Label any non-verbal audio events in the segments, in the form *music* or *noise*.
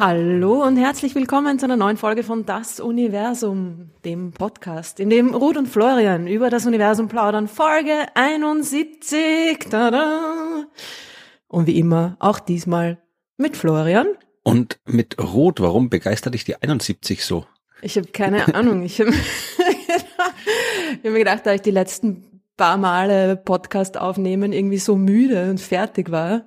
Hallo und herzlich willkommen zu einer neuen Folge von Das Universum, dem Podcast, in dem Ruth und Florian über das Universum plaudern. Folge 71. Tada! Und wie immer, auch diesmal mit Florian. Und mit Ruth, warum begeistert dich die 71 so? Ich habe keine Ahnung. Ich habe *laughs* hab mir gedacht, da ich die letzten paar Male Podcast aufnehmen irgendwie so müde und fertig war.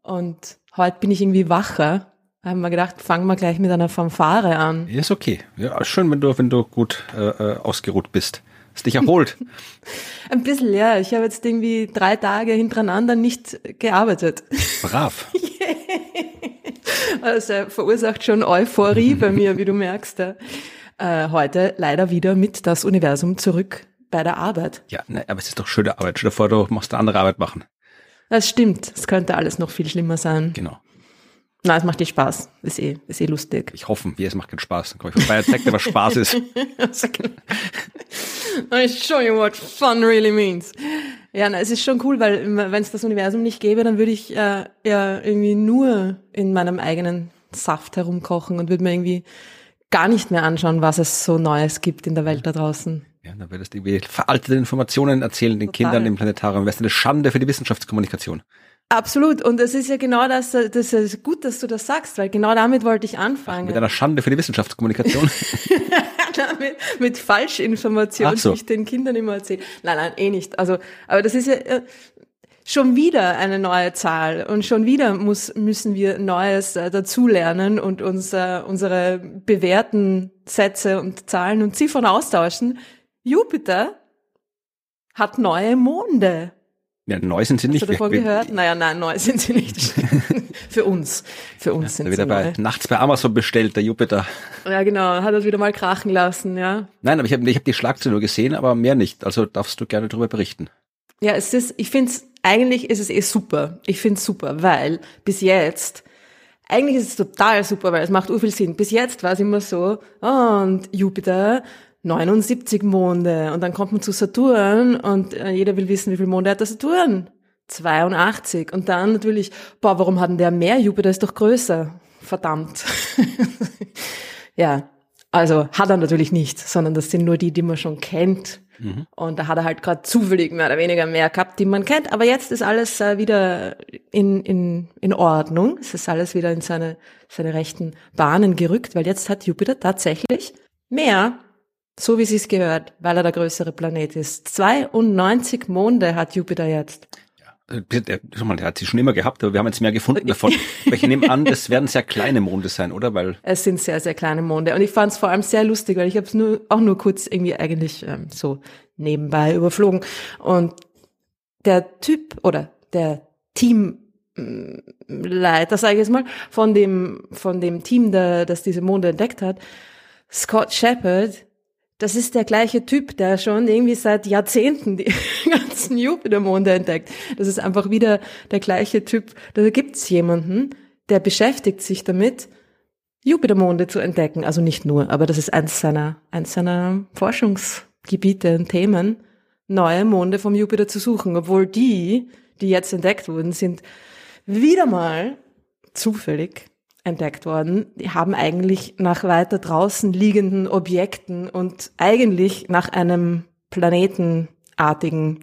Und heute bin ich irgendwie wacher haben wir gedacht, fangen wir gleich mit einer Fanfare an. Ist okay. Ja, schön, wenn du, wenn du gut äh, äh ausgeruht bist. Hast dich erholt. *laughs* Ein bisschen, ja. Ich habe jetzt irgendwie drei Tage hintereinander nicht gearbeitet. *laughs* Brav. *laughs* also verursacht schon Euphorie bei mir, wie du merkst. Äh, heute leider wieder mit das Universum zurück bei der Arbeit. Ja, ne, aber es ist doch schöne Arbeit. Stell dir vor, du machst eine andere Arbeit machen. Das stimmt. Es könnte alles noch viel schlimmer sein. Genau. Na, es macht dir Spaß. Ist eh, ist eh lustig. Ich hoffe, wie es macht keinen Spaß. Dann komme ich vorbei und zeig dir, was Spaß ist. *laughs* I show you what fun really means. Ja, na, es ist schon cool, weil wenn es das Universum nicht gäbe, dann würde ich äh, ja irgendwie nur in meinem eigenen Saft herumkochen und würde mir irgendwie gar nicht mehr anschauen, was es so Neues gibt in der Welt da draußen. Ja, dann würdest du irgendwie veraltete Informationen erzählen den Total. Kindern im Planetarium. Wärst eine Schande für die Wissenschaftskommunikation. Absolut. Und es ist ja genau das, das ist gut, dass du das sagst, weil genau damit wollte ich anfangen. Mit einer Schande für die Wissenschaftskommunikation. *laughs* mit, mit Falschinformationen, so. die ich den Kindern immer erzähle. Nein, nein, eh nicht. Also, aber das ist ja äh, schon wieder eine neue Zahl und schon wieder muss, müssen wir Neues äh, dazulernen und uns äh, unsere bewährten Sätze und Zahlen und Ziffern austauschen. Jupiter hat neue Monde. Ja, neu sind sie nicht. Hast du davon gehört? Naja, nein, neu sind sie nicht. *laughs* für uns. Für uns ja, sind wieder sie bei, neu. Nachts bei Amazon bestellt, der Jupiter. Ja, genau. Hat das wieder mal krachen lassen, ja. Nein, aber ich habe ich hab die Schlagzeile nur gesehen, aber mehr nicht. Also darfst du gerne darüber berichten. Ja, es ist, ich finde es, eigentlich ist es eh super. Ich finde es super, weil bis jetzt, eigentlich ist es total super, weil es macht viel Sinn. Bis jetzt war es immer so, und Jupiter 79 Monde und dann kommt man zu Saturn und äh, jeder will wissen, wie viel Monde hat der Saturn? 82 und dann natürlich, boah, warum hat denn der mehr? Jupiter ist doch größer. Verdammt. *laughs* ja, also hat er natürlich nicht, sondern das sind nur die, die man schon kennt. Mhm. Und da hat er halt gerade zufällig mehr oder weniger mehr gehabt, die man kennt. Aber jetzt ist alles äh, wieder in, in, in Ordnung. Es ist alles wieder in seine, seine rechten Bahnen gerückt, weil jetzt hat Jupiter tatsächlich mehr so wie sie es gehört, weil er der größere Planet ist. 92 Monde hat Jupiter jetzt. Ja, der, mal, der hat sie schon immer gehabt, aber wir haben jetzt mehr gefunden davon. *laughs* ich nehme an, das werden sehr kleine Monde sein, oder? Weil es sind sehr, sehr kleine Monde. Und ich fand es vor allem sehr lustig, weil ich habe es nur auch nur kurz irgendwie eigentlich ähm, so nebenbei überflogen. Und der Typ oder der Teamleiter, sage ich jetzt mal, von dem, von dem Team, der, das diese Monde entdeckt hat, Scott Shepard, das ist der gleiche Typ, der schon irgendwie seit Jahrzehnten die *laughs* ganzen Jupitermonde entdeckt. Das ist einfach wieder der gleiche Typ. Da gibt's jemanden, der beschäftigt sich damit, Jupitermonde zu entdecken. Also nicht nur, aber das ist eins seiner, eins seiner Forschungsgebiete und Themen, neue Monde vom Jupiter zu suchen. Obwohl die, die jetzt entdeckt wurden, sind wieder mal zufällig entdeckt worden, die haben eigentlich nach weiter draußen liegenden Objekten und eigentlich nach einem planetenartigen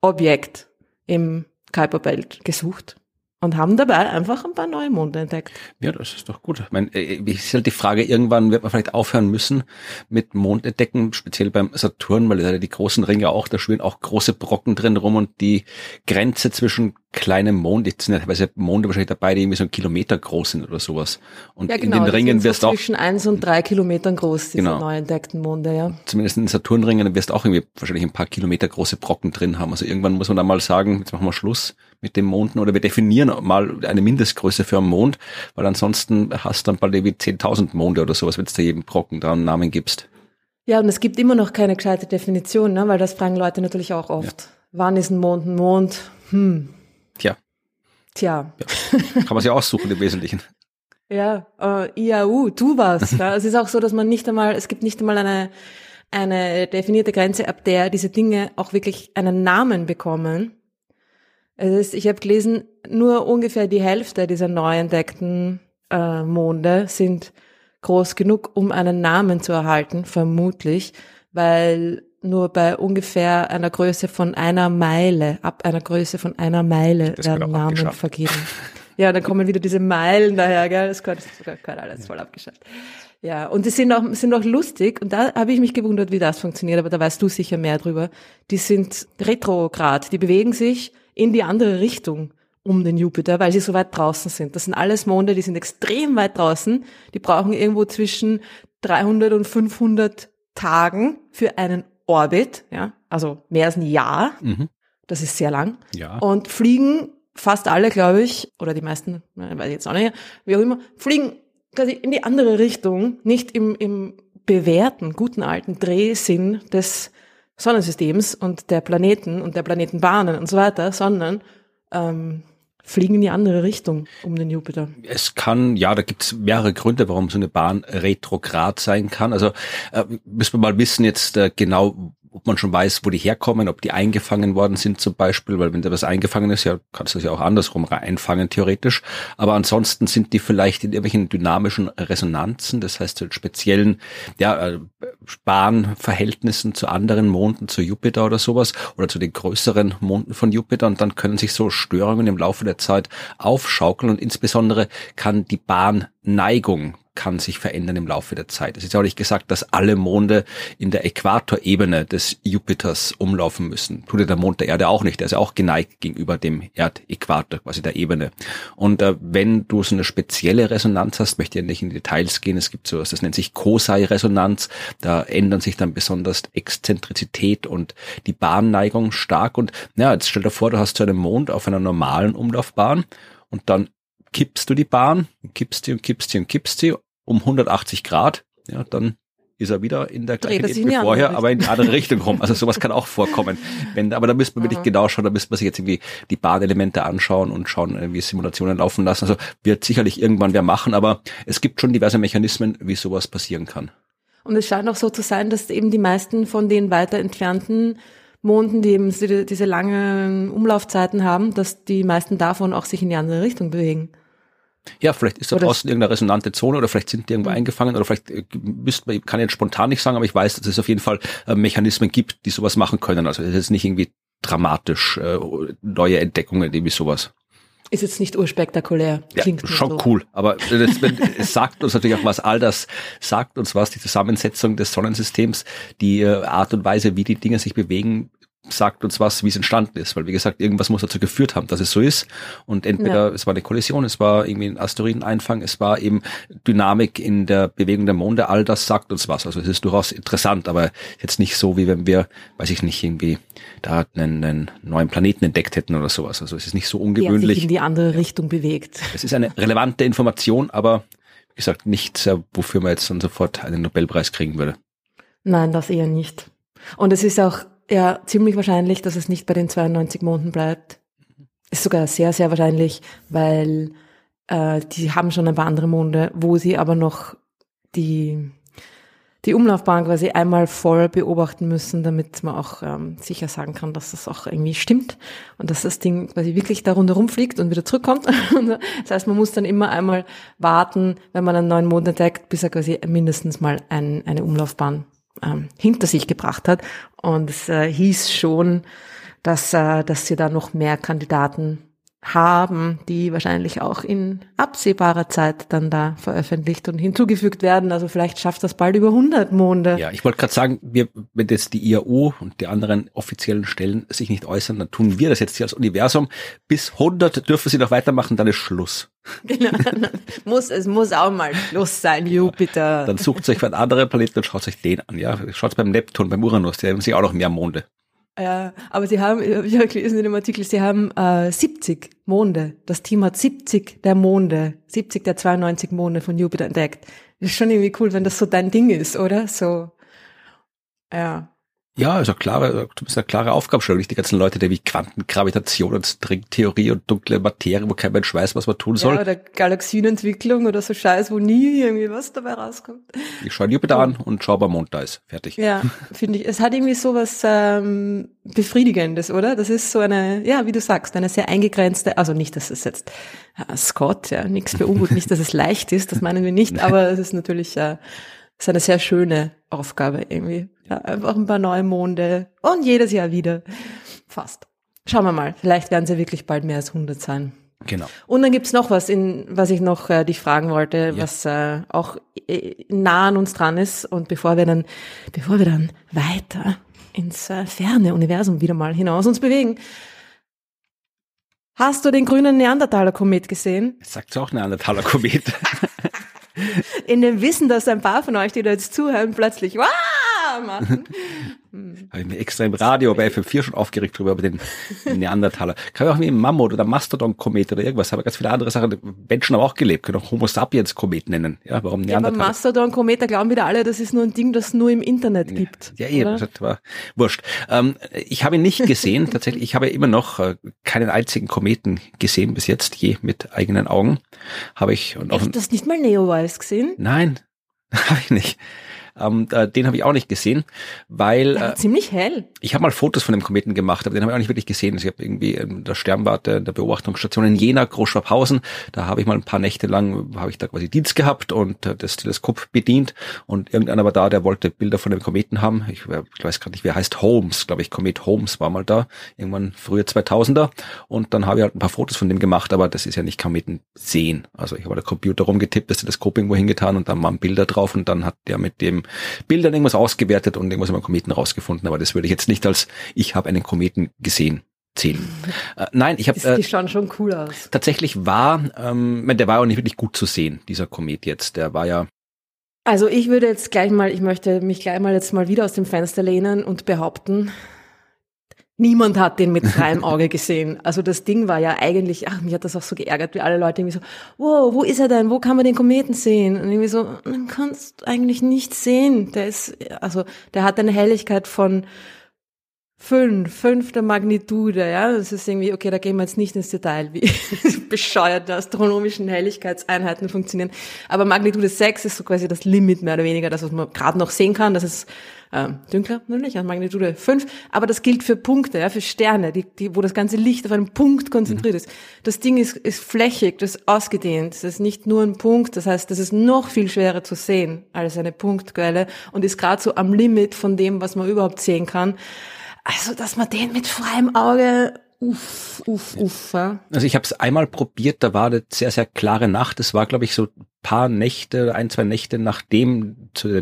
Objekt im Kuiperbelt gesucht und haben dabei einfach ein paar neue Monde entdeckt. Ja, das ist doch gut. Ich meine, äh, ist halt die Frage, irgendwann wird man vielleicht aufhören müssen mit Mondentdecken, speziell beim Saturn, weil da die großen Ringe auch, da schwirren auch große Brocken drin rum und die Grenze zwischen kleinem Mond, jetzt sind ja teilweise Monde wahrscheinlich dabei, die irgendwie so einen Kilometer groß sind oder sowas. Und ja, genau, in den Ringen wirst so auch zwischen eins und drei Kilometern groß, diese genau. neu entdeckten Monde, ja. Zumindest in den Saturnringen wirst du auch irgendwie wahrscheinlich ein paar Kilometer große Brocken drin haben. Also irgendwann muss man da mal sagen, jetzt machen wir Schluss mit dem Monden oder wir definieren mal eine Mindestgröße für einen Mond, weil ansonsten hast du dann bald irgendwie 10.000 Monde oder sowas, wenn du da jedem Brocken da einen Namen gibst. Ja, und es gibt immer noch keine gescheite Definition, ne? weil das fragen Leute natürlich auch oft. Ja. Wann ist ein Mond ein Mond? Hm. Tja. Tja. Ja. Kann man sich aussuchen im Wesentlichen. *laughs* Ja, äh, IAU, tu was. ja. Es ist auch so, dass man nicht einmal, es gibt nicht einmal eine, eine definierte Grenze, ab der diese Dinge auch wirklich einen Namen bekommen. Ist, ich habe gelesen, nur ungefähr die Hälfte dieser neu entdeckten äh, Monde sind groß genug, um einen Namen zu erhalten, vermutlich, weil nur bei ungefähr einer Größe von einer Meile, ab einer Größe von einer Meile Das werden Namen abgeschafft. vergeben. Ja, dann kommen wieder diese Meilen daher, gell? Das gehört, das gehört alles voll abgeschafft. Ja, und die sind auch, sind auch lustig und da habe ich mich gewundert, wie das funktioniert, aber da weißt du sicher mehr drüber. Die sind retrograd, die bewegen sich in die andere Richtung um den Jupiter, weil sie so weit draußen sind. Das sind alles Monde, die sind extrem weit draußen. Die brauchen irgendwo zwischen 300 und 500 Tagen für einen Orbit, ja, also mehr als ein Jahr. Mhm. Das ist sehr lang. Ja. Und fliegen fast alle, glaube ich, oder die meisten, weiß ich jetzt auch nicht, wie auch immer, fliegen quasi in die andere Richtung, nicht im, im bewährten, guten alten Drehsinn des Sonnensystems und der Planeten und der Planetenbahnen und so weiter, sondern ähm, fliegen in die andere Richtung um den Jupiter. Es kann, ja, da gibt's mehrere Gründe, warum so eine Bahn retrograd sein kann. Also äh, müssen wir mal wissen jetzt äh, genau, ob man schon weiß, wo die herkommen, ob die eingefangen worden sind zum Beispiel, weil wenn da was eingefangen ist, ja, kannst du das ja auch andersrum einfangen, theoretisch. Aber ansonsten sind die vielleicht in irgendwelchen dynamischen Resonanzen, das heißt in speziellen ja, äh, Bahnverhältnissen zu anderen Monden, zu Jupiter oder sowas, oder zu den größeren Monden von Jupiter und dann können sich so Störungen im Laufe der Zeit aufschaukeln und insbesondere kann die Bahnneigung kann sich verändern im Laufe der Zeit. Es ist ja auch nicht gesagt, dass alle Monde in der Äquatorebene des Jupiters umlaufen müssen. Tut ja der Mond der Erde auch nicht. Der ist ja auch geneigt gegenüber dem Erdäquator, quasi der Ebene. Und äh, wenn du so eine spezielle Resonanz hast, möchte ich ja nicht in die Details gehen. Es gibt sowas, das nennt sich Kosei-Resonanz. Da ändern sich dann besonders Exzentrizität und die Bahnneigung stark. Und ja, jetzt stell dir vor, du hast so einen Mond auf einer normalen Umlaufbahn und dann kippst du die Bahn, kippst die und kippst die und kippst die um 180 Grad, ja, dann ist er wieder in der gleichen Ebene wie vorher, aber in die andere Richtung rum. Also sowas kann auch vorkommen. Wenn, aber da müsste man wirklich genau schauen, da müsste man sich jetzt irgendwie die Bahnelemente anschauen und schauen, äh, wie Simulationen laufen lassen. Also wird sicherlich irgendwann wer machen, aber es gibt schon diverse Mechanismen, wie sowas passieren kann. Und es scheint auch so zu sein, dass eben die meisten von den weiter entfernten Monden, die eben diese langen Umlaufzeiten haben, dass die meisten davon auch sich in die andere Richtung bewegen. Ja, vielleicht ist da Oder- draußen irgendeine resonante Zone oder vielleicht sind die irgendwo eingefangen oder vielleicht äh, müsste man, kann ich jetzt spontan nicht sagen, aber ich weiß, dass es auf jeden Fall äh, Mechanismen gibt, die sowas machen können. Also es ist nicht irgendwie dramatisch, äh, neue Entdeckungen, irgendwie sowas. Ist jetzt nicht urspektakulär. Ja, Klingt nur schon so. cool. Aber *laughs* das, es sagt uns natürlich auch was, all das sagt uns was, die Zusammensetzung des Sonnensystems, die äh, Art und Weise, wie die Dinge sich bewegen, sagt uns was, wie es entstanden ist. Weil wie gesagt, irgendwas muss dazu geführt haben, dass es so ist. Und entweder Ja. es war eine Kollision, es war irgendwie ein Asteroideneinfang, es war eben Dynamik in der Bewegung der Monde, all das sagt uns was. Also es ist durchaus interessant, aber jetzt nicht so, wie wenn wir, weiß ich nicht, irgendwie da einen, einen neuen Planeten entdeckt hätten oder sowas. Also es ist nicht so Der sich ungewöhnlich. in die andere Richtung bewegt. Es ist eine relevante Information, aber wie gesagt, nichts, wofür man jetzt dann sofort einen Nobelpreis kriegen würde. Nein, das eher nicht. Und es ist auch ja ziemlich wahrscheinlich, dass es nicht bei den 92 Monden bleibt. Ist sogar sehr, sehr wahrscheinlich, weil äh, die haben schon ein paar andere Monde, wo sie aber noch die, die Umlaufbahn quasi einmal voll beobachten müssen, damit man auch ähm, sicher sagen kann, dass das auch irgendwie stimmt und dass das Ding quasi wirklich da rundherum fliegt und wieder zurückkommt. *laughs* das heißt, man muss dann immer einmal warten, wenn man einen neuen Mond entdeckt, bis er quasi mindestens mal ein, eine Umlaufbahn ähm, hinter sich gebracht hat. Und es äh, hieß schon, dass, äh, dass sie da noch mehr Kandidaten haben, die wahrscheinlich auch in absehbarer Zeit dann da veröffentlicht und hinzugefügt werden. Also vielleicht schafft das bald über 100 Monde. Ja, ich wollte gerade sagen, wir, wenn jetzt die IAU und die anderen offiziellen Stellen sich nicht äußern, dann tun wir das jetzt hier als Universum. Bis 100 dürfen sie noch weitermachen, dann ist Schluss. *laughs* Genau. muss, es muss auch mal Schluss sein, Jupiter. Dann sucht euch einen anderen Planeten und schaut euch den an. Ja, schaut beim Neptun, beim Uranus, die haben sich auch noch mehr Monde. Ja, aber sie haben, *laughs* ich habe gelesen in dem Artikel, sie haben äh, 70 Monde. Das Team hat 70 der Monde, 70 der 92 Monde von Jupiter entdeckt. Das ist schon irgendwie cool, wenn das so dein Ding ist, oder? So, ja. Ja, also klare, du bist eine klare Aufgabenstellung. Nicht die ganzen Leute, die wie Quantengravitation und Stringtheorie und dunkle Materie, wo kein Mensch weiß, was man tun soll. Ja, oder Galaxienentwicklung oder so Scheiß, wo nie irgendwie was dabei rauskommt. Ich schaue Jupiter oh. an und schau, beim Mond da ist. Fertig. Ja, finde ich. Es hat irgendwie so was ähm, Befriedigendes, oder? Das ist so eine, ja, wie du sagst, eine sehr eingegrenzte, also nicht, dass es jetzt äh, Scott, ja, nichts für ungut, nicht, dass es leicht ist, das meinen wir nicht, *laughs* aber es ist natürlich äh, ist eine sehr schöne Aufgabe irgendwie. Ja, einfach ein paar neue Monde und jedes Jahr wieder. Fast. Schauen wir mal. Vielleicht werden sie wirklich bald mehr als 100 sein. Genau. Und dann gibt's noch was, in, was ich noch äh, dich fragen wollte, ja. was äh, auch äh, nah an uns dran ist. Und bevor wir dann, bevor wir dann weiter ins äh, ferne Universum wieder mal hinaus uns bewegen, hast du den grünen Neandertaler-Komet gesehen? Sagt auch Neandertaler-Komet. *laughs* In dem Wissen, dass ein paar von euch, die da jetzt zuhören, plötzlich wow machen. *laughs* Hm. Habe ich mir extra im Radio bei FM4 schon aufgeregt drüber, über den *laughs* Neandertaler. Kann auch wie ein Mammut oder Mastodon-Komet oder irgendwas. Aber ganz viele andere Sachen. Menschen haben auch gelebt, können auch Homo sapiens-Komet nennen. Ja, warum Neandertaler? Ja, aber Mastodon-Komet, da glauben wieder alle, das ist nur ein Ding, das nur im Internet gibt. Ja, ja das war wurscht. Ähm, ich habe ihn nicht gesehen, *laughs* tatsächlich. Ich habe immer noch äh, keinen einzigen Kometen gesehen bis jetzt, je mit eigenen Augen. Habe ich. Und Echt, du hast nicht mal Neowise gesehen? Nein, habe ich nicht. Ähm, den habe ich auch nicht gesehen, weil ja, äh, ziemlich hell. Ich habe mal Fotos von dem Kometen gemacht, aber den habe ich auch nicht wirklich gesehen. Also ich habe irgendwie in der Sternwarte, der Beobachtungsstation in Jena, Großschwabhausen, da habe ich mal ein paar Nächte lang, habe ich da quasi Dienst gehabt und äh, das Teleskop bedient und irgendeiner war da, der wollte Bilder von dem Kometen haben. Ich, ich weiß gerade nicht, wie er heißt, Holmes, glaube ich, Komet Holmes war mal da, irgendwann frühe 2000er und dann habe ich halt ein paar Fotos von dem gemacht, aber das ist ja nicht Kometen sehen. Also ich habe der Computer rumgetippt, das Teleskop irgendwo hingetan und dann waren Bilder drauf und dann hat der mit dem Bildern irgendwas ausgewertet und irgendwas über Kometen rausgefunden, aber das würde ich jetzt nicht als ich habe einen Kometen gesehen zählen. Äh, nein, ich habe. Äh, die schauen schon cool aus. Tatsächlich war, ähm, der war auch nicht wirklich gut zu sehen, dieser Komet jetzt. Der war ja. Also ich würde jetzt gleich mal, ich möchte mich gleich mal jetzt mal wieder aus dem Fenster lehnen und behaupten, Niemand hat den mit freiem Auge gesehen. Also das Ding war ja eigentlich, ach, mich hat das auch so geärgert, wie alle Leute irgendwie so, wow, wo ist er denn? Wo kann man den Kometen sehen? Und irgendwie so, man kannst eigentlich nicht sehen. Der ist, also, der hat eine Helligkeit von fünf, fünfter Magnitude, ja. Das ist irgendwie, okay, da gehen wir jetzt nicht ins Detail, wie *laughs* bescheuerte astronomischen Helligkeitseinheiten funktionieren. Aber Magnitude sechs ist so quasi das Limit mehr oder weniger, das, was man gerade noch sehen kann. Das ist äh, dünkler nämlich, an Magnitude 5, aber das gilt für Punkte, ja, für Sterne, die, die, wo das ganze Licht auf einen Punkt konzentriert mhm. ist. Das Ding ist, ist flächig, das ist ausgedehnt, das ist nicht nur ein Punkt, das heißt, das ist noch viel schwerer zu sehen als eine Punktquelle und ist gerade so am Limit von dem, was man überhaupt sehen kann. Also, dass man den mit freiem Auge Uff, uff, uff. Ja. Also ich habe es einmal probiert, da war eine sehr, sehr klare Nacht. Es war, glaube ich, so paar Nächte, ein, zwei Nächte, nachdem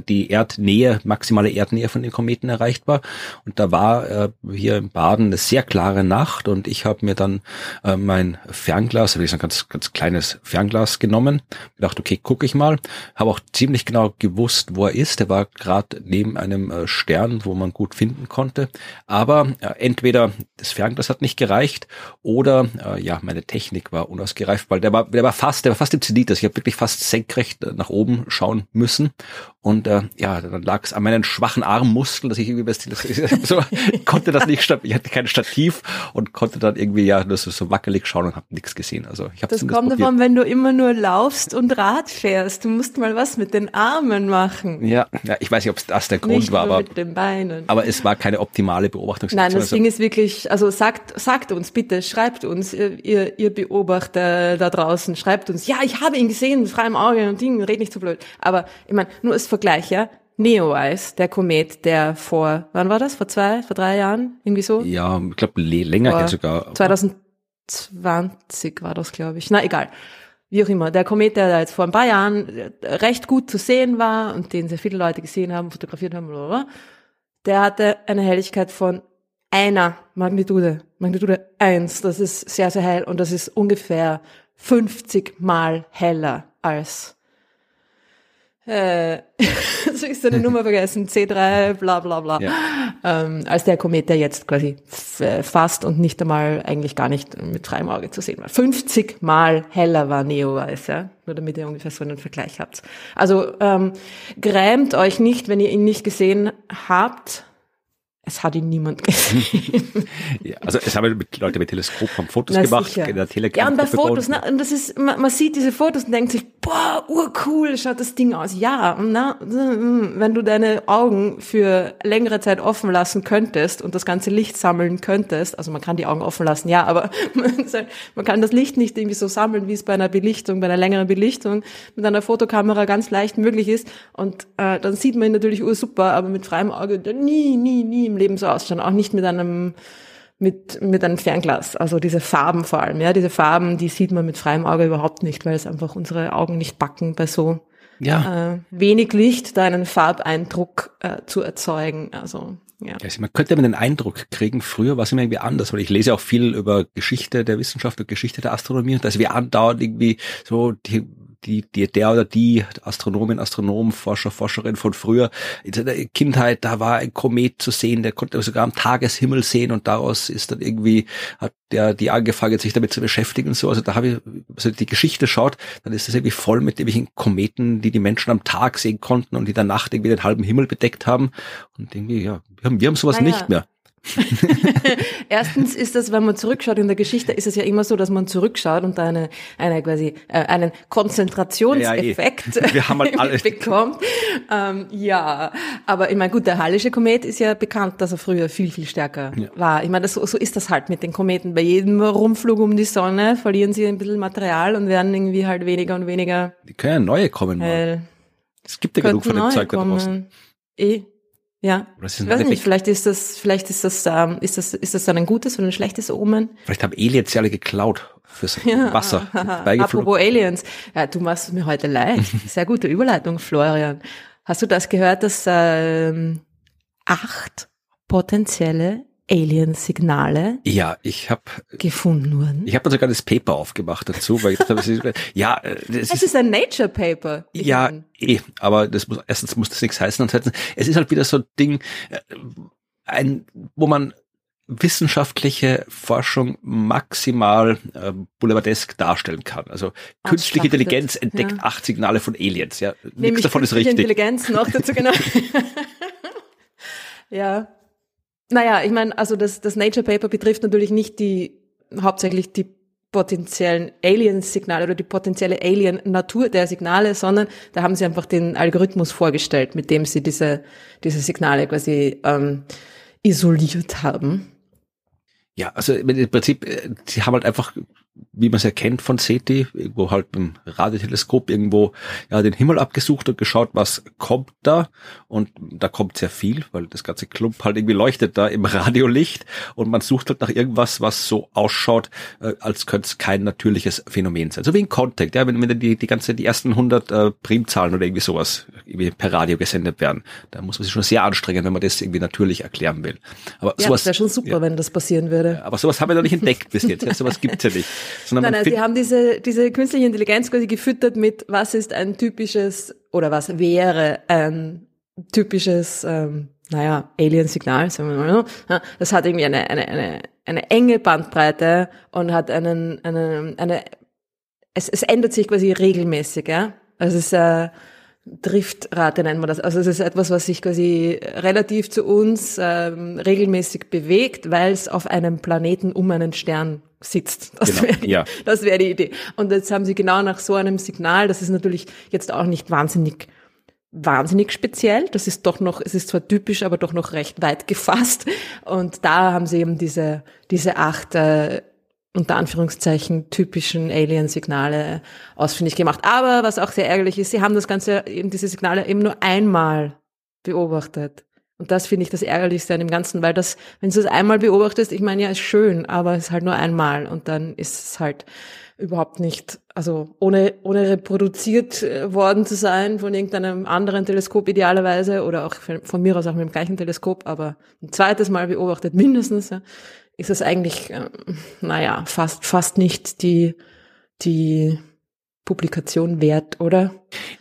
die Erdnähe, maximale Erdnähe von den Kometen erreicht war. Und da war äh, hier im Baden eine sehr klare Nacht und ich habe mir dann äh, mein Fernglas, also ein ganz, ganz kleines Fernglas genommen, gedacht, okay, gucke ich mal. Habe auch ziemlich genau gewusst, wo er ist. Er war gerade neben einem äh, Stern, wo man gut finden konnte. Aber äh, entweder das Fernglas hat nicht gereicht oder äh, ja, meine Technik war unausgereift, weil der war, der war fast, der war fast im Zenit. Also ich habe wirklich fast senkrecht nach oben schauen müssen. Und äh, ja, dann lag es an meinen schwachen Armmuskeln, dass ich irgendwie *laughs* so, konnte das nicht, ich hatte kein Stativ und konnte dann irgendwie ja nur so, wackelig schauen und habe nichts gesehen. Also ich habe Das kommt davon, wenn du immer nur laufst und Rad fährst. Du musst mal was mit den Armen machen. Ja, ja ich weiß nicht, ob das der Grund nicht war, aber mit den Beinen. aber es war keine optimale Beobachtungssituation. Nein, das Ding ist wirklich, also sagt sagt uns bitte, schreibt uns, ihr, ihr, ihr Beobachter da draußen, schreibt uns, ja, ich habe ihn gesehen mit freiem Auge und Ding, red nicht so blöd. Aber ich meine, nur als Vergleich, ja, Neowise, der Komet, der vor, wann war das? Vor zwei, vor drei Jahren? Irgendwie so? Ja, ich glaube länger vor her sogar. 2020 war das, glaube ich. Na, egal. Wie auch immer. Der Komet, der da jetzt vor ein paar Jahren recht gut zu sehen war und den sehr viele Leute gesehen haben, fotografiert haben, blablabla, der hatte eine Helligkeit von einer Magnitude. Magnitude eins. Das ist sehr, sehr hell und das ist ungefähr 50 mal heller als äh, *laughs* so ist seine Nummer vergessen, C3, bla bla bla, ja. ähm, als der Komet, der jetzt quasi äh, fast und nicht einmal eigentlich gar nicht mit freiem Auge zu sehen war. 50 Mal heller war Neowise, ja, nur damit ihr ungefähr so einen Vergleich habt. Also ähm, grämt euch nicht, wenn ihr ihn nicht gesehen habt. Es hat ihn niemand *laughs* gesehen. ja, also es haben Leute mit Teleskop haben Fotos Na, gemacht sicher. in der Telegram. Ja, und bei Fotos, ne, und das ist, man, man, sieht diese Fotos und denkt sich, boah, urcool, schaut das Ding aus. Ja, na, wenn du deine Augen für längere Zeit offen lassen könntest und das ganze Licht sammeln könntest, also man kann die Augen offen lassen, ja, aber *laughs* man kann das Licht nicht irgendwie so sammeln, wie es bei einer Belichtung, bei einer längeren Belichtung mit einer Fotokamera ganz leicht möglich ist. Und äh, dann sieht man ihn natürlich ursuper, aber mit freiem Auge nie, nie, nie im Leben so ausschauen, auch nicht mit einem mit, mit einem Fernglas. Also diese Farben vor allem, ja, diese Farben, die sieht man mit freiem Auge überhaupt nicht, weil es einfach unsere Augen nicht backen, bei so ja. äh, wenig Licht da einen Farbeindruck äh, zu erzeugen. Also ja. Also man könnte immer den Eindruck kriegen, früher war es immer irgendwie anders, weil ich lese auch viel über Geschichte der Wissenschaft und Geschichte der Astronomie und dass wir andauernd irgendwie so die die, die, der oder die Astronomin, Astronom, Forscher, Forscherin von früher, in seiner Kindheit, da war ein Komet zu sehen, der konnte sogar am Tageshimmel sehen und daraus ist dann irgendwie, hat der die angefangen, sich damit zu beschäftigen und so. Also da habe ich, also die Geschichte schaut, dann ist das irgendwie voll mit irgendwelchen Kometen, die die Menschen am Tag sehen konnten und die der Nacht irgendwie den halben Himmel bedeckt haben. Und irgendwie, ja, wir haben, wir haben sowas naja. nicht mehr. *laughs* Erstens ist das, wenn man zurückschaut in der Geschichte, ist es ja immer so, dass man zurückschaut und da eine, eine quasi äh, einen Konzentrationseffekt ja, ja, eh. halt *laughs* bekommt. Ähm, ja, aber ich meine, gut, der Hallische Komet ist ja bekannt, dass er früher viel viel stärker ja. war. Ich meine, das, so, ist das halt mit den Kometen. Bei jedem Rumflug um die Sonne verlieren sie ein bisschen Material und werden irgendwie halt weniger und weniger. Die können ja neue kommen. Äh, es gibt ja genug von dem Zeug da draußen. Eh. Ja, ich weiß nicht, vielleicht ist das, vielleicht ist das, ähm, ist das, ist das dann ein gutes oder ein schlechtes Omen? Vielleicht haben Aliens ja alle geklaut fürs ja. Wasser. *laughs* Apropos Aliens, ja, du machst es mir heute leicht. *laughs* Sehr gute Überleitung, Florian. Hast du das gehört, dass ähm, acht potenzielle Alien-Signale ja, ich habe gefunden wurden. Ich habe sogar das Paper aufgemacht dazu, weil ich dachte, das ist, *laughs* ja, äh, das es ist, ein Nature Paper. Ja, eh, aber das muss erstens muss das nichts heißen und zweitens, es ist halt wieder so ein Ding, äh, ein, wo man wissenschaftliche Forschung maximal äh, boulevardesk darstellen kann. Also künstliche Intelligenz entdeckt ja. acht Signale von Aliens. Ja, nichts davon ist richtig. Intelligenz noch dazu genau. *laughs* *laughs* ja, naja, ich meine, also das, das Nature Paper betrifft natürlich nicht die, hauptsächlich die potenziellen Alien-Signale oder die potenzielle Alien-Natur der Signale, sondern da haben sie einfach den Algorithmus vorgestellt, mit dem sie diese, diese Signale quasi ähm, isoliert haben. Ja, also im Prinzip, äh, sie haben halt einfach wie man es ja kennt von SETI, irgendwo halt beim Radioteleskop irgendwo ja den Himmel abgesucht und geschaut, was kommt da und da kommt sehr viel, weil das ganze Klump halt irgendwie leuchtet da im *laughs* Radiolicht und man sucht halt nach irgendwas, was so ausschaut, äh, als könnte es kein natürliches Phänomen sein. So wie in Contact, ja, wenn, wenn die, die ganze, die ersten 100 äh, Primzahlen oder irgendwie sowas per Radio gesendet werden, da muss man sich schon sehr anstrengen, wenn man das irgendwie natürlich erklären will. Aber ja, sowas, das wäre schon super, ja, wenn das passieren würde. Aber sowas haben wir noch nicht entdeckt bis jetzt, sowas gibt's ja nicht. Sondern nein, nein, sie haben diese, diese künstliche Intelligenz quasi gefüttert mit, was ist ein typisches oder was wäre ein typisches, ähm, naja, Alien-Signal, sagen wir mal so. Das hat irgendwie eine, eine, eine, eine enge Bandbreite und hat einen, eine, eine es, es ändert sich quasi regelmäßig, ja. Also es ist äh, Driftrate nennt man das. Also es ist etwas, was sich quasi relativ zu uns ähm, regelmäßig bewegt, weil es auf einem Planeten um einen Stern sitzt. Das genau, wäre die, ja. das wär die Idee. Und jetzt haben sie genau nach so einem Signal, das ist natürlich jetzt auch nicht wahnsinnig wahnsinnig speziell. Das ist doch noch, es ist zwar typisch, aber doch noch recht weit gefasst. Und da haben sie eben diese, diese acht äh, unter Anführungszeichen typischen Alien-Signale ausfindig gemacht. Aber was auch sehr ärgerlich ist, sie haben das Ganze, eben diese Signale eben nur einmal beobachtet. Und das finde ich das Ärgerlichste an dem Ganzen, weil das, wenn du es einmal beobachtest, ich meine, ja, ist schön, aber es ist halt nur einmal und dann ist es halt überhaupt nicht, also ohne, ohne reproduziert äh, worden zu sein von irgendeinem anderen Teleskop idealerweise oder auch von mir aus auch mit dem gleichen Teleskop, aber ein zweites Mal beobachtet mindestens, ja, ist es eigentlich, äh, naja, fast, fast nicht die, die Publikation wert, oder?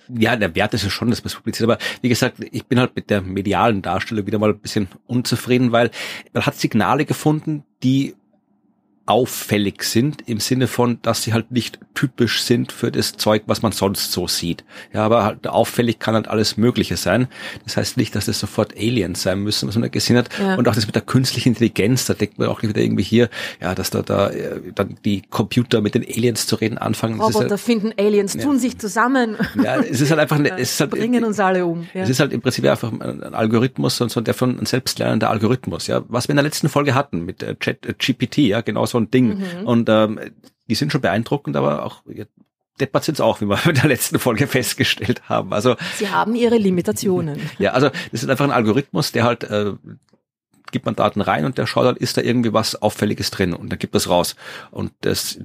Ja, der Wert ist ja schon, dass man es publiziert. Aber wie gesagt, ich bin halt mit der medialen Darstellung wieder mal ein bisschen unzufrieden, weil man hat Signale gefunden, die auffällig sind im Sinne von, dass sie halt nicht typisch sind für das Zeug, was man sonst so sieht. Ja, aber halt auffällig kann halt alles Mögliche sein. Das heißt nicht, dass das sofort Aliens sein müssen, was man da gesehen hat. Ja. Und auch das mit der künstlichen Intelligenz, da denkt man auch wieder irgendwie hier, ja, dass da, da äh, dann die Computer mit den Aliens zu reden anfangen. Roboter halt, finden Aliens, ja. tun sich zusammen. Ja, es ist halt einfach, eine, es ist halt, bringen uns alle um. Ja. Es ist halt im Prinzip einfach ein Algorithmus und so der von ein selbstlernender Algorithmus. Ja, was wir in der letzten Folge hatten mit äh, Chat äh, GPT, ja, genauso so ein Ding. Mhm. Und ähm, die sind schon beeindruckend, aber auch deppert sind auch, wie wir *laughs* in der letzten Folge festgestellt haben. Also sie haben ihre Limitationen. *laughs* ja, also das ist einfach ein Algorithmus, der halt äh, gibt man Daten rein und der schaut halt, ist da irgendwie was Auffälliges drin und dann gibt es raus. Und das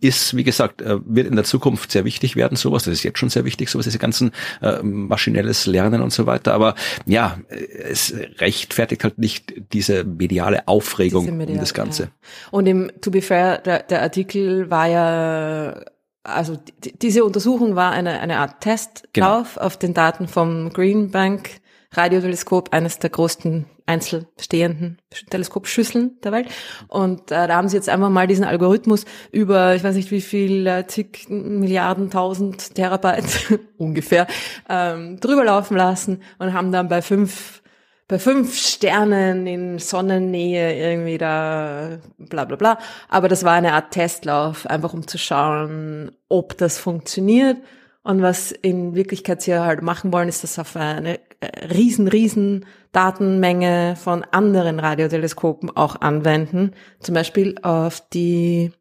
ist, wie gesagt, äh, wird in der Zukunft sehr wichtig werden, sowas. Das ist jetzt schon sehr wichtig, sowas, diese ganzen äh, maschinelles Lernen und so weiter. Aber ja, es rechtfertigt halt nicht diese mediale Aufregung diese medial, um das Ganze. Ja. Und im To be fair, der, der Artikel war ja also diese Untersuchung war eine, eine Art Testlauf genau. auf den Daten vom Green Bank Radioteleskop, eines der größten einzelstehenden Teleskopschüsseln der Welt. Und äh, da haben sie jetzt einfach mal diesen Algorithmus über, ich weiß nicht wie viel, äh, zig Milliarden, tausend Terabyte *laughs* ungefähr, ähm, drüber laufen lassen und haben dann bei fünf bei fünf Sternen in Sonnennähe irgendwie da bla bla bla. Aber das war eine Art Testlauf, einfach um zu schauen, ob das funktioniert. Und was in Wirklichkeit sie halt machen wollen, ist das auf eine äh, riesen, riesen Datenmenge von anderen Radioteleskopen auch anwenden. Zum Beispiel auf die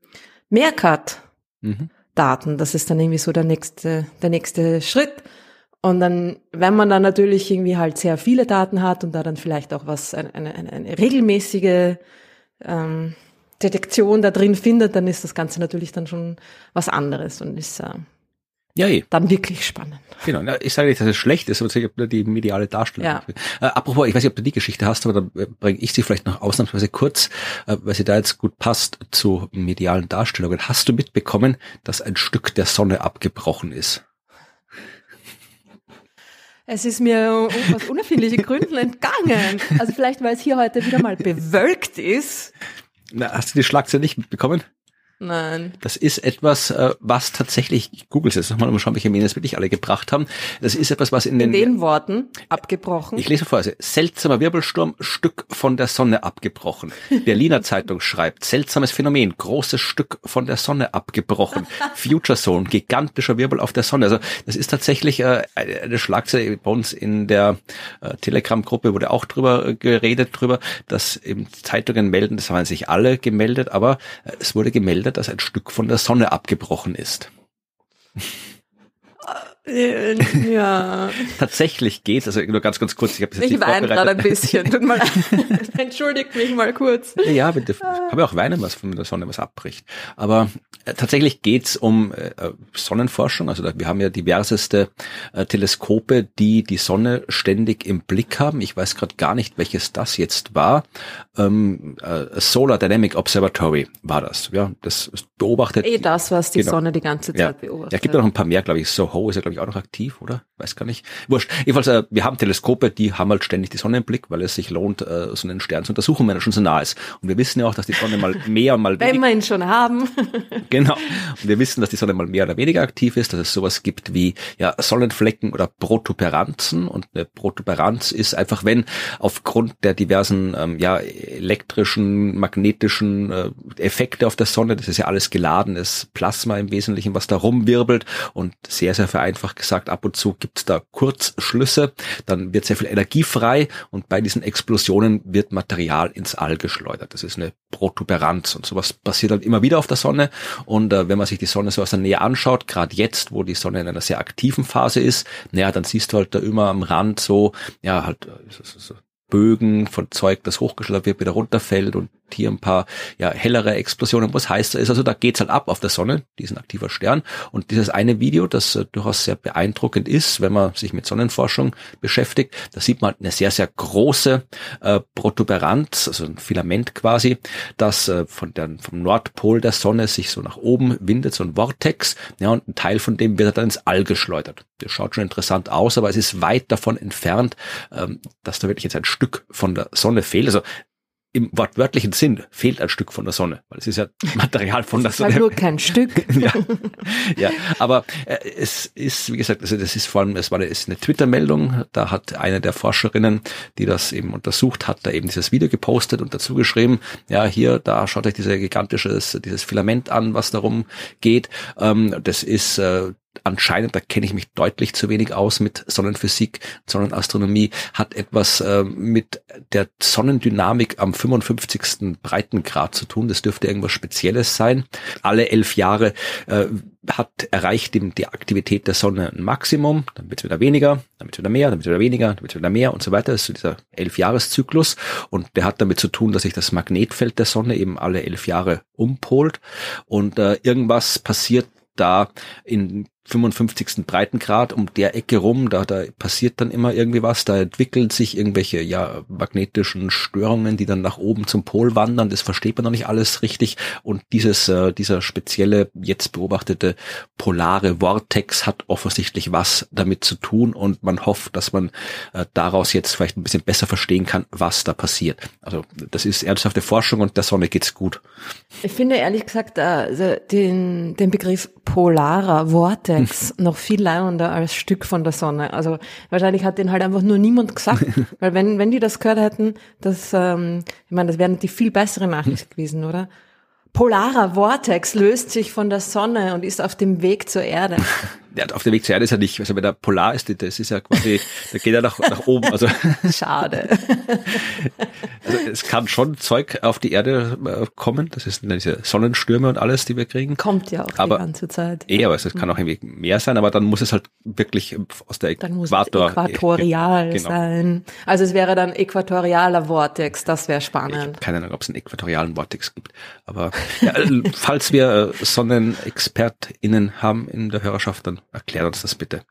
Meerkat-Daten. Das ist dann irgendwie so der nächste, der nächste Schritt. Und dann, wenn man dann natürlich irgendwie halt sehr viele Daten hat und da dann vielleicht auch was, eine, eine, eine regelmäßige ähm, Detektion da drin findet, dann ist das Ganze natürlich dann schon was anderes und ist äh, ja, eh. Dann wirklich spannend. Genau. Ich sage nicht, dass es schlecht ist, aber die mediale Darstellung. Ja. Äh, apropos, ich weiß nicht, ob du die Geschichte hast, aber da bringe ich sie vielleicht noch ausnahmsweise kurz, äh, weil sie da jetzt gut passt zu medialen Darstellungen. Hast du mitbekommen, dass ein Stück der Sonne abgebrochen ist? Es ist mir aus unerfindlichen Gründen entgangen. Also vielleicht, weil es hier heute wieder mal bewölkt ist. Na, hast du die Schlagzeile nicht mitbekommen? Nein. Das ist etwas, äh, was tatsächlich, ich google es jetzt nochmal, um schauen, welche Medien es wirklich alle gebracht haben. Das ist etwas, was in den... In den Worten abgebrochen. Ich lese vor, also, seltsamer Wirbelsturm, Stück von der Sonne abgebrochen. Berliner *laughs* Zeitung schreibt, seltsames Phänomen, großes Stück von der Sonne abgebrochen. Future Zone, gigantischer Wirbel auf der Sonne. Also das ist tatsächlich äh, eine Schlagzeile bei uns in der äh, Telegram-Gruppe wurde auch drüber äh, geredet, drüber, dass eben Zeitungen melden, das haben sich alle gemeldet, aber äh, es wurde gemeldet, Bilder, dass ein Stück von der Sonne abgebrochen ist. Äh, ja. *laughs* Tatsächlich geht's, also nur ganz, ganz kurz. Ich, ich weine gerade ein bisschen. Tut mal, *laughs* entschuldigt mich mal kurz. Ja, bitte. Ich habe ja auch weinen, was von der Sonne was abbricht. Aber äh, tatsächlich geht's um äh, Sonnenforschung. Also da, wir haben ja diverseste äh, Teleskope, die die Sonne ständig im Blick haben. Ich weiß gerade gar nicht, welches das jetzt war. Ähm, äh, Solar Dynamic Observatory war das. Ja, das beobachtet. Eh das, was die genau. Sonne die ganze Zeit ja. beobachtet. Ja, gibt ja noch ein paar mehr, glaube ich. Soho ist ja, glaube ich, auch noch aktiv, oder? Weiß gar nicht. Wurscht. Jedenfalls, äh, wir haben Teleskope, die haben halt ständig die Sonne im Blick, weil es sich lohnt, äh, so einen Stern zu untersuchen, wenn er schon so nah ist. Und wir wissen ja auch, dass die Sonne mal *laughs* mehr, mal weniger... wenn wir ihn schon haben. *laughs* genau. Und wir wissen, dass die Sonne mal mehr oder weniger aktiv ist, dass es sowas gibt wie ja, Sonnenflecken oder Protuberanzen. Und eine Protuberanz ist einfach, wenn aufgrund der diversen ähm, ja, elektrischen, magnetischen äh, Effekte auf der Sonne, das ist ja alles geladenes Plasma im Wesentlichen, was da rumwirbelt und sehr, sehr vereinfacht gesagt, ab und zu gibt es da Kurzschlüsse, dann wird sehr viel Energie frei und bei diesen Explosionen wird Material ins All geschleudert. Das ist eine Protuberanz und sowas passiert halt immer wieder auf der Sonne und äh, wenn man sich die Sonne so aus der Nähe anschaut, gerade jetzt, wo die Sonne in einer sehr aktiven Phase ist, naja, dann siehst du halt da immer am Rand so, ja, halt äh, so, so, Bögen von Zeug, das hochgeschleudert wird, wieder runterfällt und hier ein paar ja, hellere Explosionen. Was heißt das? Also da geht's halt ab auf der Sonne, diesen aktiver Stern. Und dieses eine Video, das äh, durchaus sehr beeindruckend ist, wenn man sich mit Sonnenforschung beschäftigt, da sieht man halt eine sehr, sehr große äh, Protuberanz, also ein Filament quasi, das äh, von der, vom Nordpol der Sonne sich so nach oben windet, so ein Vortex. Ja, und ein Teil von dem wird dann ins All geschleudert. Das schaut schon interessant aus, aber es ist weit davon entfernt, ähm, dass da wirklich jetzt ein Stück von der Sonne fehlt. Also im wortwörtlichen Sinn fehlt ein Stück von der Sonne, weil es ist ja *laughs* Material von der Sonne. Halt nur kein Stück. *laughs* ja, ja, aber äh, es ist, wie gesagt, also das ist vor allem, es war eine, ist eine Twitter-Meldung, da hat eine der Forscherinnen, die das eben untersucht hat, da eben dieses Video gepostet und dazu geschrieben, ja, hier, da schaut euch dieser gigantisches, dieses Filament an, was darum geht. Ähm, das ist äh, anscheinend, da kenne ich mich deutlich zu wenig aus mit Sonnenphysik, Sonnenastronomie, hat etwas äh, mit der Sonnendynamik am 55. Breitengrad zu tun. Das dürfte irgendwas Spezielles sein. Alle elf Jahre äh, hat erreicht die, Aktivität der Sonne ein Maximum, dann wird es wieder weniger, dann wird wieder mehr, dann wird wieder weniger, dann wird wieder mehr und so weiter. Das ist so dieser Elfjahreszyklus und der hat damit zu tun, dass sich das Magnetfeld der Sonne eben alle elf Jahre umpolt und äh, irgendwas passiert da in 55. Breitengrad um der Ecke rum, da, da passiert dann immer irgendwie was, da entwickeln sich irgendwelche ja magnetischen Störungen, die dann nach oben zum Pol wandern, das versteht man noch nicht alles richtig und dieses, äh, dieser spezielle, jetzt beobachtete polare Vortex hat offensichtlich was damit zu tun und man hofft, dass man äh, daraus jetzt vielleicht ein bisschen besser verstehen kann, was da passiert. Also das ist ernsthafte Forschung und der Sonne geht's gut. Ich finde ehrlich gesagt äh, den, den Begriff polarer Vortex *laughs* noch viel leibender als Stück von der Sonne. Also wahrscheinlich hat den halt einfach nur niemand gesagt, *laughs* weil wenn, wenn die das gehört hätten, das, ähm, ich meine, das wäre die viel bessere Nachricht *laughs* gewesen, oder? Polarer Vortex löst sich von der Sonne und ist auf dem Weg zur Erde. Ja, auf dem Weg zur Erde ist er nicht, also wenn er polar ist, das ist ja quasi, da geht er nach, nach oben. Also *laughs* schade. *laughs* Also es kann schon Zeug auf die Erde äh, kommen, das ist diese Sonnenstürme und alles, die wir kriegen. Kommt ja auch aber, die ganze Zeit. Eh, aber es kann auch irgendwie mehr sein, aber dann muss es halt wirklich aus der dann Äquator. Muss es äquatorial genau. sein. Also es wäre dann äquatorialer Vortex, das wäre spannend. Keine Ahnung, ob es einen äquatorialen Vortex gibt. Aber ja, *laughs* falls wir äh, SonnenexpertInnen haben in der Hörerschaft, dann Erklär uns das bitte.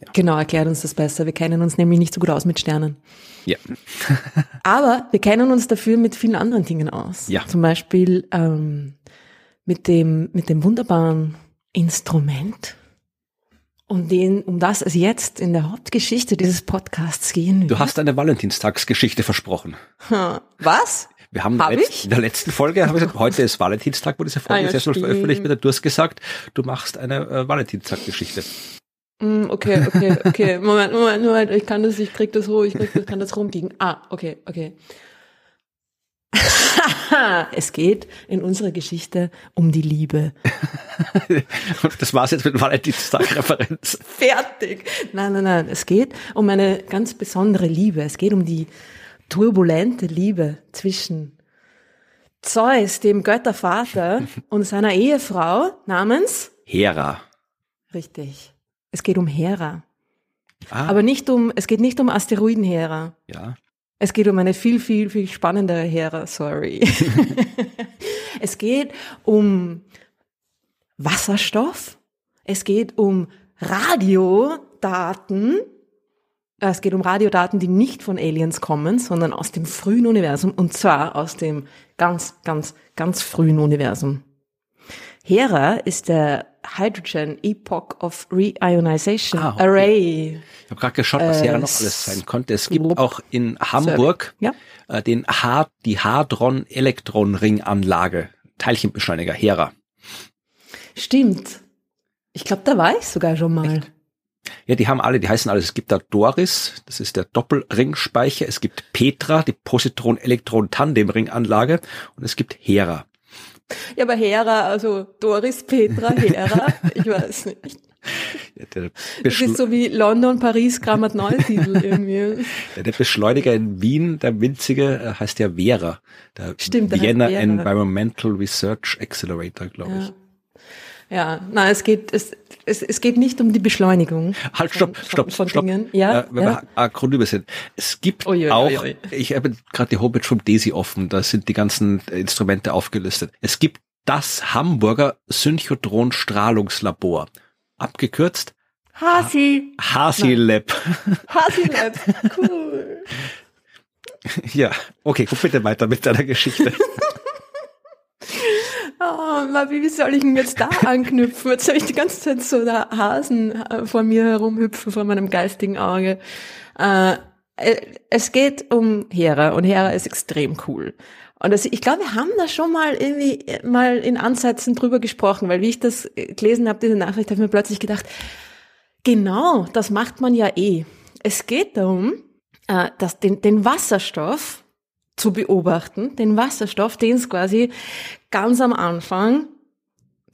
Ja. Genau, erklärt uns das besser. Wir kennen uns nämlich nicht so gut aus mit Sternen. Ja. *laughs* Aber wir kennen uns dafür mit vielen anderen Dingen aus. Ja. Zum Beispiel ähm, mit dem mit dem wunderbaren Instrument, um den, um das es jetzt in der Hauptgeschichte dieses Podcasts gehen wird. Du hast eine Valentinstagsgeschichte versprochen. Was? Wir haben Hab letzt, in der letzten Folge, habe ich gesagt, heute ist Valentinstag, wo diese Folge ah, ja, ist veröffentlicht wird. Du hast gesagt, du machst eine äh, Valentinstag-Geschichte. Mm, okay, okay, okay. *laughs* Moment, Moment, Moment. Ich kann das, ich krieg das hoch, ich krieg das, kann das rumbiegen. Ah, okay, okay. *laughs* es geht in unserer Geschichte um die Liebe. *laughs* das war's jetzt mit Valentinstag-Referenz. Fertig. Nein, nein, nein. Es geht um eine ganz besondere Liebe. Es geht um die turbulente Liebe zwischen Zeus, dem Göttervater, *laughs* und seiner Ehefrau namens Hera. Richtig. Es geht um Hera. Ah. Aber nicht um, es geht nicht um Asteroiden Hera. Ja. Es geht um eine viel, viel, viel spannendere Hera, sorry. *laughs* es geht um Wasserstoff. Es geht um Radiodaten es geht um Radiodaten, die nicht von Aliens kommen, sondern aus dem frühen Universum und zwar aus dem ganz, ganz, ganz frühen Universum. Hera ist der Hydrogen Epoch of Reionization ah, okay. Array. Ich habe gerade geschaut, was Hera äh, noch alles sein konnte. Es gibt auch in Hamburg ja? äh, den H die Hadron-Elektron-Ringanlage, Teilchenbeschleuniger Hera. Stimmt. Ich glaube, da war ich sogar schon mal. Echt? Ja, die haben alle, die heißen alles. Es gibt da Doris, das ist der Doppelringspeicher. Es gibt Petra, die Positron-Elektron-Tandem-Ringanlage. Und es gibt Hera. Ja, aber Hera, also Doris, Petra, Hera, *laughs* ich weiß nicht. Ja, das ist so wie London, Paris, Grammat Neusiedl irgendwie. Ja, der Beschleuniger in Wien, der winzige, äh, heißt ja Vera. Der Stimmt, Vienna Environmental Research Accelerator, glaube ja. ich. Ja, nein, es geht, es, es, es geht nicht um die Beschleunigung. Halt, stopp, von, stopp, von, stopp. Dingen. Ja, äh, wenn ja. wir Akronyme sind. Es gibt oi, oi, auch, oi, ich habe gerade die Homepage vom DESI offen, da sind die ganzen Instrumente aufgelistet. Es gibt das Hamburger Synchrodron-Strahlungslabor. Abgekürzt Hasi. Hasi Lab. Hasi Lab, *laughs* cool. Ja, okay, guck bitte weiter mit deiner Geschichte. *laughs* Oh, wie soll ich denn jetzt da anknüpfen? Jetzt habe ich die ganze Zeit so da Hasen äh, vor mir herumhüpfen, vor meinem geistigen Auge. Äh, äh, es geht um Hera und Hera ist extrem cool. Und das, ich glaube, wir haben da schon mal irgendwie mal in Ansätzen drüber gesprochen, weil wie ich das gelesen habe, diese Nachricht, habe ich mir plötzlich gedacht, genau, das macht man ja eh. Es geht darum, dass den, den Wasserstoff zu beobachten, den Wasserstoff, den es quasi ganz am Anfang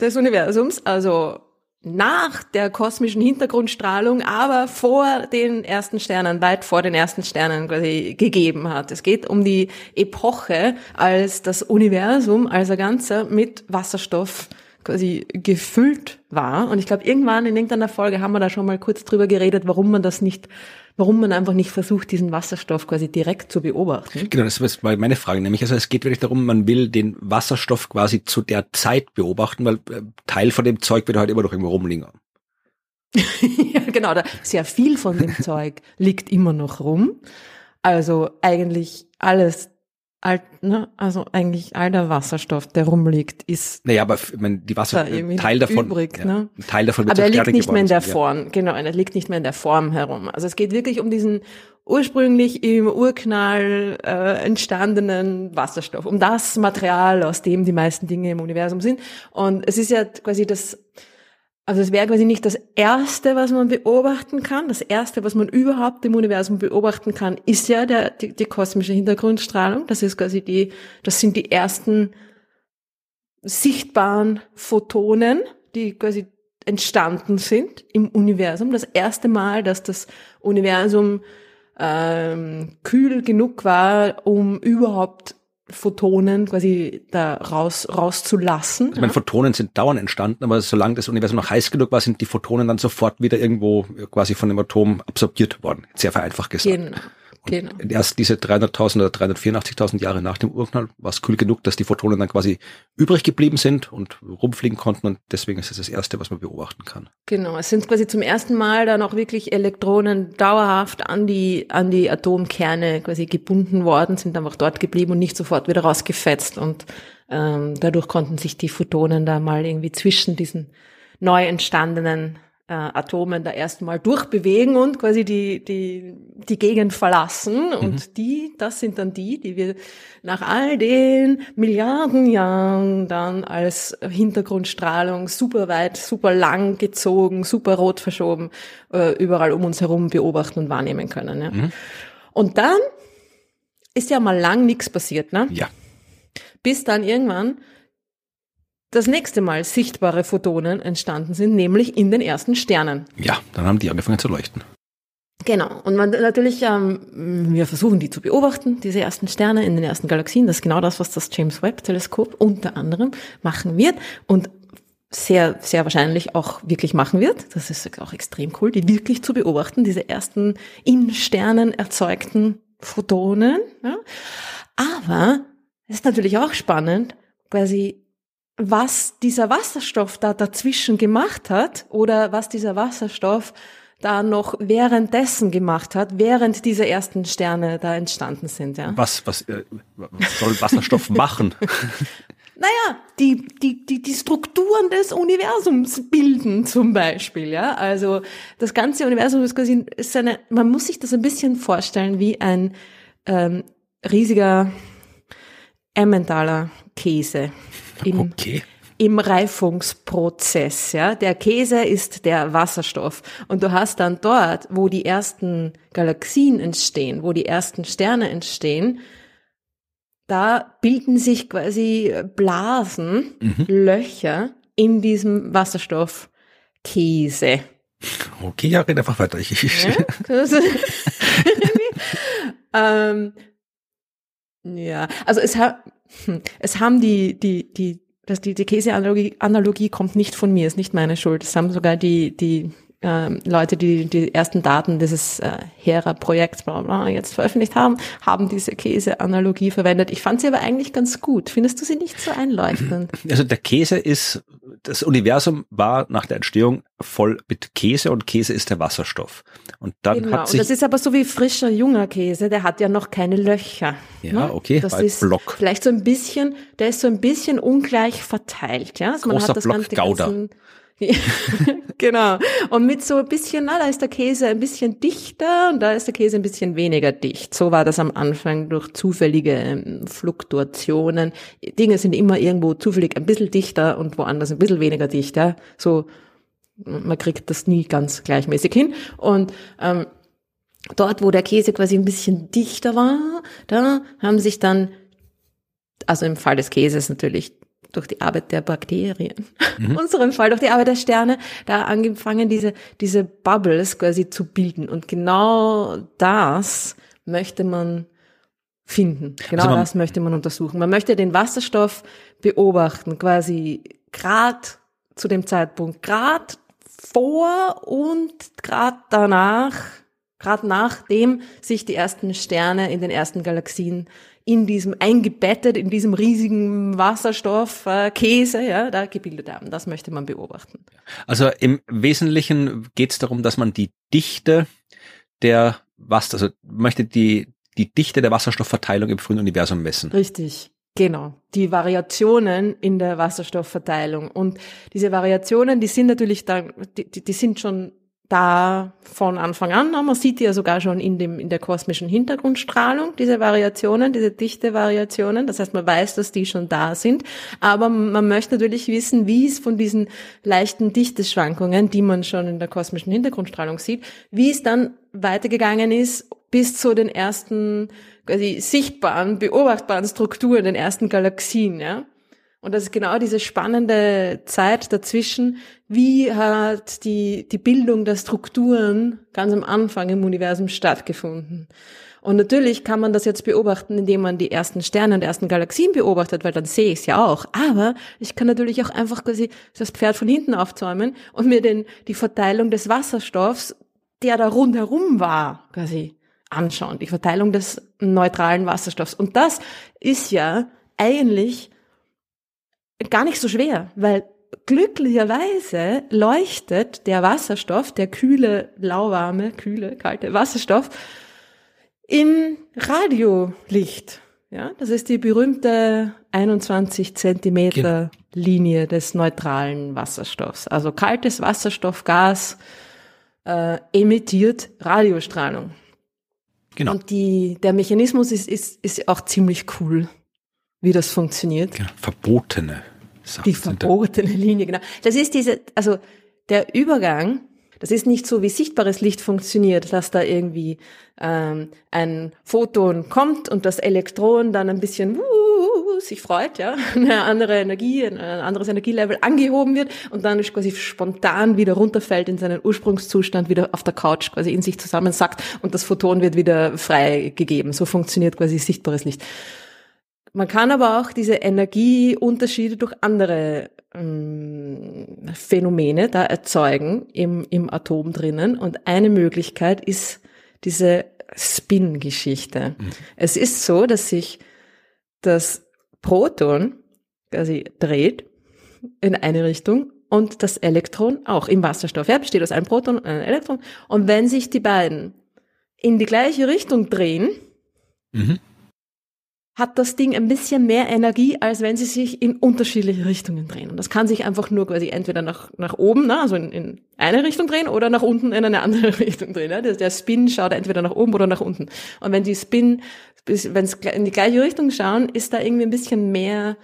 des Universums, also nach der kosmischen Hintergrundstrahlung, aber vor den ersten Sternen, weit vor den ersten Sternen quasi gegeben hat. Es geht um die Epoche, als das Universum als ein Ganzer mit Wasserstoff quasi gefüllt war. Und ich glaube, irgendwann in irgendeiner Folge haben wir da schon mal kurz drüber geredet, warum man das nicht warum man einfach nicht versucht, diesen Wasserstoff quasi direkt zu beobachten. Genau, das war meine Frage. Nämlich, also es geht wirklich darum, man will den Wasserstoff quasi zu der Zeit beobachten, weil äh, Teil von dem Zeug wird halt immer noch irgendwo rumliegen. *laughs* ja, genau, da sehr viel von dem *laughs* Zeug liegt immer noch rum. Also eigentlich alles alt, ne? Also eigentlich all der Wasserstoff, der rumliegt, ist. Naja, aber ich meine, die Wasser, Teil davon, übrig, ja, ne? Teil davon wird Aber er liegt nicht mehr in der Form, ja. genau, er liegt nicht mehr in der Form herum. Also es geht wirklich um diesen ursprünglich im Urknall äh, entstandenen Wasserstoff, um das Material, aus dem die meisten Dinge im Universum sind. Und es ist ja quasi das also es wäre quasi nicht das Erste, was man beobachten kann. Das Erste, was man überhaupt im Universum beobachten kann, ist ja der, die, die kosmische Hintergrundstrahlung. Das ist quasi die, das sind die ersten sichtbaren Photonen, die quasi entstanden sind im Universum. Das erste Mal, dass das Universum ähm, kühl genug war, um überhaupt Photonen quasi da raus, rauszulassen. Also, meine, Photonen sind dauernd entstanden, aber solange das Universum noch heiß genug war, sind die Photonen dann sofort wieder irgendwo quasi von dem Atom absorbiert worden. Sehr vereinfacht gesagt. Genau. Genau. Erst diese 300.000 oder 384.000 Jahre nach dem Urknall war es cool genug, dass die Photonen dann quasi übrig geblieben sind und rumfliegen konnten und deswegen ist es das Erste, was man beobachten kann. Genau, es sind quasi zum ersten Mal dann auch wirklich Elektronen dauerhaft an die, an die Atomkerne quasi gebunden worden, sind einfach dort geblieben und nicht sofort wieder rausgefetzt und ähm, dadurch konnten sich die Photonen da mal irgendwie zwischen diesen neu entstandenen äh, Atomen da erstmal durchbewegen und quasi die, die, die Gegend verlassen. Und mhm. die, das sind dann die, die wir nach all den Milliarden Jahren dann als Hintergrundstrahlung super weit, super lang gezogen, super rot verschoben, äh, überall um uns herum beobachten und wahrnehmen können. Ja. Mhm. Und dann ist ja mal lang nichts passiert, ne? Ja. Bis dann irgendwann das nächste Mal sichtbare Photonen entstanden sind, nämlich in den ersten Sternen. Ja, dann haben die angefangen zu leuchten. Genau. Und man natürlich, ähm, wir versuchen die zu beobachten, diese ersten Sterne in den ersten Galaxien. Das ist genau das, was das James Webb Teleskop unter anderem machen wird und sehr, sehr wahrscheinlich auch wirklich machen wird. Das ist auch extrem cool, die wirklich zu beobachten, diese ersten in Sternen erzeugten Photonen. Ja. Aber es ist natürlich auch spannend, quasi was dieser Wasserstoff da dazwischen gemacht hat oder was dieser Wasserstoff da noch währenddessen gemacht hat, während diese ersten Sterne da entstanden sind. Ja. Was, was, äh, was soll Wasserstoff *laughs* machen? Naja, die, die, die, die Strukturen des Universums bilden zum Beispiel, ja. Also das ganze Universum ist quasi, ist eine, man muss sich das ein bisschen vorstellen wie ein ähm, riesiger Emmentaler Käse im, okay. im Reifungsprozess. Ja, der Käse ist der Wasserstoff und du hast dann dort, wo die ersten Galaxien entstehen, wo die ersten Sterne entstehen, da bilden sich quasi Blasen, mhm. Löcher in diesem Wasserstoffkäse. Okay, ja, red einfach weiter. Ich, ich. Ja, *laughs* *laughs* ähm, ja, also es hat, *laughs* es haben die, die, die, dass die, die Käseanalogie Analogie kommt nicht von mir, ist nicht meine Schuld. Es haben sogar die, die ähm, Leute, die die ersten Daten dieses äh, Hera-Projekts jetzt veröffentlicht haben, haben diese Käse-Analogie verwendet. Ich fand sie aber eigentlich ganz gut. Findest du sie nicht so einleuchtend? *clears throat* Also der Käse ist, das Universum war nach der Entstehung voll mit Käse und Käse ist der Wasserstoff. Und dann genau. hat sich und das ist aber so wie frischer junger Käse, der hat ja noch keine Löcher. Ja, ne? okay. Das ist Block. vielleicht so ein bisschen, der ist so ein bisschen ungleich verteilt, ja. Also man Großer hat das Block ganze, Gouda. Ganzen, *laughs* genau. Und mit so ein bisschen, na, da ist der Käse ein bisschen dichter und da ist der Käse ein bisschen weniger dicht. So war das am Anfang durch zufällige ähm, Fluktuationen. Dinge sind immer irgendwo zufällig ein bisschen dichter und woanders ein bisschen weniger dicht. Ja? So, man kriegt das nie ganz gleichmäßig hin. Und ähm, dort, wo der Käse quasi ein bisschen dichter war, da haben sich dann, also im Fall des Käses natürlich durch die Arbeit der Bakterien, mhm. in *laughs* unserem Fall durch die Arbeit der Sterne, da angefangen, diese, diese Bubbles quasi zu bilden. Und genau das möchte man finden. Genau also das möchte man untersuchen. Man möchte den Wasserstoff beobachten, quasi grad zu dem Zeitpunkt, grad vor und grad danach, grad nachdem sich die ersten Sterne in den ersten Galaxien in diesem eingebettet, in diesem riesigen Wasserstoffkäse, äh, ja, da gebildet haben. Das möchte man beobachten. Also im Wesentlichen geht es darum, dass man die Dichte der was, also möchte die die Dichte der Wasserstoffverteilung im frühen Universum messen. Richtig. Genau, die Variationen in der Wasserstoffverteilung. Und diese Variationen, die sind natürlich dann, die, die sind schon da von Anfang an. Man sieht die ja sogar schon in dem, in der kosmischen Hintergrundstrahlung, diese Variationen, diese dichte Variationen. Das heißt, man weiß, dass die schon da sind. Aber man möchte natürlich wissen, wie es von diesen leichten Dichteschwankungen, die man schon in der kosmischen Hintergrundstrahlung sieht, wie es dann weitergegangen ist bis zu den ersten, quasi sichtbaren, beobachtbaren Strukturen, den ersten Galaxien, ja. Und das ist genau diese spannende Zeit dazwischen. Wie hat die, die Bildung der Strukturen ganz am Anfang im Universum stattgefunden? Und natürlich kann man das jetzt beobachten, indem man die ersten Sterne und ersten Galaxien beobachtet, weil dann sehe ich es ja auch. Aber ich kann natürlich auch einfach quasi das Pferd von hinten aufzäumen und mir den, die Verteilung des Wasserstoffs, der da rundherum war, quasi anschauen. Die Verteilung des neutralen Wasserstoffs. Und das ist ja eigentlich gar nicht so schwer, weil glücklicherweise leuchtet der Wasserstoff, der kühle, lauwarme, kühle, kalte Wasserstoff in Radiolicht. Ja, das ist die berühmte 21 Zentimeter Linie des neutralen Wasserstoffs. Also kaltes Wasserstoffgas äh, emittiert Radiostrahlung. Genau. Und die, der Mechanismus ist, ist, ist auch ziemlich cool wie das funktioniert. Genau, verbotene Sachen. Die verbotene Linie, genau. Das ist diese, also der Übergang, das ist nicht so, wie sichtbares Licht funktioniert, dass da irgendwie ähm, ein Photon kommt und das Elektron dann ein bisschen uh, sich freut, ja, *laughs* eine andere Energie, ein anderes Energielevel angehoben wird und dann quasi spontan wieder runterfällt in seinen Ursprungszustand, wieder auf der Couch quasi in sich zusammensackt und das Photon wird wieder freigegeben. So funktioniert quasi sichtbares Licht. Man kann aber auch diese Energieunterschiede durch andere ähm, Phänomene da erzeugen im, im Atom drinnen. Und eine Möglichkeit ist diese Spin-Geschichte. Mhm. Es ist so, dass sich das Proton quasi dreht in eine Richtung und das Elektron auch im Wasserstoff. Ja, besteht aus einem Proton und einem Elektron. Und wenn sich die beiden in die gleiche Richtung drehen, mhm hat das Ding ein bisschen mehr Energie, als wenn sie sich in unterschiedliche Richtungen drehen. Und das kann sich einfach nur quasi entweder nach, nach oben, ne, also in, in eine Richtung drehen oder nach unten in eine andere *laughs* Richtung drehen. Ne? Der, der Spin schaut entweder nach oben oder nach unten. Und wenn die Spin, wenn es in die gleiche Richtung schauen, ist da irgendwie ein bisschen mehr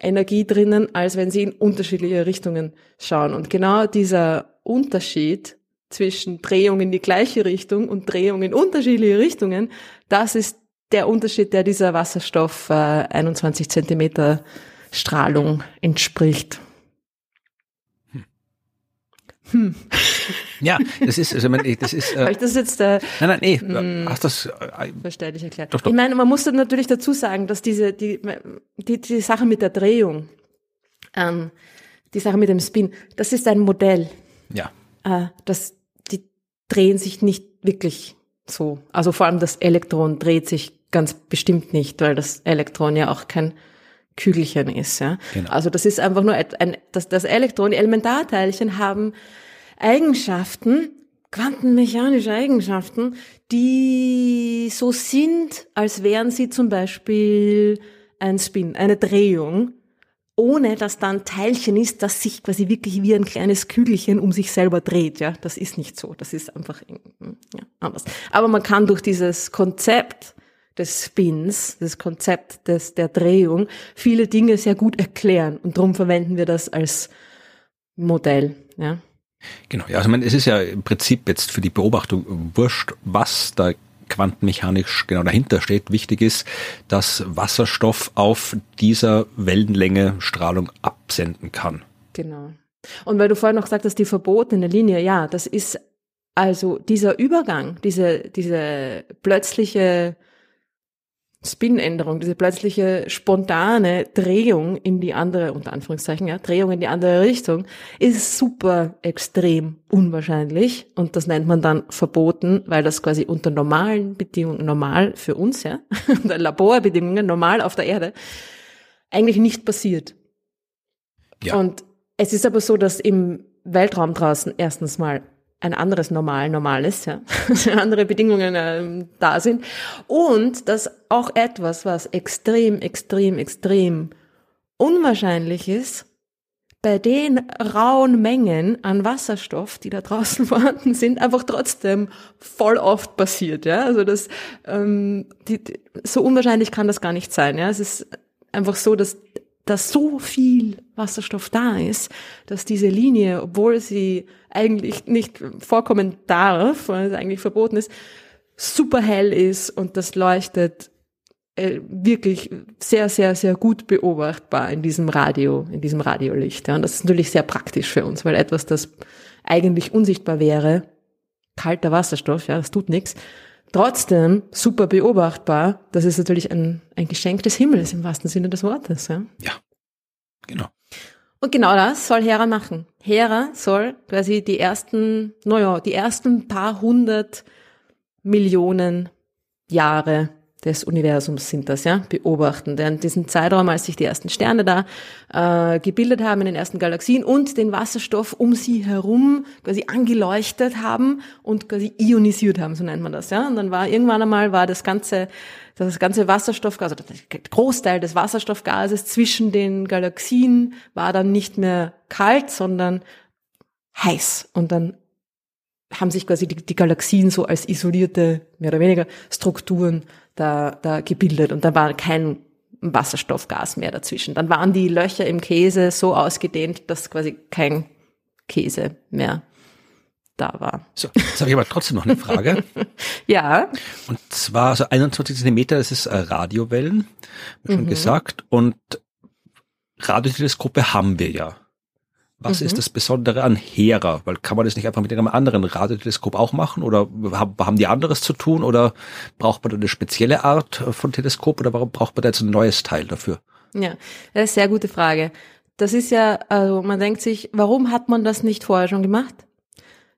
Energie drinnen, als wenn sie in unterschiedliche Richtungen schauen. Und genau dieser Unterschied zwischen Drehung in die gleiche Richtung und Drehung in unterschiedliche Richtungen, das ist der Unterschied, der dieser Wasserstoff äh, 21 Zentimeter Strahlung entspricht. Hm. hm. Ja, das ist, also man, das ist. Äh, Habe ich das jetzt? Äh, nein, nein, nee, mh, hast das äh, verständlich erklärt. Doch, doch. Ich meine, man muss natürlich dazu sagen, dass diese die die, die Sache mit der Drehung, ähm, die Sache mit dem Spin, das ist ein Modell. Ja. Äh, das die drehen sich nicht wirklich so. Also vor allem das Elektron dreht sich ganz bestimmt nicht, weil das Elektron ja auch kein Kügelchen ist. Ja? Genau. Also das ist einfach nur ein, das, das Elektron, die Elementarteilchen haben Eigenschaften, quantenmechanische Eigenschaften, die so sind, als wären sie zum Beispiel ein Spin, eine Drehung, ohne dass da ein Teilchen ist, das sich quasi wirklich wie ein kleines Kügelchen um sich selber dreht. Ja, das ist nicht so. Das ist einfach ja, anders. Aber man kann durch dieses Konzept des Spins, das Konzept des, der Drehung, viele Dinge sehr gut erklären. Und darum verwenden wir das als Modell. Ja. Genau, ja, also man, es ist ja im Prinzip jetzt für die Beobachtung wurscht, was da quantenmechanisch genau dahinter steht. Wichtig ist, dass Wasserstoff auf dieser Wellenlänge Strahlung absenden kann. Genau. Und weil du vorhin noch gesagt hast, die verbotene Linie, ja, das ist also dieser Übergang, diese, diese plötzliche Spin-Änderung, diese plötzliche spontane Drehung in die andere, unter Anführungszeichen, ja, Drehung in die andere Richtung, ist super extrem unwahrscheinlich und das nennt man dann verboten, weil das quasi unter normalen Bedingungen, normal für uns, ja, *laughs* unter Laborbedingungen, normal auf der Erde, eigentlich nicht passiert. Ja. Und es ist aber so, dass im Weltraum draußen erstens mal ein anderes Normal normal ist, ja, *laughs* andere Bedingungen ähm, da sind. Und dass auch etwas, was extrem, extrem, extrem unwahrscheinlich ist, bei den rauen Mengen an Wasserstoff, die da draußen *laughs* vorhanden sind, einfach trotzdem voll oft passiert, ja, also das ähm, die, so unwahrscheinlich kann das gar nicht sein, ja, es ist einfach so, dass dass so viel Wasserstoff da ist, dass diese Linie, obwohl sie eigentlich nicht vorkommen darf, weil es eigentlich verboten ist, super hell ist und das leuchtet äh, wirklich sehr, sehr, sehr gut beobachtbar in diesem Radio, in diesem Radiolicht. Ja. Und das ist natürlich sehr praktisch für uns, weil etwas, das eigentlich unsichtbar wäre, kalter Wasserstoff, ja, das tut nichts, trotzdem super beobachtbar, das ist natürlich ein, ein Geschenk des Himmels im wahrsten Sinne des Wortes. Ja, ja genau. Und genau das soll Hera machen. Hera soll quasi die ersten, naja, die ersten paar hundert Millionen Jahre des Universums sind das, ja, beobachten. Denn diesen Zeitraum, als sich die ersten Sterne da äh, gebildet haben in den ersten Galaxien und den Wasserstoff um sie herum quasi angeleuchtet haben und quasi ionisiert haben, so nennt man das, ja. Und dann war irgendwann einmal war das ganze das ganze Wasserstoffgas, also der Großteil des Wasserstoffgases zwischen den Galaxien war dann nicht mehr kalt, sondern heiß. Und dann haben sich quasi die, die Galaxien so als isolierte, mehr oder weniger Strukturen da, da gebildet und da war kein Wasserstoffgas mehr dazwischen. Dann waren die Löcher im Käse so ausgedehnt, dass quasi kein Käse mehr da war. So, jetzt habe ich aber trotzdem noch eine Frage. *laughs* ja. Und zwar so 21 Zentimeter, das ist äh, Radiowellen, wie schon mhm. gesagt. Und Radioteleskope haben wir ja. Was mhm. ist das Besondere an Hera? Weil kann man das nicht einfach mit einem anderen Radioteleskop auch machen? Oder haben die anderes zu tun? Oder braucht man da eine spezielle Art von Teleskop? Oder warum braucht man da jetzt ein neues Teil dafür? Ja, das ist eine sehr gute Frage. Das ist ja, also man denkt sich, warum hat man das nicht vorher schon gemacht?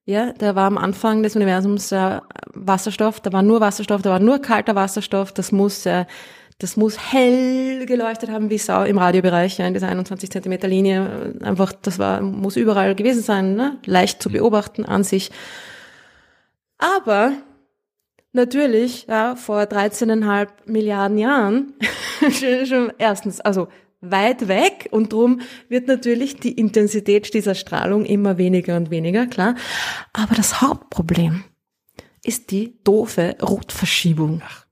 Ja, da war am Anfang des Universums äh, Wasserstoff, da war nur Wasserstoff, da war nur kalter Wasserstoff, das muss äh, das muss hell geleuchtet haben wie Sau im Radiobereich, ja, in dieser 21 Zentimeter Linie. Einfach, das war, muss überall gewesen sein, ne? leicht zu beobachten an sich. Aber natürlich, ja, vor 13,5 Milliarden Jahren, *laughs* schon erstens, also weit weg und drum wird natürlich die Intensität dieser Strahlung immer weniger und weniger, klar. Aber das Hauptproblem ist die doofe Rotverschiebung. Ach.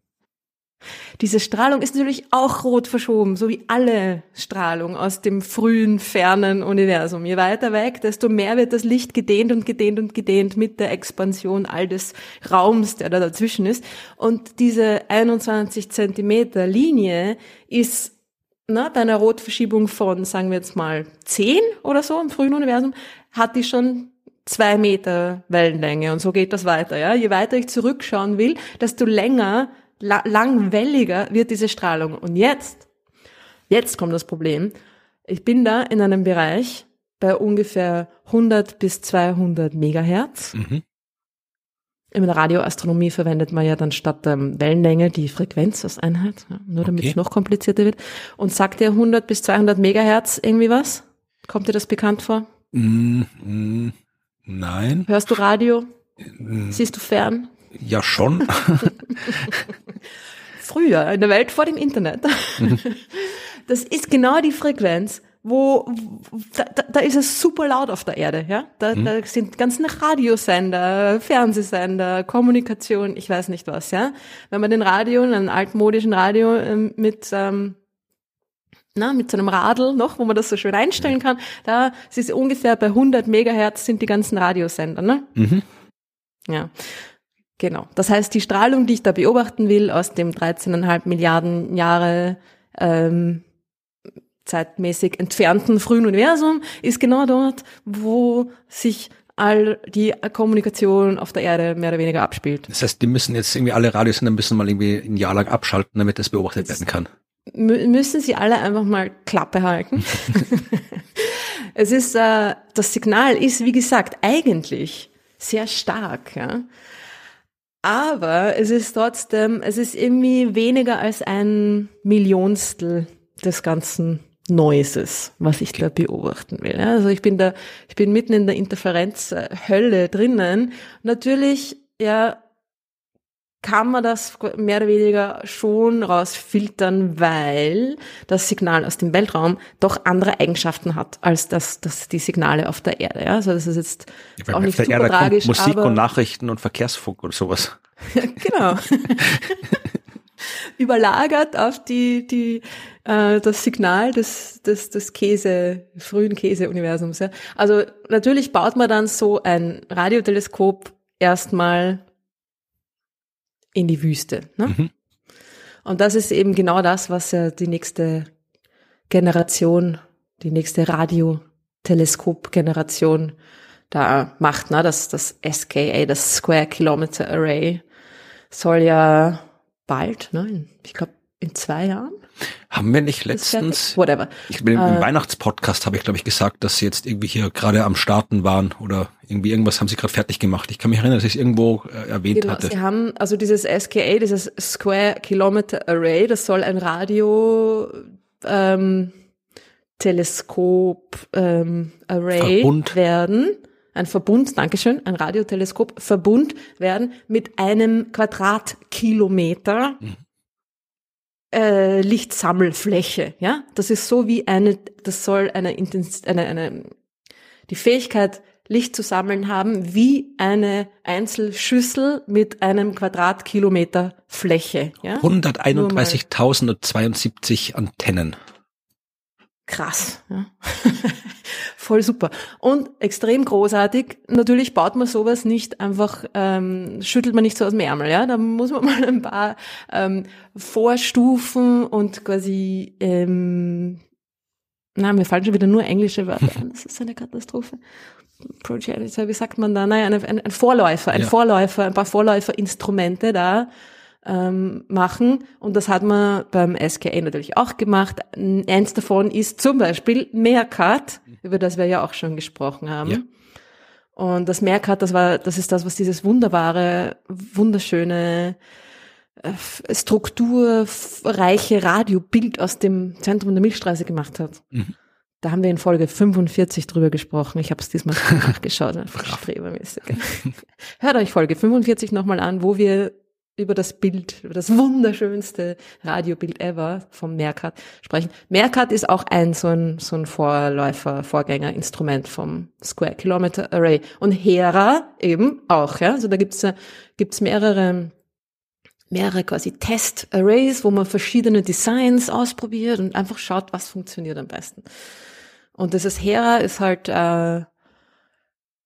Diese Strahlung ist natürlich auch rot verschoben, so wie alle Strahlung aus dem frühen, fernen Universum. Je weiter weg, desto mehr wird das Licht gedehnt und gedehnt und gedehnt mit der Expansion all des Raums, der da dazwischen ist. Und diese 21 Zentimeter Linie ist na, bei einer Rotverschiebung von, sagen wir jetzt mal, 10 oder so im frühen Universum, hat die schon zwei Meter Wellenlänge und so geht das weiter. Ja? Je weiter ich zurückschauen will, desto länger langwelliger wird diese Strahlung. Und jetzt, jetzt kommt das Problem. Ich bin da in einem Bereich bei ungefähr 100 bis 200 Megahertz. Mhm. In der Radioastronomie verwendet man ja dann statt ähm, Wellenlänge die Frequenz als Einheit, ja, nur damit okay. es noch komplizierter wird. Und sagt dir 100 bis 200 Megahertz irgendwie was? Kommt dir das bekannt vor? Mm, mm, nein. Hörst du Radio? Mm. Siehst du fern? Ja, schon. *laughs* *laughs* Früher, in der Welt vor dem Internet. *laughs* Das ist genau die Frequenz, wo, da, da ist es super laut auf der Erde, ja. Da, mhm. da sind ganzen Radiosender, Fernsehsender, Kommunikation, ich weiß nicht was, ja. Wenn man den Radio, einen altmodischen Radio ähm, mit ähm, na, mit so einem Radl noch, wo man das so schön einstellen kann, da es ist ungefähr bei 100 Megahertz sind die ganzen Radiosender, ne? Mhm. Ja. Genau. Das heißt, die Strahlung, die ich da beobachten will aus dem 13,5 Milliarden Jahre ähm, zeitmäßig entfernten frühen Universum, ist genau dort, wo sich all die Kommunikation auf der Erde mehr oder weniger abspielt. Das heißt, die müssen jetzt irgendwie alle Radiosender müssen mal irgendwie ein Jahr lang abschalten, damit das beobachtet werden kann. müssen sie alle einfach mal Klappe halten. *laughs* es ist, äh, das Signal ist, wie gesagt, eigentlich sehr stark, ja. Aber es ist trotzdem, es ist irgendwie weniger als ein Millionstel des ganzen Noises, was ich da beobachten will. Also ich bin da, ich bin mitten in der Interferenzhölle drinnen. Natürlich, ja, kann man das mehr oder weniger schon rausfiltern, weil das Signal aus dem Weltraum doch andere Eigenschaften hat als das, das die Signale auf der Erde. Ja? Also das ist jetzt ja, auch nicht super Erde tragisch. Musik und Nachrichten und Verkehrsfunk oder sowas. *laughs* genau. *laughs* Überlagert auf die, die, äh, das Signal des, des, des Käse, frühen Käse-Universums. Ja? Also natürlich baut man dann so ein Radioteleskop erstmal in die Wüste. Ne? Mhm. Und das ist eben genau das, was ja die nächste Generation, die nächste Radioteleskop-Generation da macht, ne? das, das SKA, das Square Kilometer Array, soll ja bald, ne? ich glaube in zwei Jahren, haben wir nicht letztens, whatever. Ich bin im äh, Weihnachtspodcast habe ich glaube ich gesagt, dass sie jetzt irgendwie hier gerade am Starten waren oder irgendwie irgendwas haben sie gerade fertig gemacht. Ich kann mich erinnern, dass ich es irgendwo äh, erwähnt genau, hatte. Sie haben also dieses SKA, dieses Square Kilometer Array, das soll ein Radio ähm, Teleskop ähm, Array Verbund. werden ein Verbund, Dankeschön, ein Radioteleskop Verbund werden mit einem Quadratkilometer mhm äh, Lichtsammelfläche, ja. Das ist so wie eine, das soll eine, Intens eine, eine die Fähigkeit, Licht zu sammeln haben, wie eine Einzelschüssel mit einem Quadratkilometer Fläche. Ja? 131.072 Antennen. Krass. Ja. *laughs* Voll super. Und extrem großartig. Natürlich baut man sowas nicht einfach, ähm, schüttelt man nicht so aus dem Ärmel, ja. Da muss man *laughs* mal ein paar ähm, Vorstufen und quasi, ähm, na, mir fallen schon wieder nur englische Wörter an. Das ist eine Katastrophe. Project, wie sagt man da? Naja, ein, ein Vorläufer, ein ja. Vorläufer, ein paar Vorläuferinstrumente da ähm, machen. Und das hat man beim SKA natürlich auch gemacht. Eins davon ist zum Beispiel Meerkat, über das wir ja auch schon gesprochen haben. Ja. Und das Meerkat, das war, das ist das, was dieses wunderbare, wunderschöne, äh, strukturreiche Radiobild aus dem Zentrum der Milchstraße gemacht hat. Mhm. Da haben wir in Folge 45 drüber gesprochen. Ich habe es diesmal *laughs* nachgeschaut. Strebermäßig. Hört euch Folge 45 nochmal an, wo wir über das Bild, über das wunderschönste Radiobild ever vom Mercat sprechen. Mercat ist auch ein so ein, so ein Vorläufer, Vorgängerinstrument vom Square Kilometer Array. Und Hera eben auch, ja. Also da gibt's, gibt's mehrere, mehrere quasi Test-Arrays, wo man verschiedene Designs ausprobiert und einfach schaut, was funktioniert am besten. Und das ist Hera ist halt, äh,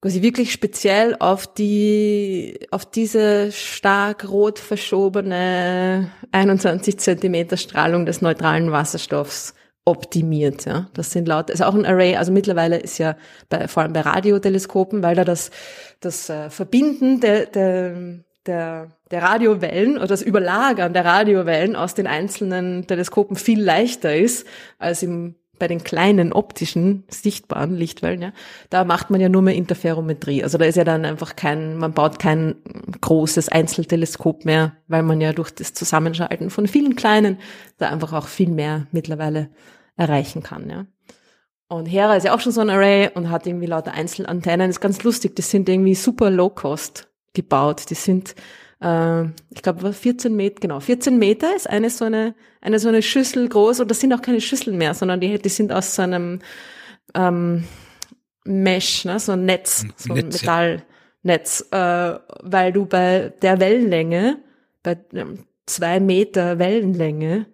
quasi wirklich speziell auf die, auf diese stark rot verschobene 21 Zentimeter Strahlung des neutralen Wasserstoffs optimiert. Ja, das sind laut, ist auch ein Array. Also mittlerweile ist ja bei, vor allem bei Radioteleskopen, weil da das das äh, Verbinden der, der der, der Radiowellen oder das Überlagern der Radiowellen aus den einzelnen Teleskopen viel leichter ist als im bei den kleinen optischen sichtbaren Lichtwellen, ja, da macht man ja nur mehr Interferometrie. Also da ist ja dann einfach kein, man baut kein großes Einzelteleskop mehr, weil man ja durch das Zusammenschalten von vielen kleinen da einfach auch viel mehr mittlerweile erreichen kann, ja. Und Hera ist ja auch schon so ein Array und hat irgendwie lauter Einzelantennen. Das ist ganz lustig. Die sind irgendwie super low cost gebaut. Die sind äh, ich glaube 14 Meter, genau, 14 Meter ist eine so eine, eine so eine Schüssel groß und das sind auch keine Schüsseln mehr, sondern die, die sind aus so einem ähm, Mesh, ne, so ein Netz, so ein Netz, Metallnetz, äh, weil du bei der Wellenlänge, bei ähm, zwei Meter Wellenlänge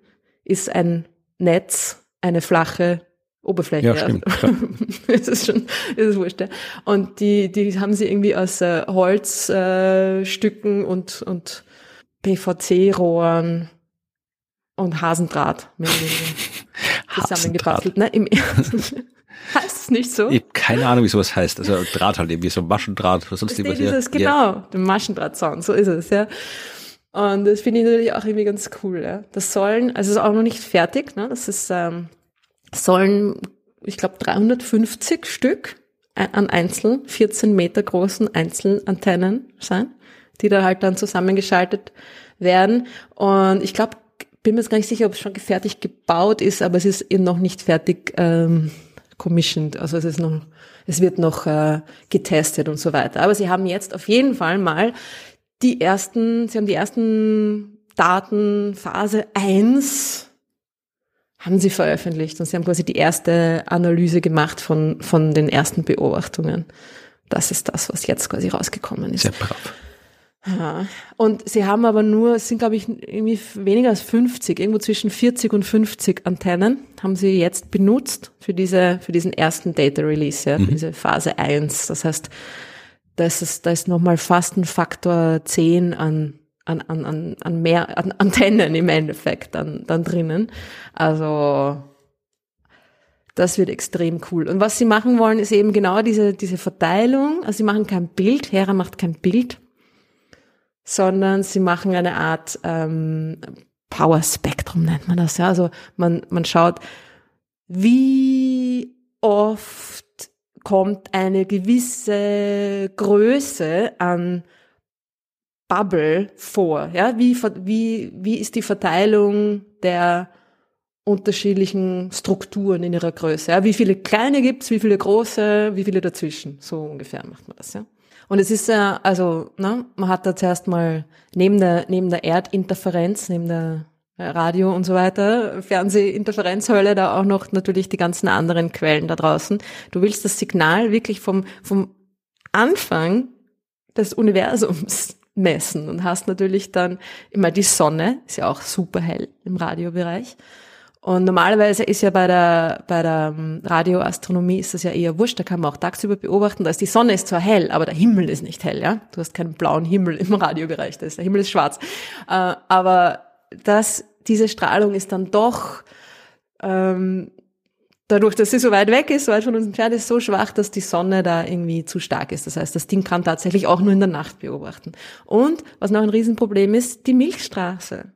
ist ein Netz eine flache Oberfläche. Ja, stimmt. *laughs* das ist schon, das ist wurscht. Ja. Und die, die haben sie irgendwie aus äh, Holzstücken äh, und, und PVC-Rohren und Hasendraht oder *laughs* zusammengebastelt. Ne? Im *laughs* heißt es nicht so? Ich habe keine Ahnung, wie sowas heißt. Also Draht halt irgendwie, so Maschendraht, was sonst irgendwas. Dieses, genau, ja. der Maschendrahtzaun, so ist es, ja. Und das finde ich natürlich auch irgendwie ganz cool, ja. Das sollen, also es ist auch noch nicht fertig, ne? Das ist, ähm, sollen, ich glaube, 350 Stück an einzeln 14 Meter großen Einzelantennen sein, die da halt dann zusammengeschaltet werden. Und ich glaube, bin mir jetzt gar nicht sicher, ob es schon fertig gebaut ist, aber es ist eben noch nicht fertig ähm, commissioned. Also es ist noch, es wird noch äh, getestet und so weiter. Aber sie haben jetzt auf jeden Fall mal die ersten, sie haben die ersten Daten Phase 1 haben sie veröffentlicht und sie haben quasi die erste Analyse gemacht von, von den ersten Beobachtungen. Das ist das, was jetzt quasi rausgekommen ist. Sehr brav. Ja. Und sie haben aber nur, es sind glaube ich irgendwie weniger als 50, irgendwo zwischen 40 und 50 Antennen haben sie jetzt benutzt für diese, für diesen ersten Data Release, ja, mhm. diese Phase 1. Das heißt, da ist es, da ist nochmal fast ein Faktor 10 an an, an, an, an mehr an Antennen im Endeffekt dann, dann drinnen. Also das wird extrem cool. Und was sie machen wollen, ist eben genau diese, diese Verteilung. Also sie machen kein Bild, Hera macht kein Bild, sondern sie machen eine Art ähm, Power Spectrum nennt man das. Ja? Also man, man schaut, wie oft kommt eine gewisse Größe an Bubble vor? Ja, wie, wie, wie ist die Verteilung der unterschiedlichen Strukturen in ihrer Größe? Ja, wie viele kleine gibt's, wie viele große, wie viele dazwischen? So ungefähr macht man das, ja. Und es ist ja, also, ne, man hat da zuerst mal neben der, neben der Erdinterferenz, neben der Radio und so weiter, Fernsehinterferenzhölle, da auch noch natürlich die ganzen anderen Quellen da draußen. Du willst das Signal wirklich vom, vom Anfang des Universums messen und hast natürlich dann immer die Sonne, ist ja auch super hell im Radiobereich. Und normalerweise ist ja bei der, bei der ähm, Radioastronomie ist das ja eher wurscht, da kann man auch tagsüber beobachten, dass die Sonne ist zwar hell, aber der Himmel ist nicht hell, ja. Du hast keinen blauen Himmel im Radiobereich, der Himmel ist schwarz. Äh, aber das, diese Strahlung ist dann doch ähm, dadurch, dass sie so weit weg ist, so weit von uns entfernt ist, so schwach, dass die Sonne da irgendwie zu stark ist. Das heißt, das Ding kann tatsächlich auch nur in der Nacht beobachten. Und was noch ein Riesenproblem ist, die Milchstraße.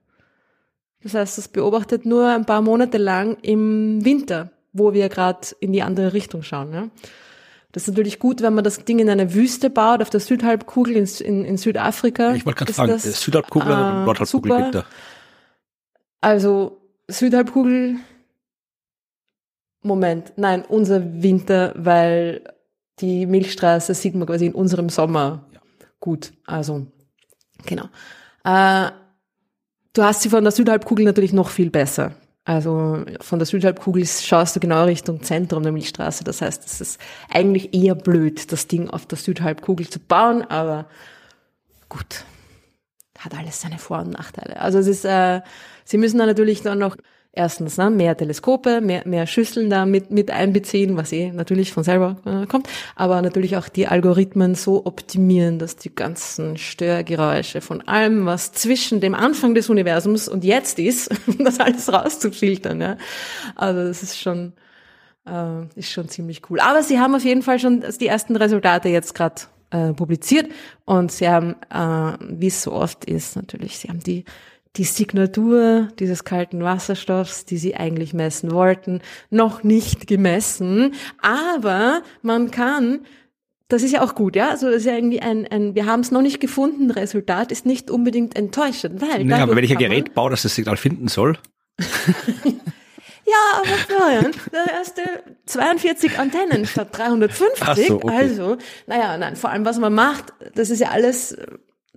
Das heißt, das beobachtet nur ein paar Monate lang im Winter, wo wir gerade in die andere Richtung schauen. Ja? Das ist natürlich gut, wenn man das Ding in einer Wüste baut, auf der Südhalbkugel in, in, in Südafrika. Ich wollte gerade fragen, das, Südhalbkugel oder äh, Nordhalbkugel liegt da? Also Südhalbkugel Moment, nein, unser Winter, weil die Milchstraße sieht man quasi in unserem Sommer ja. gut. Also, genau. Äh, du hast sie von der Südhalbkugel natürlich noch viel besser. Also von der Südhalbkugel schaust du genau Richtung Zentrum der Milchstraße. Das heißt, es ist eigentlich eher blöd, das Ding auf der Südhalbkugel zu bauen, aber gut, hat alles seine Vor- und Nachteile. Also es ist, äh, sie müssen dann natürlich dann noch erstens ne, mehr Teleskope, mehr, mehr Schüsseln da mit, mit einbeziehen, was eh natürlich von selber äh, kommt, aber natürlich auch die Algorithmen so optimieren, dass die ganzen Störgeräusche von allem, was zwischen dem Anfang des Universums und jetzt ist, *laughs* das alles rauszufiltern. Ja. Also das ist schon, äh, ist schon ziemlich cool. Aber sie haben auf jeden Fall schon die ersten Resultate jetzt gerade äh, publiziert und sie haben, äh, wie es so oft ist, natürlich, sie haben die die Signatur dieses kalten Wasserstoffs, die sie eigentlich messen wollten, noch nicht gemessen. Aber man kann das ist ja auch gut, ja. Also das ist ja irgendwie ein, ein wir haben es noch nicht gefunden, Resultat ist nicht unbedingt enttäuschend, weil. Nee, aber wenn ich ein Gerät baue, das das Signal finden soll. *laughs* ja, aber Florian, der erste 42 Antennen statt 350. So, okay. Also, naja, nein, vor allem was man macht, das ist ja alles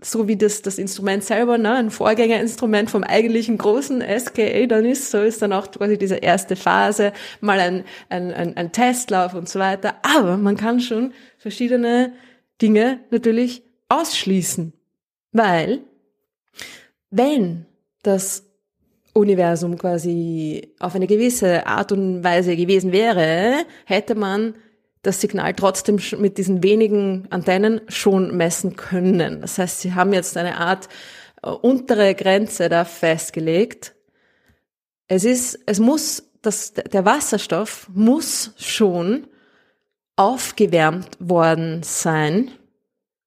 so wie das, das Instrument selber, ne, ein Vorgängerinstrument vom eigentlichen großen SKA dann ist, so ist dann auch quasi diese erste Phase, mal ein, ein, ein, ein Testlauf und so weiter. Aber man kann schon verschiedene Dinge natürlich ausschließen. Weil, wenn das Universum quasi auf eine gewisse Art und Weise gewesen wäre, hätte man das Signal trotzdem mit diesen wenigen Antennen schon messen können. Das heißt, sie haben jetzt eine Art äh, untere Grenze da festgelegt. Es ist, es muss, das, der Wasserstoff muss schon aufgewärmt worden sein,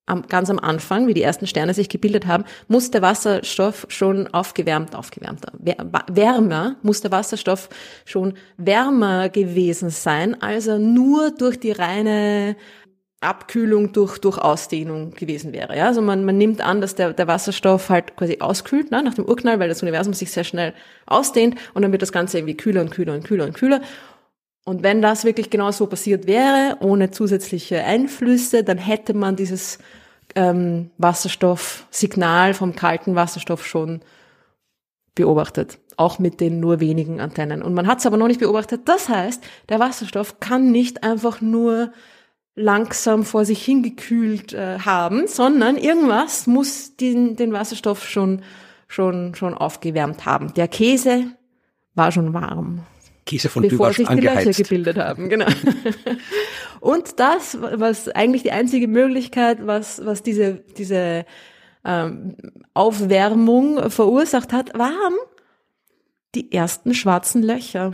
am, ganz am Anfang, wie die ersten Sterne sich gebildet haben, muss der Wasserstoff schon aufgewärmt, aufgewärmt, wärmer, muss der Wasserstoff schon wärmer gewesen sein, als er nur durch die reine Abkühlung durch, durch Ausdehnung gewesen wäre. Ja? Also man, man nimmt an, dass der, der Wasserstoff halt quasi auskühlt ne, nach dem Urknall, weil das Universum sich sehr schnell ausdehnt und dann wird das Ganze irgendwie kühler und kühler und kühler und kühler. Und wenn das wirklich genau so passiert wäre, ohne zusätzliche Einflüsse, dann hätte man dieses ähm, Wasserstoffsignal vom kalten Wasserstoff schon beobachtet, auch mit den nur wenigen Antennen. Und man hat es aber noch nicht beobachtet. Das heißt, der Wasserstoff kann nicht einfach nur langsam vor sich hingekühlt äh, haben, sondern irgendwas muss den, den Wasserstoff schon, schon, schon aufgewärmt haben. Der Käse war schon warm. Käse von bevor sich die angeheizt. Löcher gebildet haben, genau. *laughs* Und das, was eigentlich die einzige Möglichkeit, was, was diese, diese ähm, Aufwärmung verursacht hat, waren die ersten schwarzen Löcher.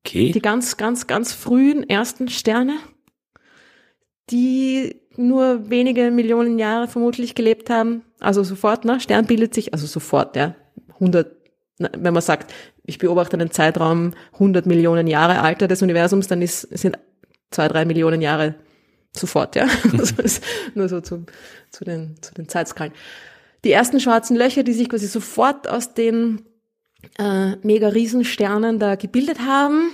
Okay. Die ganz, ganz, ganz frühen ersten Sterne, die nur wenige Millionen Jahre vermutlich gelebt haben. Also sofort, ne? Stern bildet sich, also sofort, ja. 100 wenn man sagt, ich beobachte einen Zeitraum 100 Millionen Jahre Alter des Universums, dann ist, sind zwei, drei Millionen Jahre sofort, ja. *laughs* Also nur so zu, zu, den, zu den Zeitskalen. Die ersten schwarzen Löcher, die sich quasi sofort aus den äh, mega-Riesensternen da gebildet haben,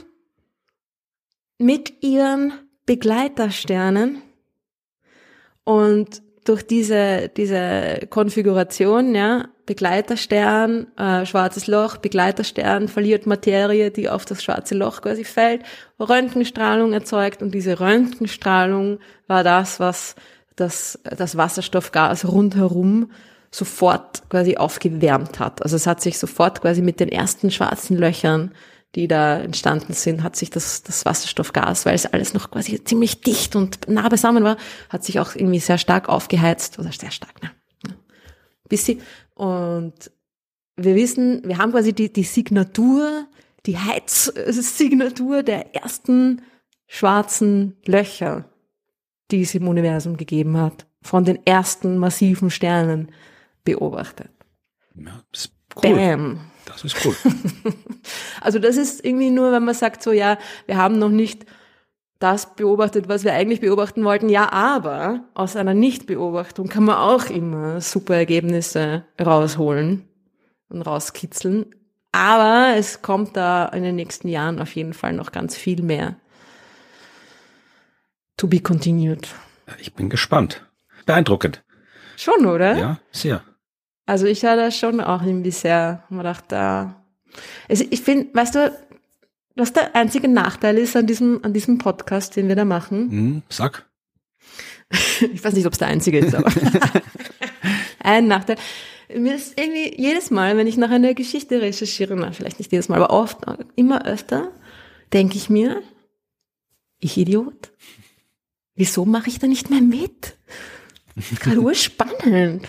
mit ihren Begleitersternen. Und durch diese, diese Konfiguration, ja, Begleiterstern, äh, schwarzes Loch, Begleiterstern verliert Materie, die auf das schwarze Loch quasi fällt, Röntgenstrahlung erzeugt und diese Röntgenstrahlung war das, was das, das Wasserstoffgas rundherum sofort quasi aufgewärmt hat. Also es hat sich sofort quasi mit den ersten schwarzen Löchern die da entstanden sind, hat sich das, das Wasserstoffgas, weil es alles noch quasi ziemlich dicht und nah beisammen war, hat sich auch irgendwie sehr stark aufgeheizt, oder sehr stark, ne? Bisschen. Und wir wissen, wir haben quasi die, die Signatur, die Heizsignatur der ersten schwarzen Löcher, die es im Universum gegeben hat, von den ersten massiven Sternen beobachtet. Ja, das ist cool. Bam. Das ist cool. *laughs* also das ist irgendwie nur, wenn man sagt so, ja, wir haben noch nicht das beobachtet, was wir eigentlich beobachten wollten. Ja, aber aus einer Nichtbeobachtung kann man auch immer super Ergebnisse rausholen und rauskitzeln. Aber es kommt da in den nächsten Jahren auf jeden Fall noch ganz viel mehr. To be continued. Ich bin gespannt. Beeindruckend. Schon, oder? Ja, sehr. Also ich da schon auch irgendwie sehr, man dachte, da. Also ich finde, weißt du, was der einzige Nachteil ist an diesem, an diesem Podcast, den wir da machen. Hm, sag. *laughs* ich weiß nicht, ob es der einzige ist, aber *laughs* ein Nachteil. Mir ist irgendwie jedes Mal, wenn ich nach einer Geschichte recherchiere, na, vielleicht nicht jedes Mal, aber oft, immer öfter, denke ich mir, ich Idiot, wieso mache ich da nicht mehr mit? Gerade *laughs* urspannend.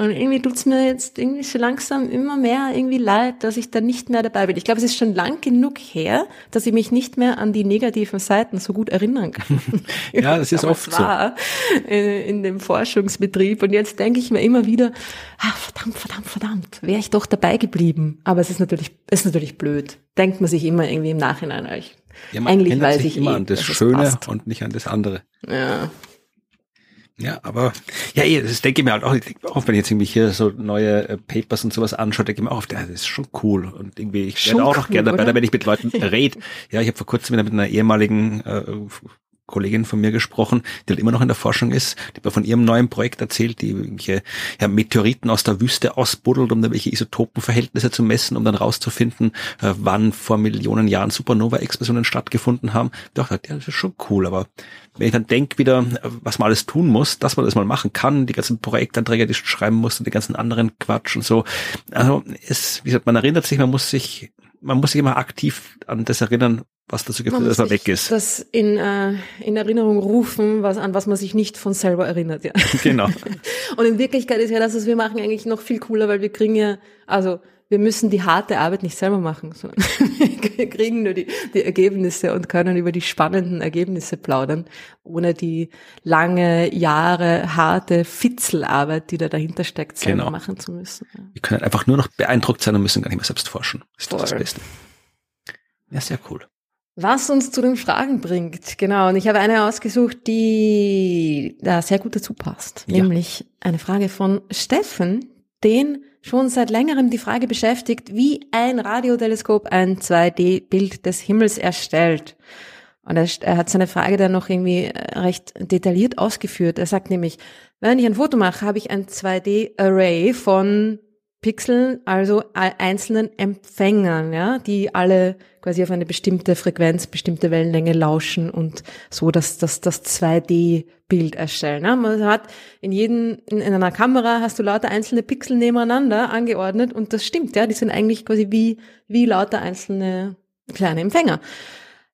Und irgendwie tut's mir jetzt irgendwie so langsam immer mehr irgendwie leid, dass ich da nicht mehr dabei bin. Ich glaube, es ist schon lang genug her, dass ich mich nicht mehr an die negativen Seiten so gut erinnern kann. *laughs* ja, das ist oft so. In dem Forschungsbetrieb. Und jetzt denke ich mir immer wieder, ah, verdammt, verdammt, verdammt, wäre ich doch dabei geblieben. Aber es ist natürlich, es ist natürlich blöd. Denkt man sich immer irgendwie im Nachhinein. Ja, man eigentlich weiß sich ich immer eh, an das Schöne und nicht an das andere. Ja. Ja, aber ja, das denke ich mir halt auch, auch wenn ich jetzt irgendwie hier so neue äh, Papers und sowas anschaue, denke ich mir auch, das ist schon cool. Und irgendwie, ich werde auch noch gerne dabei, wenn ich mit Leuten rede. Ja, ich habe vor kurzem wieder mit einer ehemaligen äh, Kollegin von mir gesprochen, die halt immer noch in der Forschung ist, die mir von ihrem neuen Projekt erzählt, die irgendwelche ja, Meteoriten aus der Wüste ausbuddelt, um da welche Isotopenverhältnisse zu messen, um dann rauszufinden, äh, wann vor Millionen Jahren Supernova-Explosionen stattgefunden haben. Ich dachte, ja, das ist schon cool, aber wenn ich dann denke wieder, was man alles tun muss, dass man das mal machen kann, die ganzen Projektanträge, die ich schreiben muss und die ganzen anderen Quatsch und so. Also es, wie gesagt, man erinnert sich, man muss sich, man muss sich immer aktiv an das erinnern, was dazu geführt hat, dass er weg ist. Das in, äh, in Erinnerung rufen, was, an was man sich nicht von selber erinnert, ja. *laughs* Genau. Und in Wirklichkeit ist ja das, was wir machen, eigentlich noch viel cooler, weil wir kriegen ja, also wir müssen die harte Arbeit nicht selber machen, sondern *laughs* wir kriegen nur die, die Ergebnisse und können über die spannenden Ergebnisse plaudern, ohne die lange Jahre harte Fitzelarbeit, die da dahinter steckt, selber genau. machen zu müssen. Ja. Wir können einfach nur noch beeindruckt sein und müssen gar nicht mehr selbst forschen. Das ist doch das Beste. Ja, sehr cool. Was uns zu den Fragen bringt, genau. Und ich habe eine ausgesucht, die da sehr gut dazu passt. Ja. Nämlich eine Frage von Steffen, den schon seit längerem die Frage beschäftigt, wie ein Radioteleskop ein 2D-Bild des Himmels erstellt. Und er, er, hat seine Frage dann noch irgendwie äh, recht detailliert ausgeführt. Er sagt nämlich, wenn ich ein Foto mache, habe ich ein 2D-Array von Pixeln, also einzelnen Empfängern, ja, die alle quasi auf eine bestimmte Frequenz, bestimmte Wellenlänge lauschen und so dass das, das 2D-Bild erstellen. Ja. Man hat in jedem, in, in, einer Kamera hast du lauter einzelne Pixel nebeneinander angeordnet und das stimmt, ja, die sind eigentlich quasi wie, wie lauter einzelne kleine Empfänger.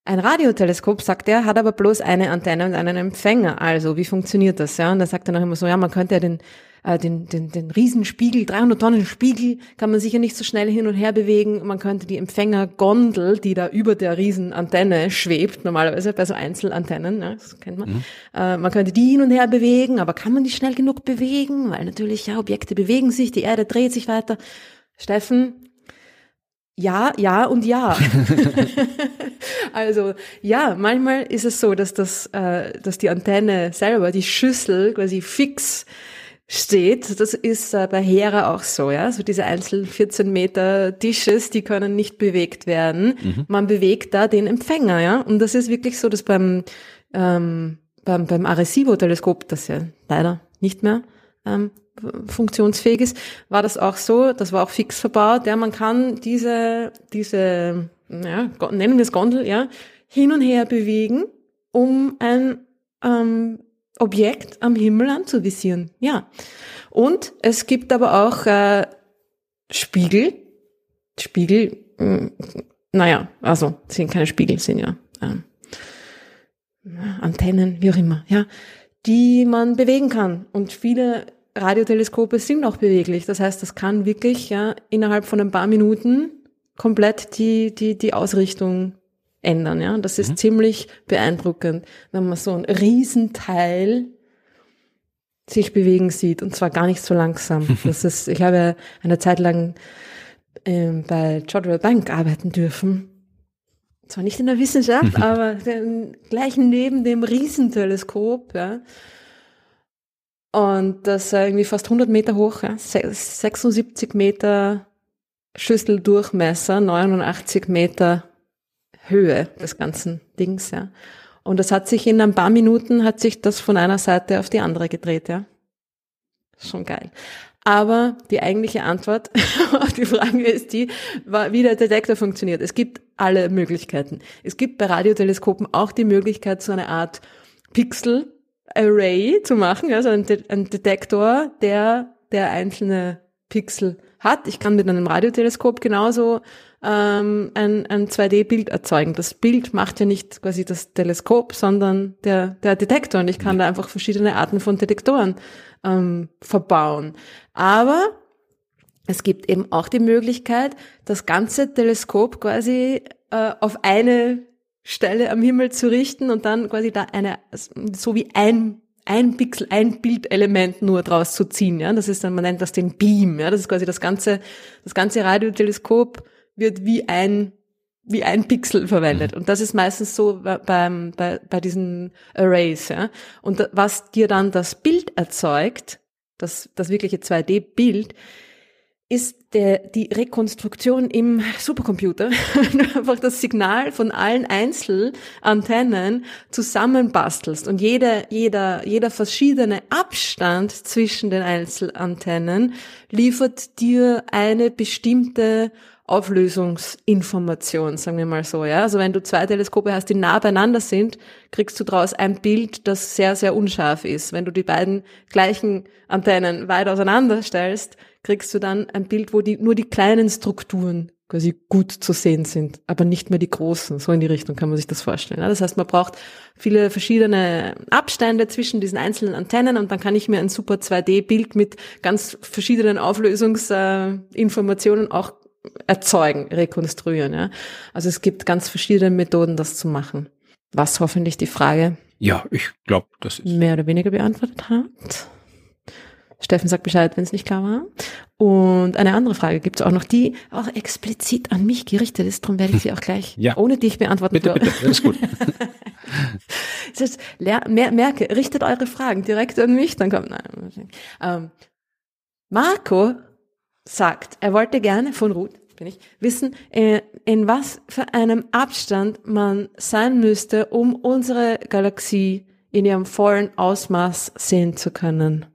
Ein Radioteleskop, sagt er, hat aber bloß eine Antenne und einen Empfänger. Also, wie funktioniert das? Ja, und da sagt er noch immer so, ja, man könnte ja den äh, den, den, den Riesenspiegel, 300 Tonnen Spiegel, kann man sicher nicht so schnell hin und her bewegen. Man könnte die Empfängergondel, die da über der Riesenantenne schwebt, normalerweise bei so Einzelantennen, ja, das kennt man, mhm. äh, man könnte die hin und her bewegen, aber kann man die schnell genug bewegen? Weil natürlich, ja, Objekte bewegen sich, die Erde dreht sich weiter. Steffen, ja, ja und ja. *laughs* *laughs* also ja, manchmal ist es so, dass das, äh, dass die Antenne selber, die Schüssel quasi fix steht. Das ist äh, bei Hera auch so, ja. So diese einzelnen 14 Meter Dishes, die können nicht bewegt werden. Mhm. Man bewegt da den Empfänger, ja. Und das ist wirklich so, dass beim, ähm, beim, beim Arecibo-Teleskop, das ja leider nicht mehr ähm, funktionsfähig ist, war das auch so, das war auch fix verbaut, ja, man kann diese, diese, ja, nennen wir es Gondel, ja, hin und her bewegen, um ein ähm, Objekt am Himmel anzuvisieren. Ja. Und es gibt aber auch äh, Spiegel. Spiegel, mh, hm, naja, also sind keine Spiegel, sind ja äh, Antennen, wie auch immer, ja, die man bewegen kann. Und viele Radioteleskope sind auch beweglich. Das heißt, das kann wirklich ja innerhalb von ein paar Minuten komplett die, die, die Ausrichtung ändern. Ja, das ist mhm. ziemlich beeindruckend, wenn man so ein Riesenteil sich bewegen sieht und zwar gar nicht so langsam. *laughs* Das ist, ich habe eine Zeit lang ähm, bei Jodrell Bank arbeiten dürfen. Zwar nicht in der Wissenschaft, *laughs* aber gleich neben dem Riesenteleskop, ja. Und das irgendwie fast 100 Meter hoch, ja, 76 Meter Schüsseldurchmesser, 89 Meter Höhe des ganzen Dings, ja. Und es hat sich in ein paar Minuten hat sich das von einer Seite auf die andere gedreht, ja. Schon geil. Aber die eigentliche Antwort *laughs* auf die Frage ist die, wie der Detektor funktioniert. Es gibt alle Möglichkeiten. Es gibt bei Radioteleskopen auch die Möglichkeit, so eine Art Pixel-Array zu machen, also ein Detektor, der, der einzelne Pixel hat. Ich kann mit einem Radioteleskop genauso ähm, ein, ein 2D-Bild erzeugen. Das Bild macht ja nicht quasi das Teleskop, sondern der, der Detektor. Und ich kann da einfach verschiedene Arten von Detektoren ähm, verbauen. Aber es gibt eben auch die Möglichkeit, das ganze Teleskop quasi äh, auf eine Stelle am Himmel zu richten und dann quasi da eine, so wie ein ein Pixel, ein Bildelement nur draus zu ziehen, ja. Das ist dann, man nennt das den Beam, ja. Das ist quasi das ganze, das ganze Radioteleskop wird wie ein wie ein Pixel verwendet. Mhm. Und das ist meistens so beim, bei, bei diesen Arrays. Ja? Und was dir dann das Bild erzeugt, das, das wirkliche 2D-Bild, ist der, die Rekonstruktion im Supercomputer. *laughs* Einfach das Signal von allen Einzelantennen zusammenbastelst und jeder, jeder, jeder verschiedene Abstand zwischen den Einzelantennen liefert dir eine bestimmte Auflösungsinformation, sagen wir mal so, ja. Also wenn du zwei Teleskope hast, die nah beieinander sind, kriegst du daraus ein Bild, das sehr, sehr unscharf ist. Wenn du die beiden gleichen Antennen weit auseinander stellst, kriegst du dann ein Bild, wo die, nur die kleinen Strukturen quasi gut zu sehen sind, aber nicht mehr die großen. So in die Richtung kann man sich das vorstellen. Das heißt, man braucht viele verschiedene Abstände zwischen diesen einzelnen Antennen und dann kann ich mir ein super 2D-Bild mit ganz verschiedenen Auflösungsinformationen auch erzeugen, rekonstruieren. Ja? Also es gibt ganz verschiedene Methoden, das zu machen. Was hoffentlich die Frage ja, ich glaube, das ist mehr oder weniger beantwortet hat. Steffen sagt Bescheid, wenn es nicht klar war. Und eine andere Frage gibt es auch noch, die auch explizit an mich gerichtet ist. Darum werde ich sie auch gleich ja. ohne dich beantworten. Bitte, bitte, *laughs* ist gut. das mer merke, richtet eure Fragen direkt an mich, dann kommt, nein. Ähm, Marco sagt, er wollte gerne von Ruth, bin ich, wissen, äh, in was für einem Abstand man sein müsste, um unsere Galaxie in ihrem vollen Ausmaß sehen zu können.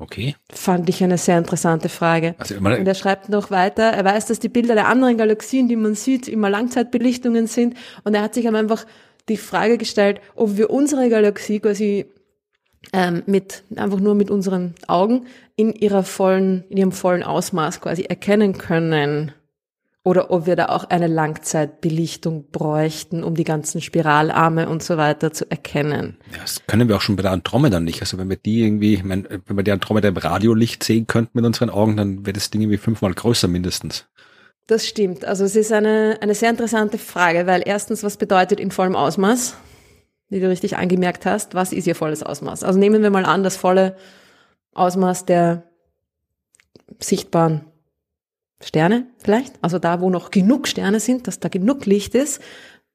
Okay. Fand ich eine sehr interessante Frage. Also und er schreibt noch weiter, er weiß, dass die Bilder der anderen Galaxien, die man sieht, immer Langzeitbelichtungen sind. Und er hat sich einfach die Frage gestellt, ob wir unsere Galaxie quasi ähm, mit einfach nur mit unseren Augen in ihrer vollen, in ihrem vollen Ausmaß quasi erkennen können. Oder ob wir da auch eine Langzeitbelichtung bräuchten, um die ganzen Spiralarme und so weiter zu erkennen. Ja, das können wir auch schon bei der Andromeda nicht. Also wenn wir die irgendwie, ich meine, wenn wir die Andromeda im Radiolicht sehen könnten mit unseren Augen, dann wäre das Ding irgendwie fünfmal größer mindestens. Das stimmt. Also es ist eine, eine sehr interessante Frage, weil erstens, was bedeutet in vollem Ausmaß? Wie du richtig angemerkt hast, was ist ihr volles Ausmaß? Also nehmen wir mal an, das volle Ausmaß der sichtbaren Sterne vielleicht, also da, wo noch genug Sterne sind, dass da genug Licht ist.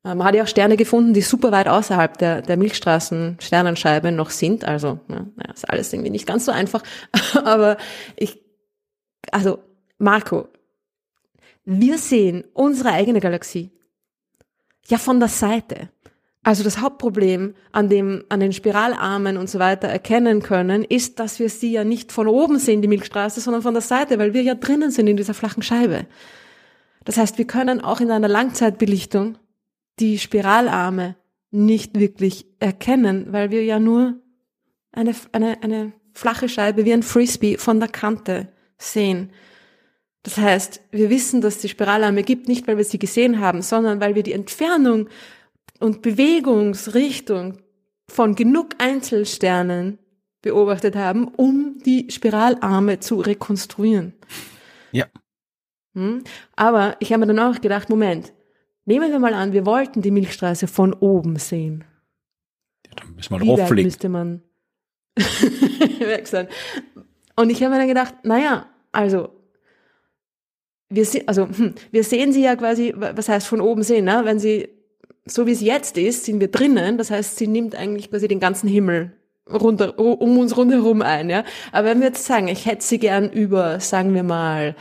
Äh, man hat ja auch Sterne gefunden, die super weit außerhalb der, der Milchstraßen-Sternenscheibe noch sind. Also, ja, naja, ist alles irgendwie nicht ganz so einfach. *laughs* Aber ich, also, Marco, wir sehen unsere eigene Galaxie ja von der Seite. Also das Hauptproblem an dem, an den Spiralarmen und so weiter erkennen können, ist, dass wir sie ja nicht von oben sehen, die Milchstraße, sondern von der Seite, weil wir ja drinnen sind in dieser flachen Scheibe. Das heißt, wir können auch in einer Langzeitbelichtung die Spiralarme nicht wirklich erkennen, weil wir ja nur eine, eine, eine flache Scheibe wie ein Frisbee von der Kante sehen. Das heißt, wir wissen, dass es die Spiralarme gibt, nicht weil wir sie gesehen haben, sondern weil wir die Entfernung und Bewegungsrichtung von genug Einzelsternen beobachtet haben, um die Spiralarme zu rekonstruieren. Ja. Hm? Aber ich habe mir dann auch gedacht, Moment, nehmen wir mal an, wir wollten die Milchstraße von oben sehen. Ja, dann müssen wir Wie weit müsste man *laughs* weg sein. Und ich habe mir dann gedacht, naja, also wir, also, hm, wir sehen sie ja quasi, was heißt von oben sehen, ne? wenn sie so wie es jetzt ist, sind wir drinnen. Das heißt, sie nimmt eigentlich quasi den ganzen Himmel runter, um uns rundherum ein, ja. Aber wenn wir jetzt sagen, ich hätte sie gern über, sagen wir mal,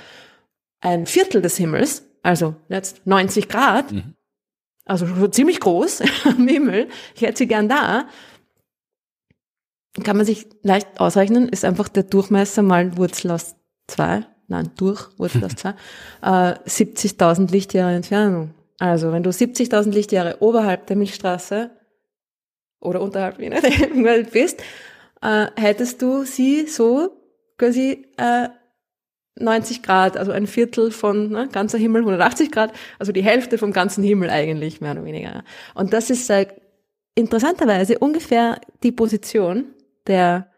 ein Viertel des Himmels, also jetzt 90 Grad, mhm. also ziemlich groß *laughs* am Himmel, ich hätte sie gern da, kann man sich leicht ausrechnen, ist einfach der Durchmesser mal Wurzel aus zwei, nein, durch Wurzel aus zwei, *laughs* äh, 70.000 Lichtjahre Entfernung. Also, wenn du 70.000 Lichtjahre oberhalb der Milchstraße oder unterhalb, je nachdem, *laughs* bist, äh, hättest du sie so quasi äh, 90 Grad, also ein Viertel von ne, ganzer Himmel 180 Grad, also die Hälfte vom ganzen Himmel eigentlich, mehr oder weniger. Und das ist äh, interessanterweise ungefähr die Position der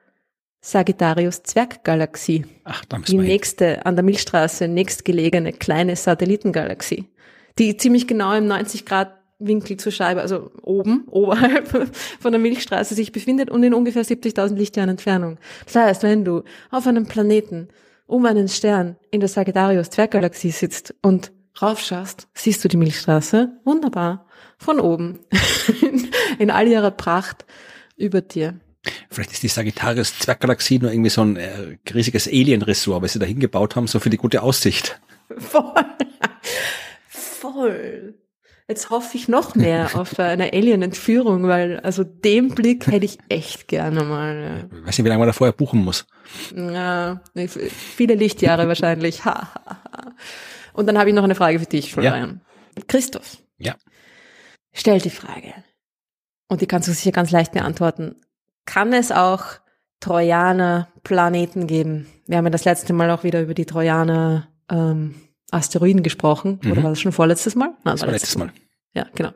Sagittarius Zwerggalaxie. Ach, da die nächste an der Milchstraße nächstgelegene kleine Satellitengalaxie die ziemlich genau im 90 Grad Winkel zur Scheibe, also oben, *laughs* oberhalb von der Milchstraße sich befindet und in ungefähr 70.000 Lichtjahren Entfernung. Das heißt, wenn du auf einem Planeten um einen Stern in der Sagittarius Zwerggalaxie sitzt und raufschaust, siehst du die Milchstraße wunderbar von oben *laughs* in all ihrer Pracht über dir. Vielleicht ist die Sagittarius Zwerggalaxie nur irgendwie so ein äh, riesiges Alien-Ressort, weil sie da hingebaut haben, so für die gute Aussicht. Voll. Voll. Jetzt hoffe ich noch mehr auf eine Alien-Entführung, weil also den Blick hätte ich echt gerne mal. Ja. Ich weiß nicht, wie lange man da vorher buchen muss. Ja, viele Lichtjahre wahrscheinlich. Und dann habe ich noch eine Frage für dich, Florian. Ja. Christoph. Ja. Stell die Frage. Und die kannst du sicher ganz leicht beantworten. Kann es auch Trojaner-Planeten geben? Wir haben ja das letzte Mal auch wieder über die Trojaner ähm, Asteroiden gesprochen. Mhm. Oder war das schon vorletztes Mal? Nein, das war letztes Mal. Mal. Ja, genau.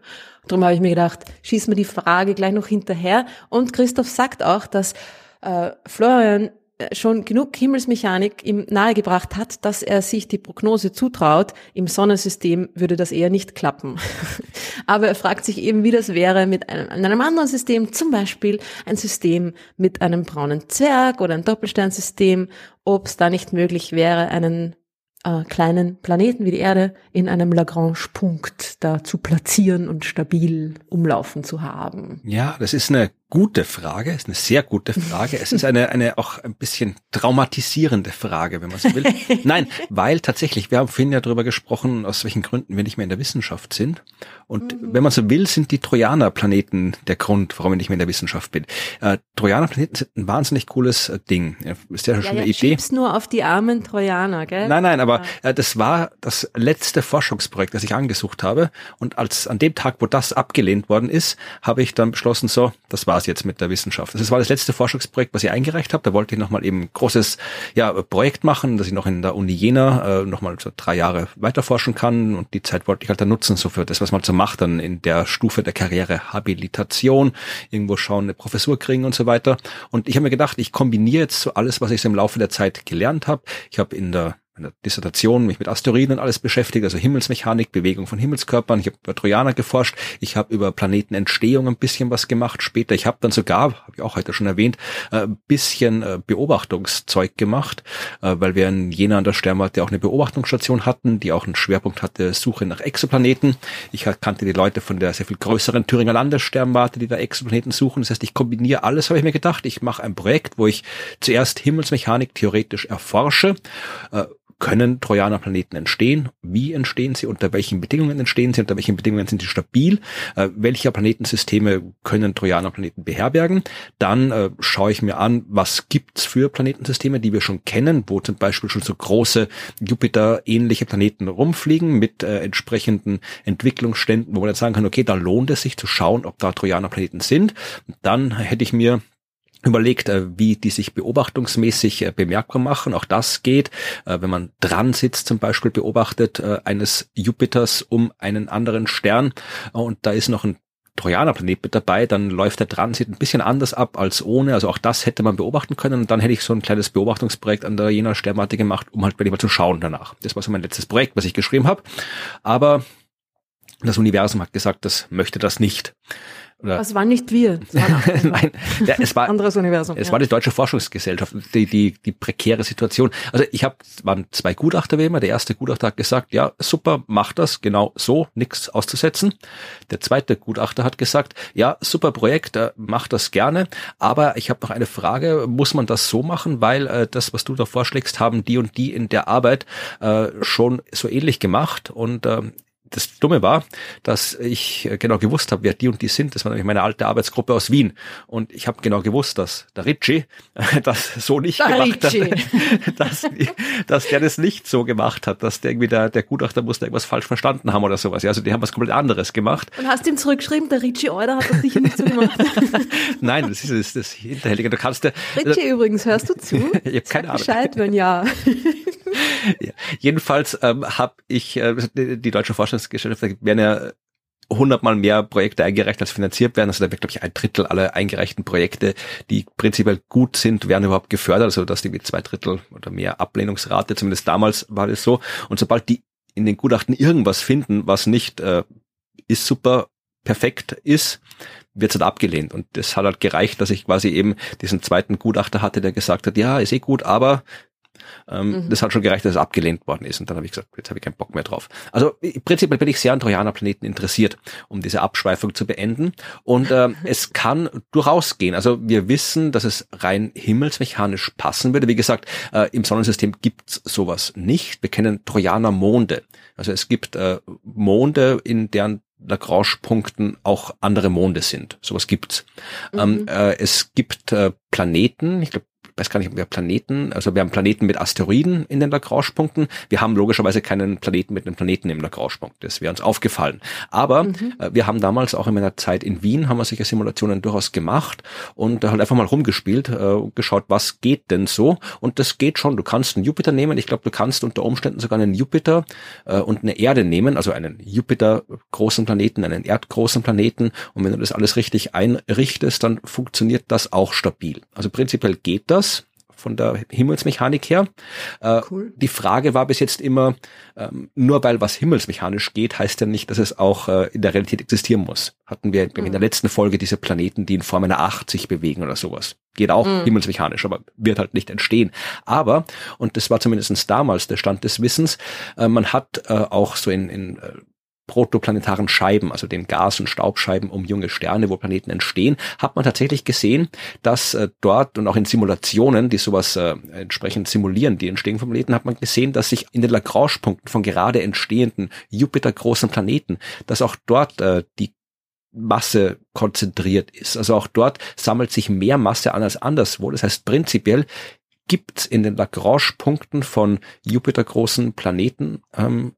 Darum habe ich mir gedacht, schieß mir die Frage gleich noch hinterher. Und Christoph sagt auch, dass äh, Florian äh, schon genug Himmelsmechanik ihm nahegebracht hat, dass er sich die Prognose zutraut, im Sonnensystem würde das eher nicht klappen. *laughs* Aber er fragt sich eben, wie das wäre mit einem, einem anderen System, zum Beispiel ein System mit einem braunen Zwerg oder ein Doppelsternsystem, ob es da nicht möglich wäre, einen äh, kleinen Planeten wie die Erde in einem Lagrange-Punkt da zu platzieren und stabil umlaufen zu haben? Ja, das ist eine gute Frage, ist eine sehr gute Frage. Es ist eine, eine auch ein bisschen traumatisierende Frage, wenn man so will. *laughs* Nein, weil tatsächlich, wir haben vorhin ja darüber gesprochen, aus welchen Gründen wir nicht mehr in der Wissenschaft sind. Und mhm. wenn man so will, sind die Trojaner-Planeten der Grund, warum ich nicht mehr in der Wissenschaft bin. Äh, Trojaner-Planeten sind ein wahnsinnig cooles äh, Ding. Ja, ist ja schon ja, eine Idee. nur auf die armen Trojaner, gell? Nein, nein, aber äh, das war das letzte Forschungsprojekt, das ich angesucht habe. Und als an dem Tag, wo das abgelehnt worden ist, habe ich dann beschlossen, so, das war war's jetzt mit der Wissenschaft. Das war das letzte Forschungsprojekt, was ich eingereicht habe. Da wollte ich nochmal eben großes ja, Projekt machen, dass ich noch in der Uni Jena äh, nochmal so drei Jahre weiter forschen kann. Und die Zeit wollte ich halt dann nutzen, so für das, was man so macht, dann in der Stufe der Karriere Habilitation, irgendwo schauen, eine Professur kriegen und so weiter. Und ich habe mir gedacht, ich kombiniere jetzt so alles, was ich so im Laufe der Zeit gelernt habe. Ich habe in der meiner Dissertation mich mit Asteroiden und alles beschäftigt, also Himmelsmechanik, Bewegung von Himmelskörpern. Ich habe über Trojaner geforscht. Ich habe über Planetenentstehung ein bisschen was gemacht später. Ich habe dann sogar, habe ich auch heute schon erwähnt, ein äh, bisschen äh, Beobachtungszeug gemacht, äh, weil wir in Jena an der Sternwarte auch eine Beobachtungsstation hatten, die auch einen Schwerpunkt hatte, Suche nach Exoplaneten. Ich kannte die Leute von der sehr viel größeren Thüringer Landessternwarte, die da Exoplaneten suchen. Das heißt, ich kombiniere alles, habe ich mir gedacht. Ich mache ein Projekt, wo ich zuerst Himmelsmechanik theoretisch erforsche, können Trojanerplaneten entstehen? Wie entstehen sie? Unter welchen Bedingungen entstehen sie? Unter welchen Bedingungen sind sie stabil? Äh, welche Planetensysteme können Trojanerplaneten beherbergen? Dann äh, schaue ich mir an, was gibt's für Planetensysteme, die wir schon kennen, wo zum Beispiel schon so große Jupiter-ähnliche Planeten rumfliegen mit äh, entsprechenden Entwicklungsständen, wo man dann sagen kann, okay, da lohnt es sich zu schauen, ob da Trojanerplaneten sind. dann hätte ich mir überlegt, äh, wie die sich beobachtungsmäßig äh, bemerkbar machen. Auch das geht, äh, wenn man dran sitzt, zum Beispiel beobachtet eines Jupiters um einen anderen Stern und da ist noch ein Trojanerplanet mit dabei, dann läuft der Transit ein bisschen anders ab als ohne. Also auch das hätte man beobachten können. Und dann hätte ich so ein kleines Beobachtungsprojekt an der Jena Sternwarte gemacht, um halt wirklich mal zu schauen danach. Das war so mein letztes Projekt, was ich geschrieben habe. Aber das Universum hat gesagt, das möchte das nicht. Oder das waren nicht wir. *laughs* Nein, ja, es war anderes Universum. Es ja. war die Deutsche Forschungsgesellschaft, die die die prekäre Situation. Also ich habe waren zwei Gutachter wie immer. Der erste Gutachter hat gesagt, ja super, mach das genau so, nichts auszusetzen. Der zweite Gutachter hat gesagt, ja super Projekt, äh, mach das gerne, aber ich habe noch eine Frage: Muss man das so machen, weil äh, das, was du da vorschlägst, haben die und die in der Arbeit äh, schon so ähnlich gemacht und äh, das Dumme war, dass ich äh, genau gewusst habe, wer die und die sind. Das war nämlich meine alte Arbeitsgruppe aus Wien. Und ich habe genau gewusst, dass der Ricci *laughs* das so nicht der gemacht Ricci. hat. *laughs* Dass, dass der das nicht so gemacht hat, dass der irgendwie der, der Gutachter musste irgendwas falsch verstanden haben oder sowas. Ja, also die haben was komplett anderes gemacht. Und hast ihm zurückgeschrieben, der Ricci Euler hat das sicher nicht so gemacht. *laughs* Nein, das ist das, das Hinterhältige. Du kannst ja, Ricci übrigens, hörst du zu? ich habe keine Ahnung. Bescheid, wenn ja. *laughs* ja. Jedenfalls ähm, habe ich äh, die deutsche Forschungsgesellschaft werden ja hundertmal mehr Projekte eingereicht als finanziert werden. Also da wird, glaube ich, ein Drittel aller eingereichten Projekte, die prinzipiell gut sind, werden überhaupt gefördert. Also dass die mit zwei Drittel oder mehr Ablehnungsrate, zumindest damals war das so. Und sobald die in den Gutachten irgendwas finden, was nicht äh, ist super perfekt ist, wird es halt abgelehnt. Und das hat halt gereicht, dass ich quasi eben diesen zweiten Gutachter hatte, der gesagt hat, ja, ist eh gut, aber Ähm, mhm. Das hat schon gereicht, dass es abgelehnt worden ist. Und dann habe ich gesagt, jetzt habe ich keinen Bock mehr drauf. Also prinzipiell bin ich sehr an Trojanerplaneten interessiert, um diese Abschweifung zu beenden. Und äh, *laughs* es kann durchaus gehen. Also wir wissen, dass es rein himmelsmechanisch passen würde. Wie gesagt, äh, im Sonnensystem gibt's sowas nicht. Wir kennen Trojaner-Monde. Also es gibt äh, Monde, in deren Lagrange-Punkten auch andere Monde sind. Sowas gibt's. Ähm, mhm. Ähm, äh, es gibt äh, Planeten, ich glaube weiß gar nicht, ob wir Planeten, also wir haben Planeten mit Asteroiden in den Lagrange-Punkten. Wir haben logischerweise keinen Planeten mit einem Planeten im Lagrange-Punkt. Das wäre uns aufgefallen. Aber mhm. äh, wir haben damals auch in meiner Zeit in Wien, haben wir solche Simulationen durchaus gemacht und halt einfach mal rumgespielt, äh, geschaut, was geht denn so? Und das geht schon. Du kannst einen Jupiter nehmen. Ich glaube, du kannst unter Umständen sogar einen Jupiter äh, und eine Erde nehmen, also einen Jupiter großen Planeten, einen erdgroßen Planeten. Und wenn du das alles richtig einrichtest, dann funktioniert das auch stabil. Also prinzipiell geht das von der Himmelsmechanik her. Äh, cool. Die Frage war bis jetzt immer, ähm, nur weil was himmelsmechanisch geht, heißt ja nicht, dass es auch äh, in der Realität existieren muss. Hatten wir mhm. in der letzten Folge diese Planeten, die in Form einer Acht sich bewegen oder sowas. Geht auch mhm. himmelsmechanisch, aber wird halt nicht entstehen. Aber, und das war zumindest damals der Stand des Wissens, äh, man hat äh, auch so in, in äh, protoplanetaren Scheiben, also den Gas- und Staubscheiben um junge Sterne, wo Planeten entstehen, hat man tatsächlich gesehen, dass äh, dort und auch in Simulationen, die sowas äh, entsprechend simulieren, die Entstehung von Planeten, hat man gesehen, dass sich in den Lagrange-Punkten von gerade entstehenden Jupiter-großen Planeten, dass auch dort äh, die Masse konzentriert ist. Also auch dort sammelt sich mehr Masse an als anderswo. Das heißt, prinzipiell gibt in den Lagrange-Punkten von Jupiter-großen Planeten ähm,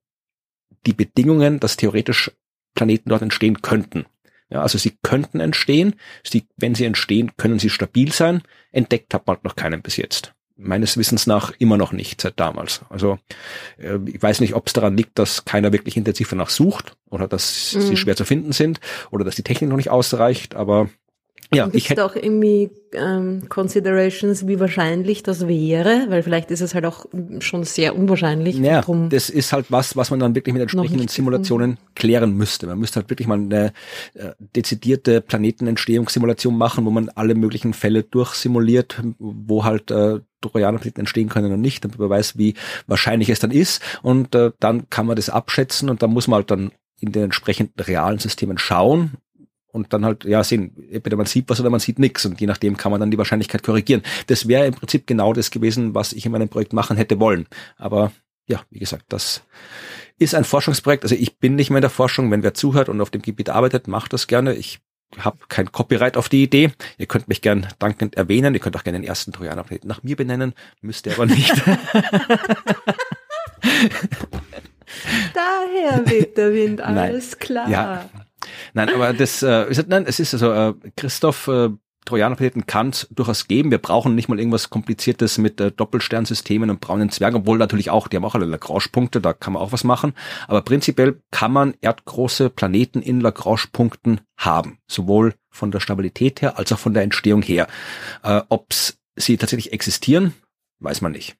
die Bedingungen, dass theoretisch Planeten dort entstehen könnten. Ja, also sie könnten entstehen. Sie, wenn sie entstehen, können sie stabil sein. Entdeckt hat man noch keinen bis jetzt. Meines Wissens nach immer noch nicht seit damals. Also äh, ich weiß nicht, ob es daran liegt, dass keiner wirklich intensiv danach sucht oder dass mhm. sie schwer zu finden sind oder dass die Technik noch nicht ausreicht, aber ja, Gibt ich hätte auch irgendwie ähm, Considerations, wie wahrscheinlich das wäre, weil vielleicht ist es halt auch schon sehr unwahrscheinlich. Ja, das ist halt was, was man dann wirklich mit entsprechenden Simulationen gefunden. klären müsste. Man müsste halt wirklich mal eine äh, dezidierte Planetenentstehungssimulation machen, wo man alle möglichen Fälle durchsimuliert, wo halt äh, Trojanerplaneten entstehen können und nicht, damit man weiß, wie wahrscheinlich es dann ist. Und äh, dann kann man das abschätzen und dann muss man halt dann in den entsprechenden realen Systemen schauen, und dann halt, ja, sehen, entweder man sieht was oder man sieht nichts und je nachdem kann man dann die Wahrscheinlichkeit korrigieren. Das wäre im Prinzip genau das gewesen, was ich in meinem Projekt machen hätte wollen. Aber ja, wie gesagt, das ist ein Forschungsprojekt. Also ich bin nicht mehr in der Forschung. Wenn wer zuhört und auf dem Gebiet arbeitet, macht das gerne. Ich habe kein Copyright auf die Idee. Ihr könnt mich gern dankend erwähnen. Ihr könnt auch gerne den ersten Trojanerplaneten nach mir benennen. Müsst ihr aber nicht. *laughs* *laughs* Daher weht der Wind, alles Nein. klar. Ja, Nein, aber das, äh, nein, es ist also, äh, Christoph, äh, Trojanerplaneten kann es durchaus geben. Wir brauchen nicht mal irgendwas Kompliziertes mit äh, Doppelsternsystemen und braunen Zwergen, obwohl natürlich auch, die haben auch alle Lagrange-Punkte, da kann man auch was machen. Aber prinzipiell kann man erdgroße Planeten in Lagrange-Punkten haben. Sowohl von der Stabilität her als auch von der Entstehung her. Äh, Ob sie tatsächlich existieren, weiß man nicht.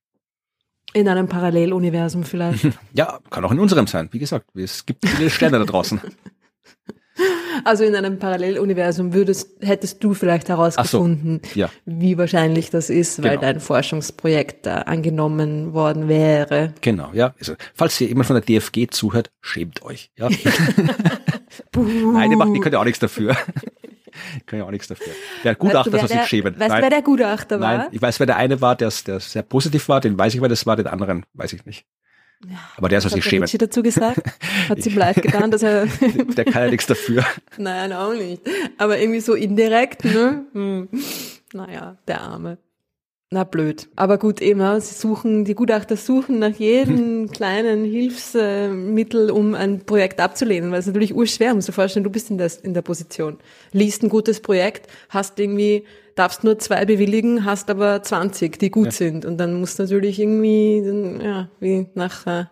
In einem Paralleluniversum vielleicht. *laughs* ja, kann auch in unserem sein. Wie gesagt, es gibt viele Sterne da draußen. *laughs* Also in einem Paralleluniversum würdest, hättest du vielleicht herausgefunden, so, ja. wie wahrscheinlich das ist, weil genau. dein Forschungsprojekt da angenommen worden wäre. Genau, ja. Also, falls ihr jemand von der DFG zuhört, schämt euch. Ja. *laughs* Nein, die, macht, die könnt ja auch nichts dafür. *laughs* Ich kann ja auch nichts dafür. Der Gutachter soll sich schämen. Weißt du, wer der Gutachter war? Nein, ich weiß, wer der eine war, der, der sehr positiv war, den weiß ich, wer das war, den anderen weiß ich nicht. Ja, aber der soll sich schämen. Hat dazu gesagt? *laughs* Hat sie live getan, dass er... *laughs* der kann ja nichts dafür. Nein, auch nicht. Aber irgendwie so indirekt, ne? Hm. Naja, der Arme. Na blöd. Aber gut, eben, sie suchen, die Gutachter suchen nach jedem *laughs* kleinen Hilfsmittel, um ein Projekt abzulehnen, weil es natürlich urschwer, muss du vorstellen, du bist in der, in der Position. Liest ein gutes Projekt, hast irgendwie darfst nur zwei bewilligen, hast aber 20, die gut ja. sind. Und dann musst du natürlich irgendwie, ja, wie nach, äh,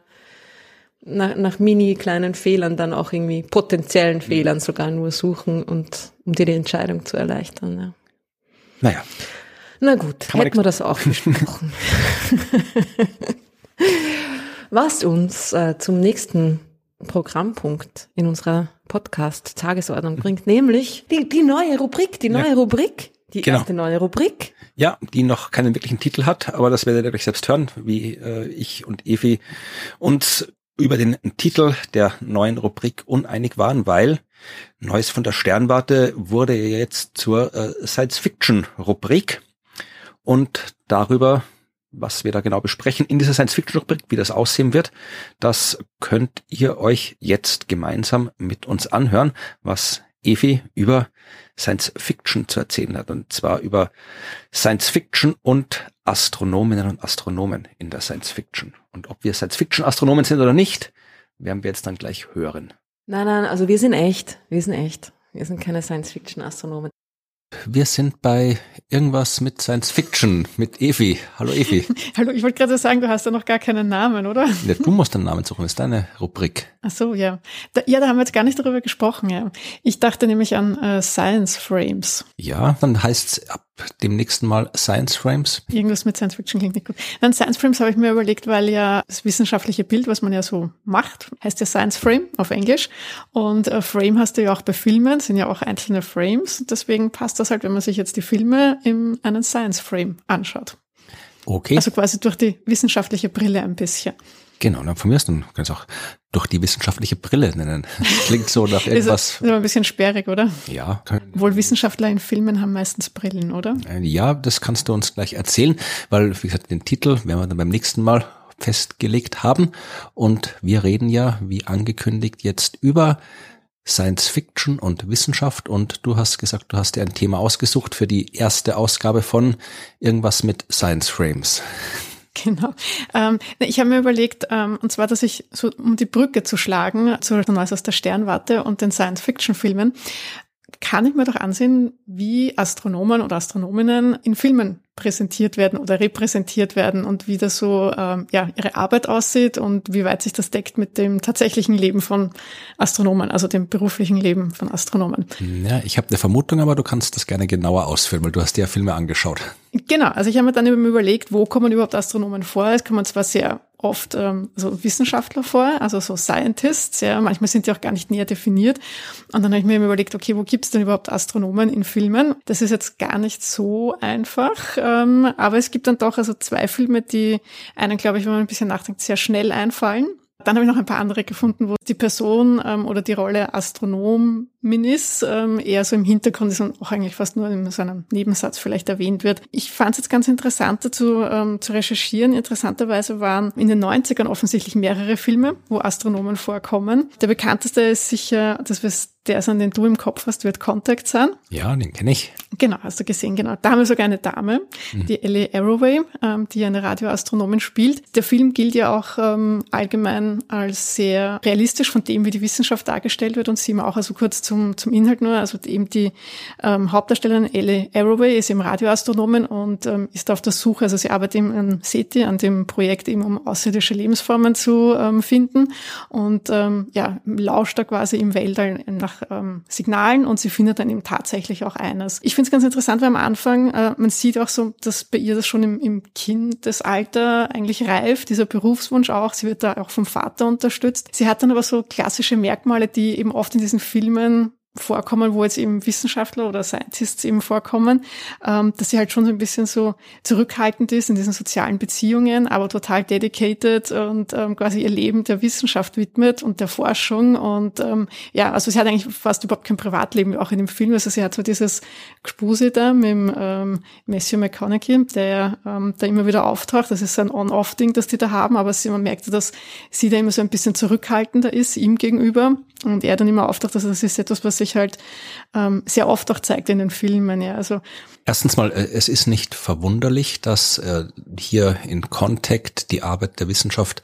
nach, nach mini kleinen Fehlern dann auch irgendwie potenziellen mhm. Fehlern sogar nur suchen und um dir die Entscheidung zu erleichtern. Ja. Naja. Na gut, Kann hätten wir das auch besprochen. *laughs* Was uns äh, zum nächsten Programmpunkt in unserer Podcast-Tagesordnung bringt, nämlich die, die neue Rubrik, die neue ja. Rubrik die genau. erste neue Rubrik. Ja, die noch keinen wirklichen Titel hat, aber das werdet ihr euch selbst hören, wie äh, ich und Evi uns über den Titel der neuen Rubrik uneinig waren, weil Neues von der Sternwarte wurde jetzt zur äh, Science-Fiction-Rubrik und darüber, was wir da genau besprechen in dieser Science-Fiction-Rubrik, wie das aussehen wird, das könnt ihr euch jetzt gemeinsam mit uns anhören, was Evi über Science Fiction zu erzählen hat. Und zwar über Science Fiction und Astronominnen und Astronomen in der Science Fiction. Und ob wir Science Fiction Astronomen sind oder nicht, werden wir jetzt dann gleich hören. Nein, nein, also wir sind echt. Wir sind echt. Wir sind keine Science Fiction Astronomen. Wir sind bei irgendwas mit Science Fiction, mit Evi. Hallo Evi. *laughs* Hallo, ich wollte gerade sagen, du hast ja noch gar keinen Namen, oder? Ja, du musst den Namen suchen, das ist deine Rubrik. Ach so, ja. Da, ja, da haben wir jetzt gar nicht darüber gesprochen, ja. Ich dachte nämlich an äh, Science Frames. Ja, dann heißt's ab dem nächsten Mal Science Frames. Irgendwas mit Science Fiction klingt nicht gut. Dann Science Frames habe ich mir überlegt, weil ja das wissenschaftliche Bild, was man ja so macht, heißt ja Science Frame auf Englisch. Und äh, Frame hast du ja auch bei Filmen, sind ja auch einzelne Frames. Deswegen passt das halt, wenn man sich jetzt die Filme in einen Science Frame anschaut. Okay. Also quasi durch die wissenschaftliche Brille ein bisschen. Genau, dann von mir aus, dann kannst du auch durch die wissenschaftliche Brille nennen. Das klingt so nach *laughs* irgendwas. ist, ist ein bisschen sperrig, oder? Ja. Wohl Wissenschaftler in Filmen haben meistens Brillen, oder? Äh, ja, das kannst du uns gleich erzählen, weil, wie gesagt, den Titel werden wir dann beim nächsten Mal festgelegt haben. Und wir reden ja, wie angekündigt, jetzt über Science Fiction und Wissenschaft. Und du hast gesagt, du hast dir ein Thema ausgesucht für die erste Ausgabe von irgendwas mit Science Frames. Genau. Ähm, ich habe mir überlegt, ähm, und zwar, dass ich so, um die Brücke zu schlagen zu Neues aus der Sternwarte und den Science-Fiction-Filmen, kann ich mir doch ansehen, wie Astronomen oder Astronominnen in Filmen präsentiert werden oder repräsentiert werden und wie das so ähm, ja ihre Arbeit aussieht und wie weit sich das deckt mit dem tatsächlichen Leben von Astronomen, also dem beruflichen Leben von Astronomen. Ja, ich habe eine Vermutung, aber du kannst das gerne genauer ausführen, weil du hast dir ja Filme angeschaut. Genau, also ich habe mir dann eben überlegt, wo kommen überhaupt Astronomen vor? Es kommen zwar sehr oft ähm, so Wissenschaftler vor, also so Scientists, ja, manchmal sind die auch gar nicht näher definiert. Und dann habe ich mir eben überlegt, okay, wo gibt es denn überhaupt Astronomen in Filmen? Das ist jetzt gar nicht so einfach, ähm, aber es gibt dann doch also zwei Filme, die einen, glaube ich, wenn man ein bisschen nachdenkt, sehr schnell einfallen. Dann habe ich noch ein paar andere gefunden, wo die Person ähm, oder die Rolle Astronom Minis ähm, eher so im Hintergrund ist und auch eigentlich fast nur in so einem Nebensatz vielleicht erwähnt wird. Ich fand es jetzt ganz interessant dazu ähm, zu recherchieren. Interessanterweise waren in den 90ern offensichtlich mehrere Filme, wo Astronomen vorkommen. Der bekannteste ist sicher, das wird der ist, an den du im Kopf hast, wird Contact sein. Ja, den kenne ich. Genau, hast du gesehen, genau. Da haben wir sogar eine Dame, mhm. die Ellie Arroway, ähm, die eine Radioastronomin spielt. Der Film gilt ja auch ähm, allgemein als sehr realistisch von dem, wie die Wissenschaft dargestellt wird und sie immer auch also kurz zum, zum Inhalt nur. Also eben die ähm, Hauptdarstellerin Ellie Arroway ist eben Radioastronomin und ähm, ist auf der Suche, also sie arbeitet eben an SETI, an dem Projekt eben, um außerirdische Lebensformen zu ähm, finden und ähm, ja, lauscht da quasi im Weltall nach ähm, Signalen und sie findet dann eben tatsächlich auch eines. Ich finde es ganz interessant, weil am Anfang, äh, man sieht auch so, dass bei ihr das schon im, im Kindesalter eigentlich reift, dieser Berufswunsch auch. Sie wird da auch vom Vater unterstützt. Sie hat dann aber so klassische Merkmale, die eben oft in diesen Filmen vorkommen, wo jetzt eben Wissenschaftler oder Scientists eben vorkommen, ähm, dass sie halt schon so ein bisschen so zurückhaltend ist in diesen sozialen Beziehungen, aber total dedicated und ähm, quasi ihr Leben der Wissenschaft widmet und der Forschung. Und ähm, ja, also sie hat eigentlich fast überhaupt kein Privatleben, auch in dem Film, also sie hat so dieses Gespuse da mit ähm, Matthew McConaughey, der ähm, da immer wieder auftaucht, das ist ein On-Off-Ding, das die da haben, aber sie, man merkt, dass sie da immer so ein bisschen zurückhaltender ist ihm gegenüber und er dann immer auftaucht, dass das ist etwas, was sich halt ähm, sehr oft auch zeigt in den Filmen. Ja, also erstens mal, äh, es ist nicht verwunderlich, dass äh, hier in Contact die Arbeit der Wissenschaft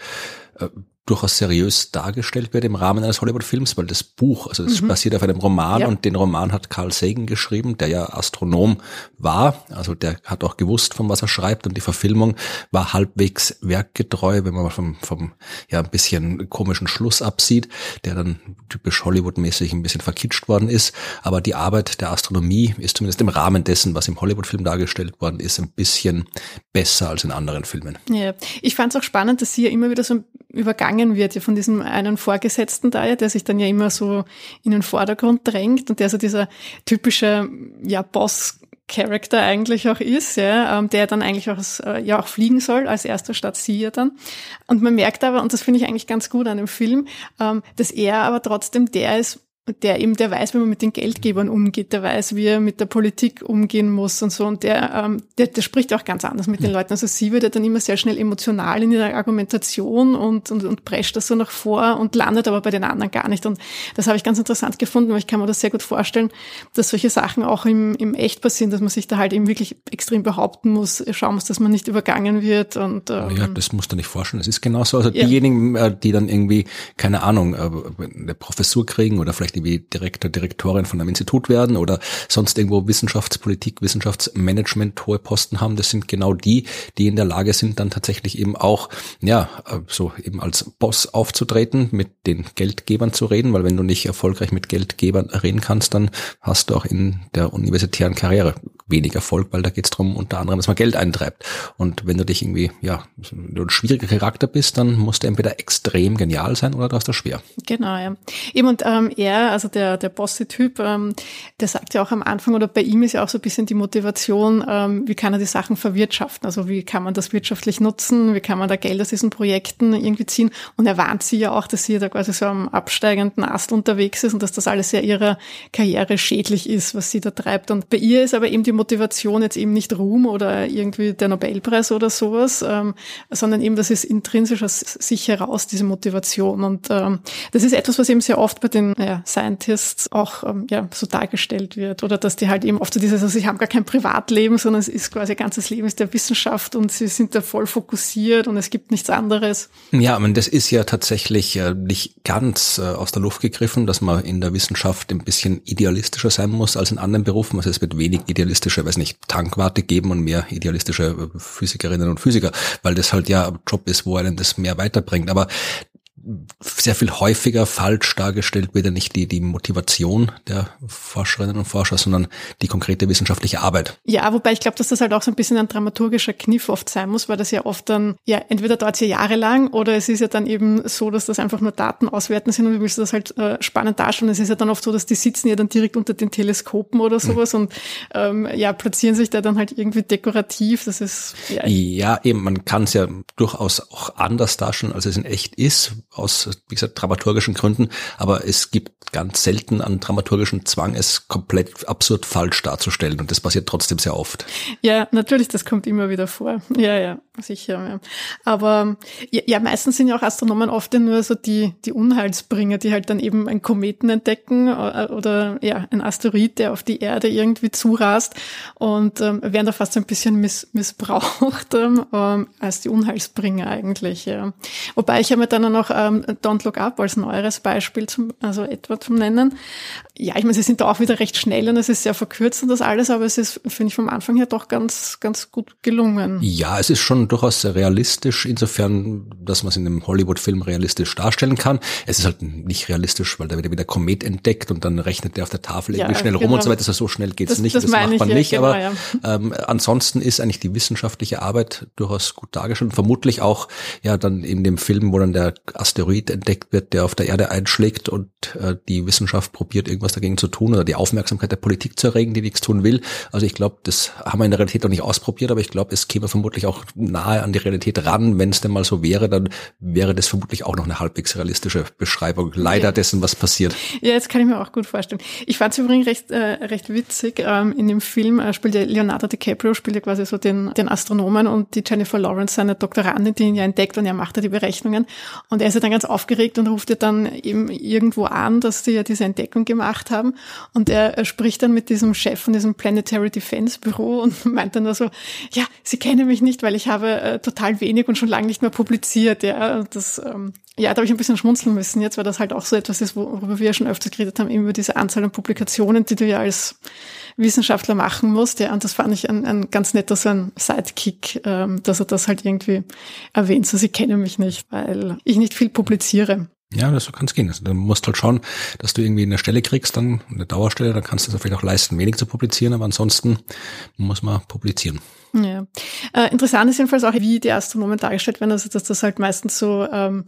äh, durchaus seriös dargestellt wird im Rahmen eines Hollywood-Films, weil das Buch, also es mhm. basiert auf einem Roman ja. und den Roman hat Carl Sagan geschrieben, der ja Astronom war, also der hat auch gewusst, von was er schreibt und die Verfilmung war halbwegs werkgetreu, wenn man mal vom, vom ja ein bisschen komischen Schluss absieht, der dann typisch Hollywood-mäßig ein bisschen verkitscht worden ist, aber die Arbeit der Astronomie ist zumindest im Rahmen dessen, was im Hollywood-Film dargestellt worden ist, ein bisschen besser als in anderen Filmen. Ja, ich fand es auch spannend, dass sie ja immer wieder so übergangen umgangen wird, ja von diesem einen Vorgesetzten da, ja, der sich dann ja immer so in den Vordergrund drängt und der so dieser typische, ja, Boss Character eigentlich auch ist, ja, ähm, der dann eigentlich auch, äh, ja auch fliegen soll, als erster statt sie ja dann. Und man merkt aber, und das finde ich eigentlich ganz gut an dem Film, ähm, dass er aber trotzdem der ist, der eben, der weiß, wie man mit den Geldgebern umgeht, der weiß, wie er mit der Politik umgehen muss und so. Und der, ähm, der, der spricht auch ganz anders mit den Leuten. Also sie wird ja dann immer sehr schnell emotional in ihrer Argumentation und, und, und prescht das so nach vor und landet aber bei den anderen gar nicht. Und das habe ich ganz interessant gefunden, weil ich kann mir das sehr gut vorstellen, dass solche Sachen auch im, im Echt passieren, dass man sich da halt eben wirklich extrem behaupten muss, schauen muss, dass man nicht übergangen wird. Und, ähm, ja, das musst du nicht vorstellen. Das ist genauso. Also ja. diejenigen, äh, die dann irgendwie, keine Ahnung, äh, eine Professur kriegen oder vielleicht irgendwie Direktor, Direktorin von einem Institut werden oder sonst irgendwo Wissenschaftspolitik, Wissenschaftsmanagement hohe Posten haben. Das sind genau die, die in der Lage sind, dann tatsächlich eben auch, ja, so eben als Boss aufzutreten, mit den Geldgebern zu reden, weil wenn du nicht erfolgreich mit Geldgebern reden kannst, dann hast du auch in der universitären Karriere wenig Erfolg, weil da geht es darum, unter anderem, dass man Geld eintreibt. Und wenn du dich irgendwie, ja, ein schwieriger Charakter bist, dann musst du entweder extrem genial sein oder du hast das schwer. Genau, ja. Eben und ähm, er, also der, der Bossy-Typ, ähm, der sagt ja auch am Anfang, oder bei ihm ist ja auch so ein bisschen die Motivation, ähm, wie kann er die Sachen verwirtschaften? Also wie kann man das wirtschaftlich nutzen? Wie kann man da Geld aus diesen Projekten irgendwie ziehen? Und er warnt sie ja auch, dass sie da quasi so am absteigenden Ast unterwegs ist und dass das alles ja ihrer Karriere schädlich ist, was sie da treibt. Und bei ihr ist aber eben die Motivation jetzt eben nicht Ruhm oder irgendwie der Nobelpreis oder sowas, ähm, sondern eben das ist intrinsisch aus sich heraus, diese Motivation. Und ähm, das ist etwas, was eben sehr oft bei den ja, Scientists auch ähm, ja, so dargestellt wird. Oder dass die halt eben oft so dieses, also sie haben gar kein Privatleben, sondern es ist quasi ganzes Leben ist der Wissenschaft und sie sind da voll fokussiert und es gibt nichts anderes. Ja, aber das ist ja tatsächlich äh, nicht ganz äh, aus der Luft gegriffen, dass man in der Wissenschaft ein bisschen idealistischer sein muss als in anderen Berufen. Also es wird wenig idealistisch idealistische, weiß nicht, Tankwarte geben und mehr idealistische Physikerinnen und Physiker, weil das halt ja ein Job ist, wo einen das mehr weiterbringt. Aber sehr viel häufiger falsch dargestellt wird ja nicht die, die Motivation der Forscherinnen und Forscher, sondern die konkrete wissenschaftliche Arbeit. Ja, wobei ich glaube, dass das halt auch so ein bisschen ein dramaturgischer Kniff oft sein muss, weil das ja oft dann, ja, entweder dauert es ja jahrelang oder es ist ja dann eben so, dass das einfach nur Daten auswerten sind und du willst das halt äh, spannend darstellen. Es ist ja dann oft so, dass die sitzen ja dann direkt unter den Teleskopen oder sowas mhm. und ähm, ja, platzieren sich da dann halt irgendwie dekorativ. Das ist ja, ja eben, man kann es ja durchaus auch anders darstellen, als es in echt ist aus, wie gesagt, dramaturgischen Gründen, aber es gibt ganz selten einen dramaturgischen Zwang, es komplett absurd falsch darzustellen und das passiert trotzdem sehr oft. Ja, natürlich, das kommt immer wieder vor. Ja, ja, sicher. Ja. Aber ja, ja, meistens sind ja auch Astronomen oft nur so die, die Unheilsbringer, die halt dann eben einen Kometen entdecken oder, oder ja, ein Asteroid, der auf die Erde irgendwie zurast und ähm, werden da fast so ein bisschen miss, missbraucht *laughs* ähm, als die Unheilsbringer eigentlich. Ja. Wobei ich habe mir dann noch ähm, Don't Look Up als neueres Beispiel, zum, also etwa zum Nennen. Ja, ich meine, sie sind da auch wieder recht schnell und es ist sehr verkürzt und das alles, aber es ist, finde ich, vom Anfang her doch ganz, ganz gut gelungen. Ja, es ist schon durchaus sehr realistisch, insofern, dass man es in einem Hollywood-Film realistisch darstellen kann. Es ist halt nicht realistisch, weil da wird wieder Komet entdeckt und dann rechnet der auf der Tafel irgendwie ja, schnell genau. rum und so weiter. Also so schnell geht's das, nicht, das, das macht man ich, nicht. Ja, genau, aber ja. ähm, ansonsten ist eigentlich die wissenschaftliche Arbeit durchaus gut dargestellt und vermutlich auch ja dann in dem Film, wo dann der Asteroid entdeckt wird, der auf der Erde einschlägt und äh, die Wissenschaft probiert, irgendwas dagegen zu tun oder die Aufmerksamkeit der Politik zu erregen, die nichts tun will. Also ich glaube, das haben wir in der Realität noch nicht ausprobiert, aber ich glaube, es käme vermutlich auch nahe an die Realität ran. Wenn es denn mal so wäre, dann wäre das vermutlich auch noch eine halbwegs realistische Beschreibung leider okay. dessen, was passiert. Ja, jetzt kann ich mir auch gut vorstellen. Ich fand es übrigens recht, äh, recht witzig. Ähm, in dem Film äh, spielt ja Leonardo DiCaprio, spielt ja quasi so den, den Astronomen und die Jennifer Lawrence, seine Doktorandin, die ihn ja entdeckt und er macht ja die Berechnungen. Und er ist ja dann ganz aufgeregt und ruft ja dann eben irgendwo an, dass sie ja diese Entdeckung gemacht haben. Und er, er spricht dann mit diesem Chef von diesem Planetary Defense Büro *laughs* und meint dann nur so, ja, Sie kennen mich nicht, weil ich habe äh, total wenig und schon lange nicht mehr publiziert. Ja, das, ähm, ja, da habe ich ein bisschen schmunzeln müssen jetzt, weil das halt auch so etwas ist, worüber wir schon öfters geredet haben, eben über diese Anzahl an Publikationen, die du ja als Wissenschaftler machen musst. Ja, und das fand ich ein, ein ganz netter so ein Sidekick, ähm, dass er das halt irgendwie erwähnt. So, sie kennen mich nicht, weil ich nicht viel publiziere. Ja, das kann es gehen. Also, du musst halt schauen, dass du irgendwie eine Stelle kriegst, dann eine Dauerstelle, dann kannst du es vielleicht auch leisten, wenig zu publizieren, aber ansonsten muss man publizieren. Ja. Äh, interessant ist jedenfalls auch, wie die Astronomen dargestellt werden, also dass das halt meistens so, ähm,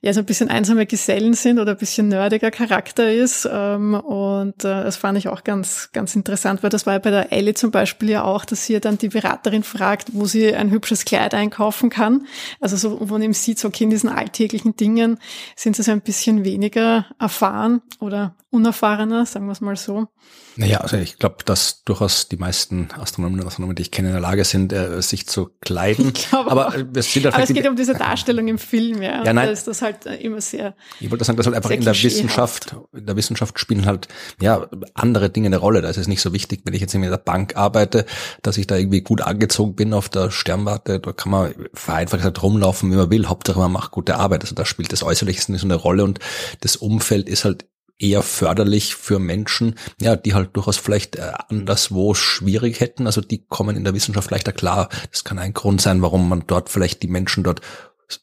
ja, so ein bisschen einsame Gesellen sind oder ein bisschen nerdiger Charakter ist. Ähm, und äh, das fand ich auch ganz, ganz interessant, weil das war ja bei der Ellie zum Beispiel ja auch, dass sie ja dann die Beraterin fragt, wo sie ein hübsches Kleid einkaufen kann. Also so, wo man eben sieht, so okay, in diesen alltäglichen Dingen sind sie so ein bisschen weniger erfahren oder unerfahrener, sagen wir es mal so. Naja, also ich glaube, dass durchaus die meisten Astronomen und Astronomen, die ich kenne, in der Lage sind, äh, sich zu kleiden. aber äh, es, sind halt aber es geht um diese Darstellung im Film, ja. ja nein, da ist das halt äh, immer sehr. Ich wollte sagen, dass halt einfach in der Wissenschaft, in der Wissenschaft spielen halt ja andere Dinge eine Rolle. Da ist es nicht so wichtig, wenn ich jetzt in der Bank arbeite, dass ich da irgendwie gut angezogen bin auf der Sternwarte. Da kann man vereinfacht gesagt rumlaufen, wie man will. Hauptsache man macht gute Arbeit. Also da spielt das Äußerliche nicht so eine Rolle und das Umfeld ist halt eher förderlich für Menschen, ja, die halt durchaus vielleicht äh, anderswo schwierig hätten. Also die kommen in der Wissenschaft leichter klar. Das kann ein Grund sein, warum man dort vielleicht die Menschen dort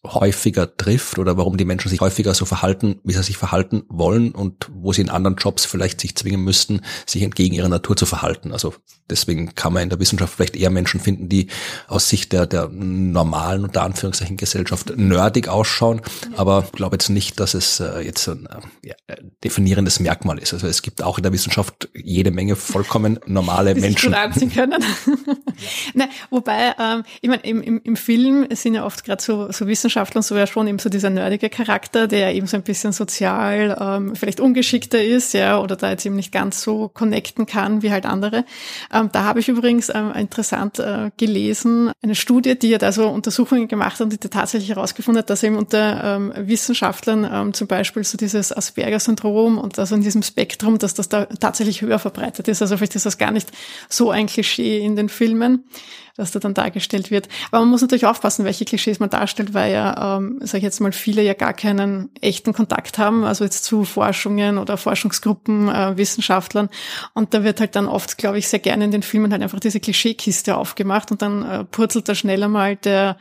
häufiger trifft oder warum die Menschen sich häufiger so verhalten, wie sie sich verhalten wollen und wo sie in anderen Jobs vielleicht sich zwingen müssten, sich entgegen ihrer Natur zu verhalten. Also deswegen kann man in der Wissenschaft vielleicht eher Menschen finden, die aus Sicht der, der normalen, unter Anführungszeichen, Gesellschaft nerdig ausschauen. Aber ich glaube jetzt nicht, dass es äh, jetzt ein äh, definierendes Merkmal ist. Also es gibt auch in der Wissenschaft jede Menge vollkommen normale Menschen. Können. *laughs* ne, wobei, ähm, ich meine, im, im, im Film sind ja oft gerade so, so Wissenschaftlern so ja schon eben so dieser nerdige Charakter, der eben so ein bisschen sozial ähm, vielleicht ungeschickter ist, ja, oder da jetzt eben nicht ganz so connecten kann wie halt andere. Ähm, da habe ich übrigens ähm, interessant äh, gelesen, eine Studie, die ja da so Untersuchungen gemacht hat und die tatsächlich herausgefunden hat, dass eben unter ähm, Wissenschaftlern ähm, zum Beispiel so dieses Asperger-Syndrom und also in diesem Spektrum, dass das da tatsächlich höher verbreitet ist. Also vielleicht ist das gar nicht so ein Klischee in den Filmen das da dann dargestellt wird. Aber man muss natürlich aufpassen, welche Klischees man darstellt, weil ja, ähm, sage ich jetzt mal, viele ja gar keinen echten Kontakt haben, also jetzt zu Forschungen oder Forschungsgruppen, äh, Wissenschaftlern. Und da wird halt dann oft, glaube ich, sehr gerne in den Filmen halt einfach diese Klischeekiste aufgemacht und dann äh, purzelt da schneller mal der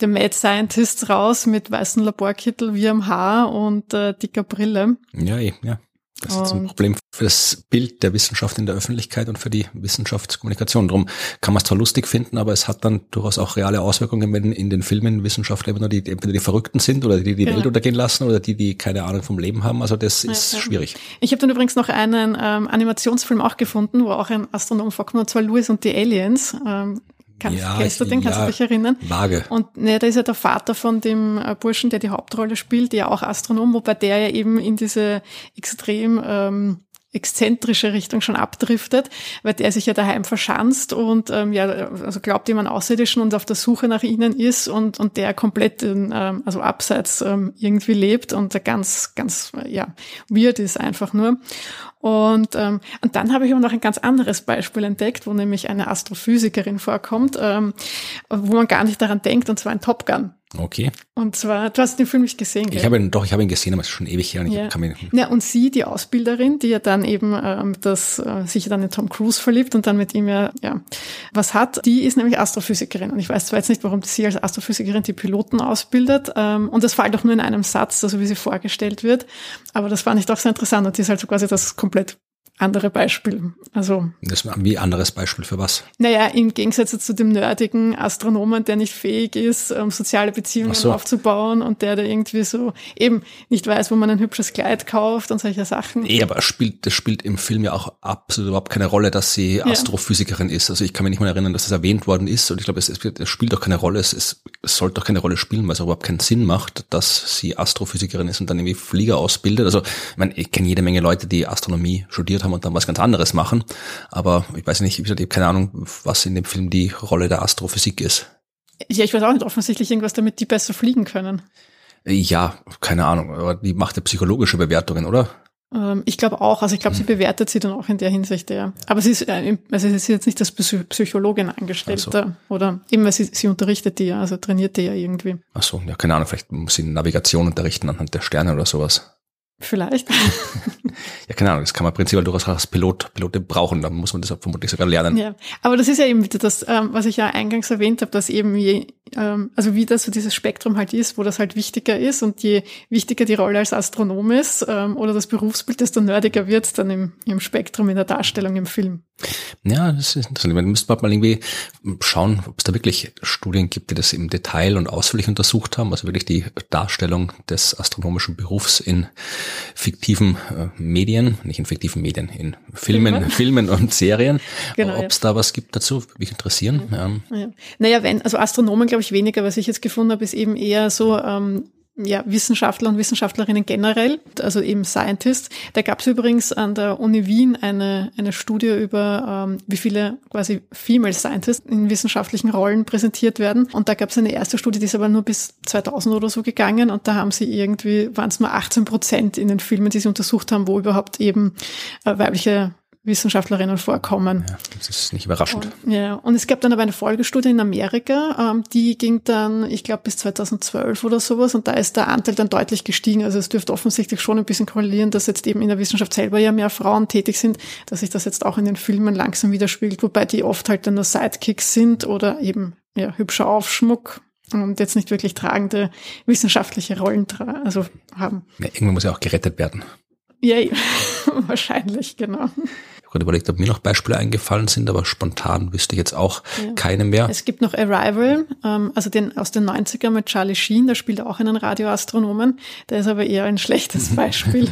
der Mad Scientist raus mit weißen Laborkittel wie am Haar und äh, dicker Brille. Ja, eh, ja. Das ist ein Problem für das Bild der Wissenschaft in der Öffentlichkeit und für die Wissenschaftskommunikation. Darum kann man es zwar lustig finden, aber es hat dann durchaus auch reale Auswirkungen, wenn in den Filmen Wissenschaftler immer nur die, entweder die Verrückten sind oder die die ja. Welt untergehen lassen oder die, die keine Ahnung vom Leben haben. Also das ist ja, schwierig. Ich habe dann übrigens noch einen ähm, Animationsfilm auch gefunden, wo auch ein Astronom vorkommt, und zwar Louis und die Aliens. Ähm, Kannst, ja, kennst du den? Kannst ja, du dich erinnern? Vage. Und ne, da ist ja der Vater von dem äh, Burschen, der die Hauptrolle spielt, der auch Astronom, wobei der ja eben in diese extrem ähm, exzentrische Richtung schon abdriftet, weil der sich ja daheim verschanzt und ähm, ja, also glaubt jemand Außerirdischen und auf der Suche nach ihnen ist und, und der komplett in, ähm, also abseits ähm, irgendwie lebt und ganz, ganz ja, weird ist einfach nur. Und, ähm, und dann habe ich aber noch ein ganz anderes Beispiel entdeckt, wo nämlich eine Astrophysikerin vorkommt, ähm, wo man gar nicht daran denkt, und zwar ein Top Gun. Okay. Und zwar, du hast den Film nicht gesehen, gell? Ich habe ihn, doch, ich habe ihn gesehen, aber es ist schon ewig her. Und, ja. kann mich ja, und sie, die Ausbilderin, die ja dann eben ähm, das, äh, sich dann in Tom Cruise verliebt und dann mit ihm ja, ja was hat, die ist nämlich Astrophysikerin. Und ich weiß zwar jetzt nicht, warum sie als Astrophysikerin die Piloten ausbildet. Ähm, und das fällt auch nur in einem Satz, also wie sie vorgestellt wird. Aber das fand ich doch sehr interessant. Und die ist halt so quasi das komplett andere Beispiel. Also. Das wie anderes Beispiel für was? Naja, im Gegensatz zu dem nerdigen Astronomen, der nicht fähig ist, um soziale Beziehungen so. aufzubauen und der da irgendwie so eben nicht weiß, wo man ein hübsches Kleid kauft und solche Sachen. Eh, aber spielt, das spielt im Film ja auch absolut überhaupt keine Rolle, dass sie Astrophysikerin ja. ist. Also ich kann mich nicht mal erinnern, dass das erwähnt worden ist und ich glaube, es, es spielt doch keine Rolle, es, es, es sollte doch keine Rolle spielen, weil es überhaupt keinen Sinn macht, dass sie Astrophysikerin ist und dann irgendwie Flieger ausbildet. Also ich meine, ich kenne jede Menge Leute, die Astronomie studiert haben und dann was ganz anderes machen. Aber ich weiß nicht, ich habe keine Ahnung, was in dem Film die Rolle der Astrophysik ist. Ja, ich weiß auch nicht, offensichtlich irgendwas damit die besser fliegen können. Ja, keine Ahnung, aber die macht ja psychologische Bewertungen, oder? Ähm, ich glaube auch, also ich glaube, hm. sie bewertet sie dann auch in der Hinsicht, ja. Aber sie ist, äh, also sie ist jetzt nicht als Psychologin Angestellte so. oder eben, weil sie, sie unterrichtet die ja, also trainiert die ja irgendwie. Ach so, ja, keine Ahnung, vielleicht muss sie Navigation unterrichten anhand der Sterne oder sowas. Vielleicht. *laughs* ja, keine Ahnung, das kann man prinzipiell durchaus als Pilot, Pilote brauchen, dann muss man das vermutlich sogar lernen. Ja, aber das ist ja eben wieder das, ähm, was ich ja eingangs erwähnt habe, dass eben je, ähm, also wie das so dieses Spektrum halt ist, wo das halt wichtiger ist und je wichtiger die Rolle als Astronom ist ähm, oder das Berufsbild, desto nerdiger wird es dann im, im Spektrum in der Darstellung im Film. Ja, das ist interessant. Man müsste mal irgendwie schauen, ob es da wirklich Studien gibt, die das im Detail und ausführlich untersucht haben, also wirklich die Darstellung des astronomischen Berufs in fiktiven äh, Medien, nicht in fiktiven Medien, in Filmen, Filmen, *laughs* Filmen und Serien. Genau, ob es ja. da was gibt dazu, würde mich interessieren. Ja. Ja. Naja, wenn, also Astronomen glaube ich weniger, was ich jetzt gefunden habe, ist eben eher so, ähm, ja, Wissenschaftler und Wissenschaftlerinnen generell, also eben Scientists. Da gab es übrigens an der Uni Wien eine, eine Studie über, ähm, wie viele quasi Female Scientists in wissenschaftlichen Rollen präsentiert werden. Und da gab es eine erste Studie, die ist aber nur bis 2000 oder so gegangen. Und da haben sie irgendwie, waren es nur 18 Prozent in den Filmen, die sie untersucht haben, wo überhaupt eben äh, weibliche Wissenschaftlerinnen vorkommen. Ja, das ist nicht überraschend. Und, ja, und es gab dann aber eine Folgestudie in Amerika, ähm, die ging dann, ich glaube, bis 2012 oder sowas und da ist der Anteil dann deutlich gestiegen. Also es dürfte offensichtlich schon ein bisschen korrelieren, dass jetzt eben in der Wissenschaft selber ja mehr Frauen tätig sind, dass sich das jetzt auch in den Filmen langsam widerspiegelt, wobei die oft halt dann nur Sidekicks sind oder eben ja, hübscher Aufschmuck und jetzt nicht wirklich tragende wissenschaftliche Rollen also haben. Ja, irgendwann muss ja auch gerettet werden. Ja, *laughs* wahrscheinlich, genau gerade überlegt, ob mir noch Beispiele eingefallen sind, aber spontan wüsste ich jetzt auch ja. keine mehr. Es gibt noch Arrival, ähm, also den aus den 90ern mit Charlie Sheen, da spielt auch einen Radioastronomen. Der ist aber eher ein schlechtes *laughs* Beispiel.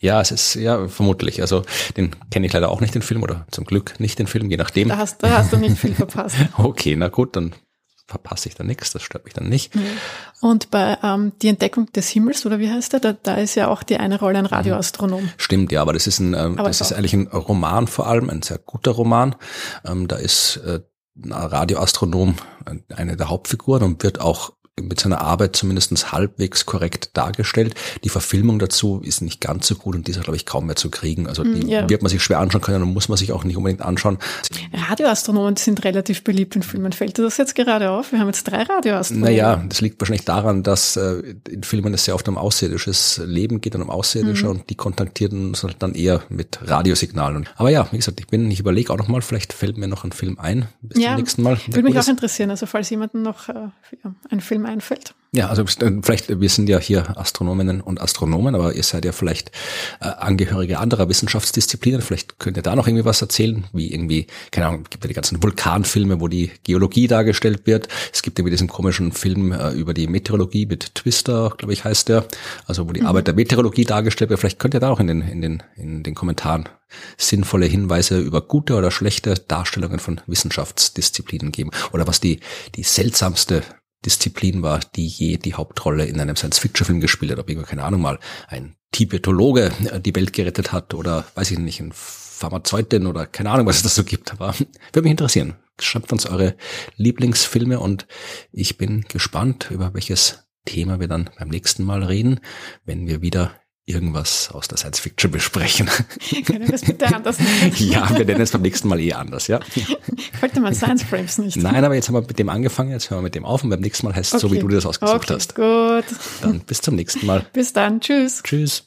ja, es ist ja vermutlich. Also den kenne ich leider auch nicht den Film oder zum Glück nicht den Film, je nachdem. Da hast, da hast du nicht viel verpasst. *laughs* okay, na gut, dann verpasse ich da nichts, das stört mich dann nicht. Und bei ähm, Die Entdeckung des Himmels, oder wie heißt der, da, da ist ja auch die eine Rolle ein Radioastronom. Stimmt, ja, aber das ist ein, ähm, das ist eigentlich ein Roman vor allem, ein sehr guter Roman. Ähm, da ist äh, ein Radioastronom eine der Hauptfiguren und wird auch mit seiner Arbeit zumindest halbwegs korrekt dargestellt. Die Verfilmung dazu ist nicht ganz so gut und die ist, glaube ich, kaum mehr zu kriegen. Also die ja. wird man sich schwer anschauen können und muss man sich auch nicht unbedingt anschauen. Radioastronomen sind relativ beliebt in Filmen. Fällt dir das jetzt gerade auf? Wir haben jetzt drei Radioastronomen. Naja, das liegt wahrscheinlich daran, dass äh, in Filmen es sehr oft um außerirdisches Leben geht und um Außerirdische mhm. und die kontaktieren uns halt dann eher mit Radiosignalen. Aber ja, wie gesagt, ich bin, ich überlege auch noch mal, vielleicht fällt mir noch ein Film ein bis ja, zum nächsten Mal. Würde mich auch interessieren, also falls jemanden noch äh, einen Film einfällt. Ja, also äh, vielleicht, wir sind ja hier Astronominnen und Astronomen, aber ihr seid ja vielleicht äh, Angehörige anderer Wissenschaftsdisziplinen. Vielleicht könnt ihr da noch irgendwie was erzählen, wie irgendwie, keine Ahnung, gibt ja die ganzen Vulkanfilme, wo die Geologie dargestellt wird. Es gibt irgendwie diesen komischen Film äh, über die Meteorologie mit Twister, glaube ich, heißt der. Also wo die mhm. Arbeit der Meteorologie dargestellt wird. Vielleicht könnt ihr da auch in den, in den, in den Kommentaren sinnvolle Hinweise über gute oder schlechte Darstellungen von Wissenschaftsdisziplinen geben. Oder was die, die seltsamste Disziplin war, die je die Hauptrolle in einem Science-Fiction-Film gespielt hat, ob irgendwo, keine Ahnung mal, ein Tibetologe äh, die Welt gerettet hat oder weiß ich nicht, ein Pharmazeutin oder keine Ahnung, was es da so gibt. Aber würde mich interessieren. Schreibt uns eure Lieblingsfilme und ich bin gespannt, über welches Thema wir dann beim nächsten Mal reden, wenn wir wieder irgendwas aus der Science Fiction besprechen. *laughs* Können wir das bitte anders *laughs* nennen? ja, wir nennen es beim nächsten Mal eh anders, ja. *laughs* Wollte man Science Frames nicht. Nein, aber jetzt haben wir mit dem angefangen, jetzt hören wir mit dem auf und beim nächsten Mal heißt es okay. so, wie du dir das ausgesucht okay, hast. gut. Dann bis zum nächsten Mal. Bis dann, tschüss. Tschüss.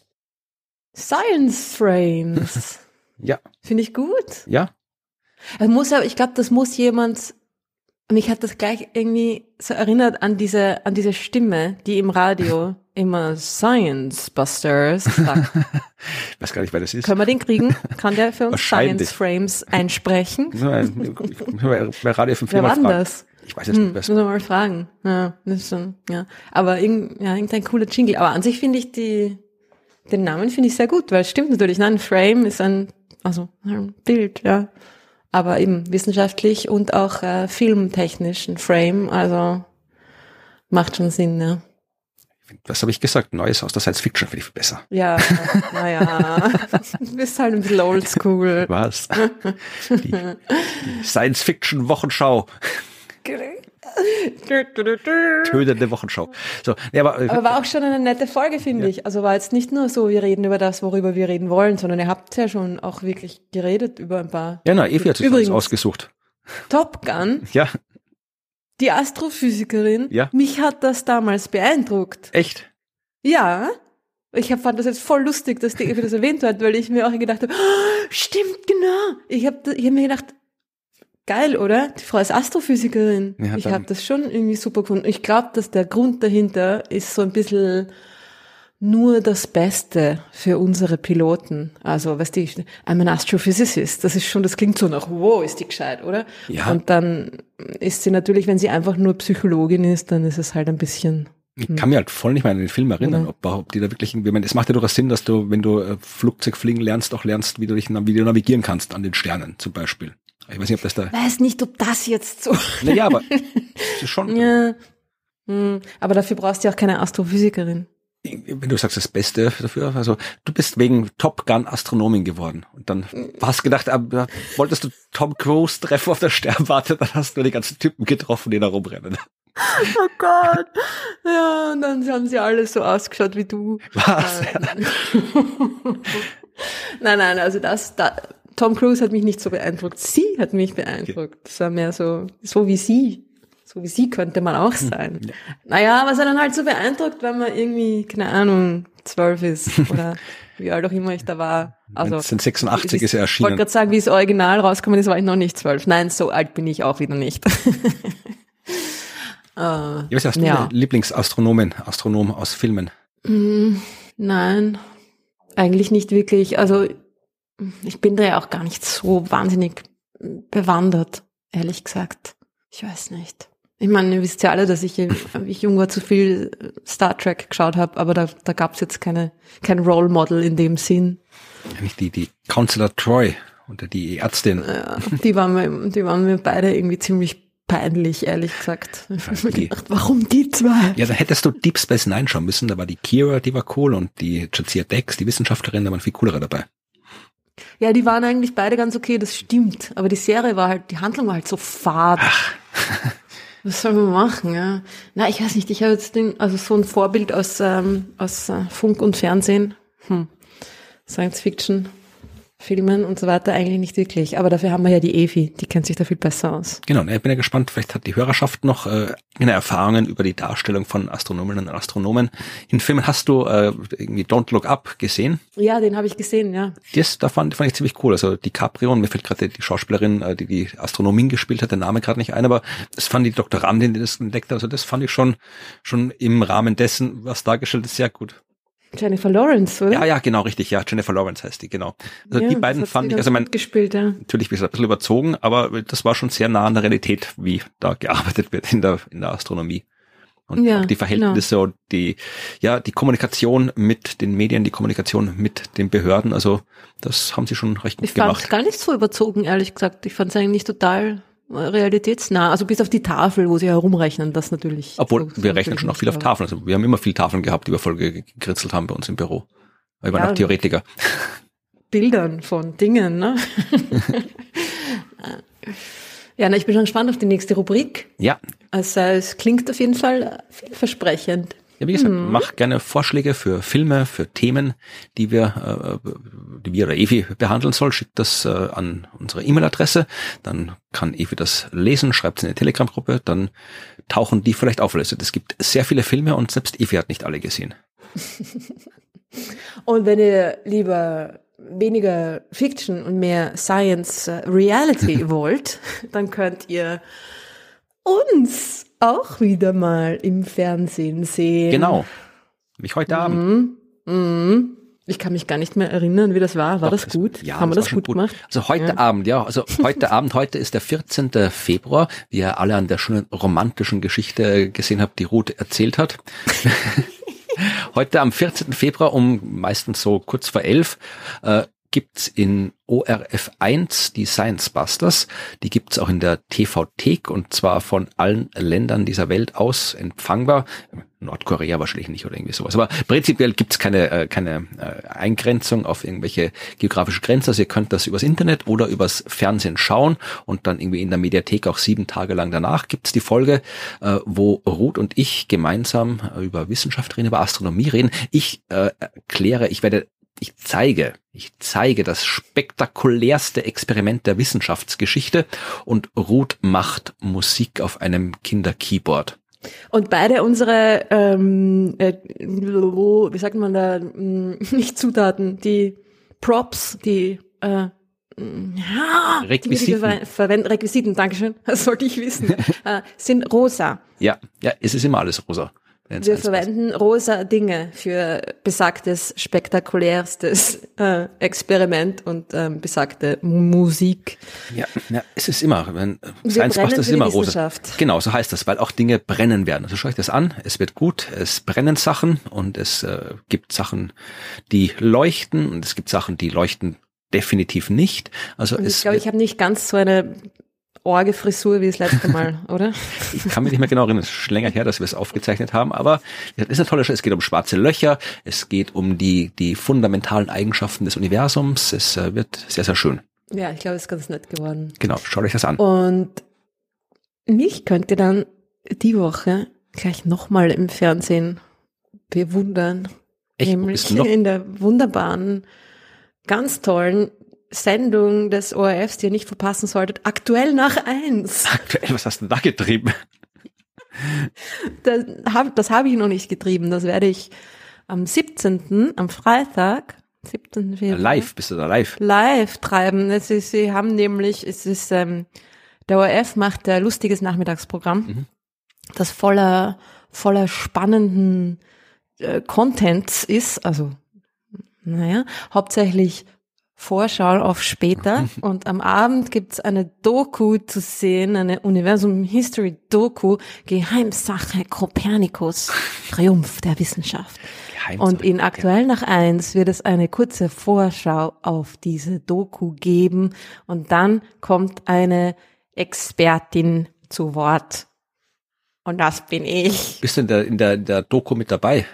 Science Frames. ja. Finde ich gut. Ja. Es muss aber, ich glaube, das muss jemand mich hat das gleich irgendwie so erinnert an diese, an diese Stimme, die im Radio immer Science Busters sagt. ich *laughs* weiß gar nicht, wer das ist. Können wir den kriegen? Kann der für uns Science Frames einsprechen? *laughs* bei Radio 5 Wer war das? Ich weiß es hm, nicht. Müssen wir mal fragen. Ja, das ist schon, ja. Aber irgend, ja, irgendein cooler Jingle. Aber an sich finde ich die, den Namen finde ich sehr gut, weil es stimmt natürlich. Nein, Frame ist ein, also ein Bild, ja aber eben wissenschaftlich und auch äh, filmtechnisch ein Frame, also macht schon Sinn, ja. Was habe ich gesagt? Neues aus der Science Fiction finde ich viel besser. Ja, *laughs* naja, *laughs* du bist halt ein bisschen oldschool. Was? Die, die Science Fiction Wochenschau. *laughs* Tödende Wochenschau. So, nee, aber, äh, aber war auch schon eine nette Folge, finde ja. ich. Also war jetzt nicht nur so, wir reden über das, worüber wir reden wollen, sondern ihr habt ja schon auch wirklich geredet über ein paar. Ja, na, Evi hat sich Übrigens, ausgesucht. Top Gun. *laughs* Ja. Die Astrophysikerin. Ja. Mich hat das damals beeindruckt. Echt? Ja. Ich hab, fand das jetzt voll lustig, dass die Evi das erwähnt hat, weil ich mir auch gedacht habe, oh, *gasps* stimmt, genau. Ich habe ich hab mir gedacht, Geil, oder? Die Frau ist Astrophysikerin. Ja, ich habe das schon irgendwie super gefunden. Ich glaube, dass der Grund dahinter ist so ein bisschen nur das Beste für unsere Piloten. Also, weißt du, I'm an Astrophysicist. Das ist schon, das klingt so nach, wow, ist die gescheit, oder? Ja. Und dann ist sie natürlich, wenn sie einfach nur Psychologin ist, dann ist es halt ein bisschen Ich kann mir halt voll nicht mehr an den Film erinnern, ob, ob die da wirklich, irgendwie- ich meine, es macht ja durchaus Sinn, dass du, wenn du äh, Flugzeug fliegen lernst, auch lernst, wie du dich, wie du navigieren kannst an den Sternen zum Beispiel. Ich weiß nicht, ob das da, weiß nicht, ob das jetzt so. naja, aber *laughs* es ist schon, ja. Hm. Aber dafür brauchst du ja auch keine Astrophysikerin. wenn du sagst, das Beste dafür, also du bist wegen Top Gun Astronomin geworden und dann hast gedacht, äh, wolltest du Tom Cruise treffen auf der Sternwarte, dann hast du die ganzen Typen getroffen, die da rumrennen. Oh Gott. Ja, und dann haben sie alle so ausgeschaut wie du. Was? *laughs* nein, nein, also das, da, Tom Cruise hat mich nicht so beeindruckt. Sie hat mich beeindruckt. Das war mehr so, so wie sie. So wie sie könnte man auch sein. Naja, aber es hat dann halt so beeindruckt, wenn man irgendwie, keine Ahnung, zwölf ist *laughs* oder wie alt auch immer ich da war. Also 1986 ist er Ich wollte erschienen. gerade sagen, wie es original rausgekommen ist, war ich noch nicht zwölf. Nein, so alt bin ich auch wieder nicht. *laughs* äh, Ja, was hast du Ja. eine Lieblingsastronomin, Astronom aus Filmen? Mm, Nein, eigentlich nicht wirklich. Also ich bin da ja auch gar nicht so wahnsinnig bewandert, ehrlich gesagt. Ich weiß nicht. Ich meine, ihr wisst ja alle, dass ich, wie ich jung war, zu viel Star Trek geschaut habe, aber da, da gab es jetzt keine, kein Role Model in dem Sinn. Eigentlich die, die Counselor Troy oder die Ärztin. Ja, die, waren mir, die waren mir beide irgendwie ziemlich peinlich, ehrlich gesagt. Ich hab mir Die- gedacht, warum die zwei? Ja, da hättest du Deep Space Nine schauen müssen. Da war die Kira, die war cool und die Jadzia Dex, die Wissenschaftlerin, da waren viel coolere dabei. Ja, die waren eigentlich beide ganz okay, das stimmt. Aber die Serie war halt, die Handlung war halt so fad. *laughs* Was soll man machen, ja? Na, ich weiß nicht, ich habe jetzt den, also so ein Vorbild aus, ähm, aus äh, Funk und Fernsehen, hm. Science Fiction, Filmen und so weiter eigentlich nicht wirklich. Aber dafür haben wir ja die Evi, die kennt sich da viel besser aus. Genau, ich bin ja gespannt, vielleicht hat die Hörerschaft noch äh, Erfahrungen über die Darstellung von Astronominnen und Astronomen. In Filmen hast du äh, irgendwie Don't Look Up gesehen. Ja, den habe ich gesehen, ja. Das, da fand, fand ich ziemlich cool. Also DiCaprio, und mir fällt gerade die Schauspielerin, äh, die die Astronomin gespielt hat, der Name gerade nicht ein, aber das fand die Doktorandin, die das entdeckt hat. Also das fand ich schon, schon im Rahmen dessen, was dargestellt ist, sehr gut. Jennifer Lawrence, oder? Ja, ja, genau, richtig, ja. Jennifer Lawrence heißt die, genau. Also Ja, die beiden fand ich, also mein, gespielt, ja. natürlich ein bisschen überzogen, aber das war schon sehr nah an der Realität, wie da gearbeitet wird in der, in der Astronomie. Und Ja, auch die Verhältnisse und die, ja, die Kommunikation mit den Medien, die Kommunikation mit den Behörden, also das haben sie schon recht gut Ich fand es gemacht. gar nicht so überzogen, ehrlich gesagt. Ich fand es eigentlich total realitätsnah. Also bis auf die Tafel, wo sie herumrechnen, das natürlich. Obwohl, so- wir rechnen schon auch viel auf Tafeln. Also wir haben immer viel Tafeln gehabt, die wir voll ge- gekritzelt haben bei uns im Büro. Wir waren Ja, auch Theoretiker. aber Bildern von Dingen, ne? *laughs* ja, na, ich bin schon gespannt auf die nächste Rubrik. Ja, Also es klingt auf jeden Fall vielversprechend. Ja, wie gesagt, Mhm. mach gerne Vorschläge für Filme, für Themen, die wir, äh, die wir oder Evi behandeln soll. Schickt das äh, an unsere E-Mail-Adresse. Dann kann Evi das lesen, schreibt es in die Telegram-Gruppe. Dann tauchen die vielleicht auf. Also, es gibt sehr viele Filme und selbst Evi hat nicht alle gesehen. *laughs* Und wenn ihr lieber weniger Fiction und mehr Science äh, Reality *laughs* wollt, dann könnt ihr uns auch wieder mal im Fernsehen sehen. Genau. Wie heute Abend. Mhm. Ich kann mich gar nicht mehr erinnern, wie das war. War das es- gut? Ja, Haben wir war das schon gut gemacht? Also heute Abend, ja. Also *laughs* heute Abend, heute ist der 14. Februar, wie ihr alle an der schönen romantischen Geschichte gesehen habt, die Ruth erzählt hat. *laughs* heute am 14. Februar um meistens so kurz vor elf äh, gibt's in ORF 1 die Science Busters. Die gibt's auch in der TV-Thek und zwar von allen Ländern dieser Welt aus empfangbar. Nordkorea wahrscheinlich nicht oder irgendwie sowas. Aber prinzipiell gibt's keine, äh, keine äh, Eingrenzung auf irgendwelche geografische Grenzen. Also ihr könnt das übers Internet oder übers Fernsehen schauen und dann irgendwie in der Mediathek auch sieben Tage lang danach gibt's die Folge, äh, wo Ruth und ich gemeinsam über Wissenschaft reden, über Astronomie reden. Ich äh, erkläre, ich werde ich zeige, ich zeige das spektakulärste Experiment der Wissenschaftsgeschichte und Ruth macht Musik auf einem Kinderkeyboard. Und beide unsere, ähm, äh, wie sagt man da, mh, *laughs* nicht Zutaten, die Props, die äh, ja, Requisiten. Die verwenden, Requisiten, Dankeschön, *laughs* das sollte ich wissen, *laughs* äh, sind rosa. Ja, ja, es ist immer alles rosa. Wir verwenden rosa Dinge für besagtes, spektakulärstes äh, Experiment und ähm, besagte Musik. Ja, ja, es ist immer, wenn Science Busters ist immer rosa. Genau, so heißt das, weil auch Dinge brennen werden. Also schaut euch das an, es wird gut, es brennen Sachen und es äh, gibt Sachen, die leuchten und es gibt Sachen, die leuchten definitiv nicht. Also und ich glaube, ich habe nicht ganz so eine Orge-Frisur wie das letzte Mal, *laughs* oder? ich kann mich nicht mehr genau erinnern, es ist schon länger her, dass wir es aufgezeichnet haben, aber es ist eine tolle Show. Es geht um schwarze Löcher, es geht um die, die fundamentalen Eigenschaften des Universums. Es äh, wird sehr, sehr schön. Ja, ich glaube, es ist ganz nett geworden. Genau, schaut euch das an. Und mich könnt ihr dann die Woche gleich nochmal im Fernsehen bewundern. Echt? Nämlich in der wunderbaren, ganz tollen Sendung des ORFs, die ihr nicht verpassen solltet, aktuell nach eins. Aktuell, was hast du da getrieben? Das habe hab ich noch nicht getrieben. Das werde ich am 17., am Freitag, 17. Februar. Live, bist du da live? Live treiben. Es ist, sie haben nämlich, es ist, ähm, der ORF macht ein lustiges Nachmittagsprogramm, mhm. das voller, voller spannenden äh, Contents ist, also naja, hauptsächlich Vorschau auf später *laughs* und am Abend gibt's eine Doku zu sehen, eine Universum History Doku, Geheimsache Kopernikus, *laughs* Triumph der Wissenschaft. Und in aktuell nach eins wird es eine kurze Vorschau auf diese Doku geben und dann kommt eine Expertin zu Wort. Und das bin ich. Bist du in der, in der, in der Doku mit dabei?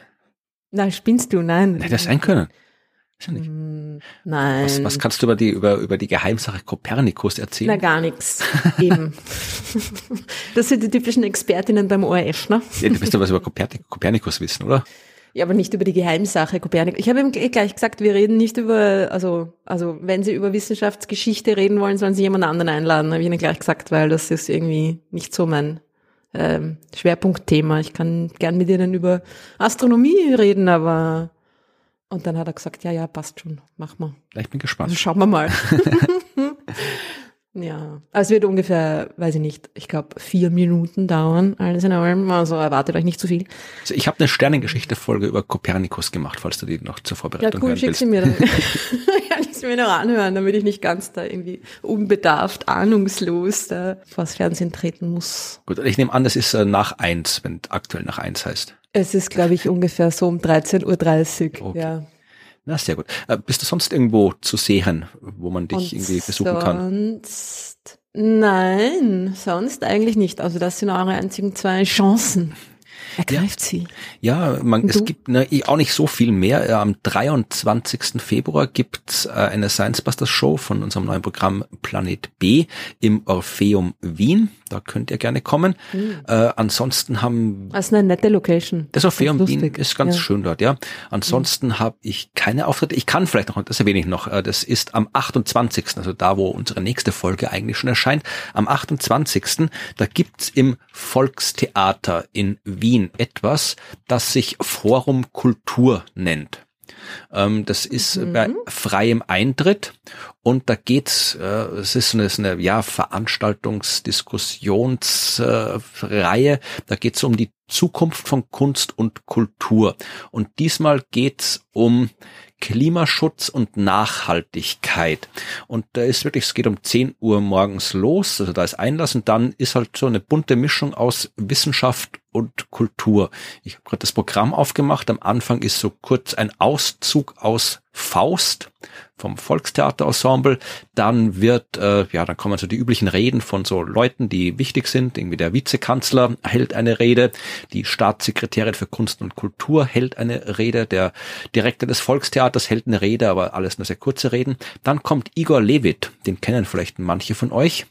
Na, spinnst du? Nein. Hätte das sein können. Ist nicht. Hm, nein. Was, was kannst du über die, über, über die Geheimsache Kopernikus erzählen? Na, gar nichts. Eben. *laughs* Das sind die typischen Expertinnen beim ORF, ne? Ja, du wirst ja was über Kopernikus wissen, oder? Ja, aber nicht über die Geheimsache Kopernikus. Ich habe ihm gleich gesagt, wir reden nicht über, also, also wenn Sie über Wissenschaftsgeschichte reden wollen, sollen Sie jemand anderen einladen, habe ich Ihnen gleich gesagt, weil das ist irgendwie nicht so mein ähm, Schwerpunktthema. Ich kann gern mit Ihnen über Astronomie reden, aber und dann hat er gesagt, ja, ja, passt schon, mach mal. Ich bin gespannt. Also schauen wir mal. *laughs* ja, also es wird ungefähr, weiß ich nicht, ich glaube vier Minuten dauern, alles in allem, also erwartet euch nicht zu viel. Also ich habe eine Sternengeschichte-Folge über Kopernikus gemacht, falls du die noch zur Vorbereitung Ja, cool, schick sie mir dann. *laughs* *laughs* Kann ich mir noch anhören, damit ich nicht ganz da irgendwie unbedarft, ahnungslos da vors Fernsehen treten muss. Gut, ich nehme an, das ist äh, nach eins, wenn aktuell nach eins heißt. Es ist, glaube ich, ungefähr so um 13.30 Uhr. Okay. Ja. Na, sehr gut. Äh, bist du sonst irgendwo zu sehen, wo man dich Und irgendwie besuchen sonst, kann? Nein, sonst eigentlich nicht. Also das sind eure einzigen zwei Chancen. Ergreift ja. sie. Ja, man, es gibt ne, auch nicht so viel mehr. Am 23. Februar gibt's äh, eine Science Busters Show von unserem neuen Programm Planet B im Orpheum Wien. Da könnt ihr gerne kommen. Mhm. Äh, ansonsten haben... Das ist eine nette Location. Das Orpheum Wien ist ganz ja. schön dort, ja. Ansonsten mhm. habe ich keine Auftritte. Ich kann vielleicht noch, das erwähne ich noch, äh, das ist am 28., also da, wo unsere nächste Folge eigentlich schon erscheint. Am 28., da gibt's im Volkstheater in Wien etwas, das sich Forum Kultur nennt. Ähm, das ist mhm. bei freiem Eintritt und da geht's, äh, es ist eine, eine ja, Veranstaltungsdiskussionsreihe, äh, da geht's um die Zukunft von Kunst und Kultur. Und diesmal geht's um Klimaschutz und Nachhaltigkeit. Und da ist wirklich, es geht um 10 Uhr morgens los, also da ist Einlass und dann ist halt so eine bunte Mischung aus Wissenschaft und Kultur. Ich habe gerade das Programm aufgemacht. Am Anfang ist so kurz ein Auszug aus Faust vom Volkstheaterensemble. Dann wird, äh, ja, dann kommen so die üblichen Reden von so Leuten, die wichtig sind. Irgendwie der Vizekanzler hält eine Rede, die Staatssekretärin für Kunst und Kultur hält eine Rede, der Direktor des Volkstheaters hält eine Rede, aber alles nur sehr kurze Reden. Dann kommt Igor Levit, den kennen vielleicht manche von euch,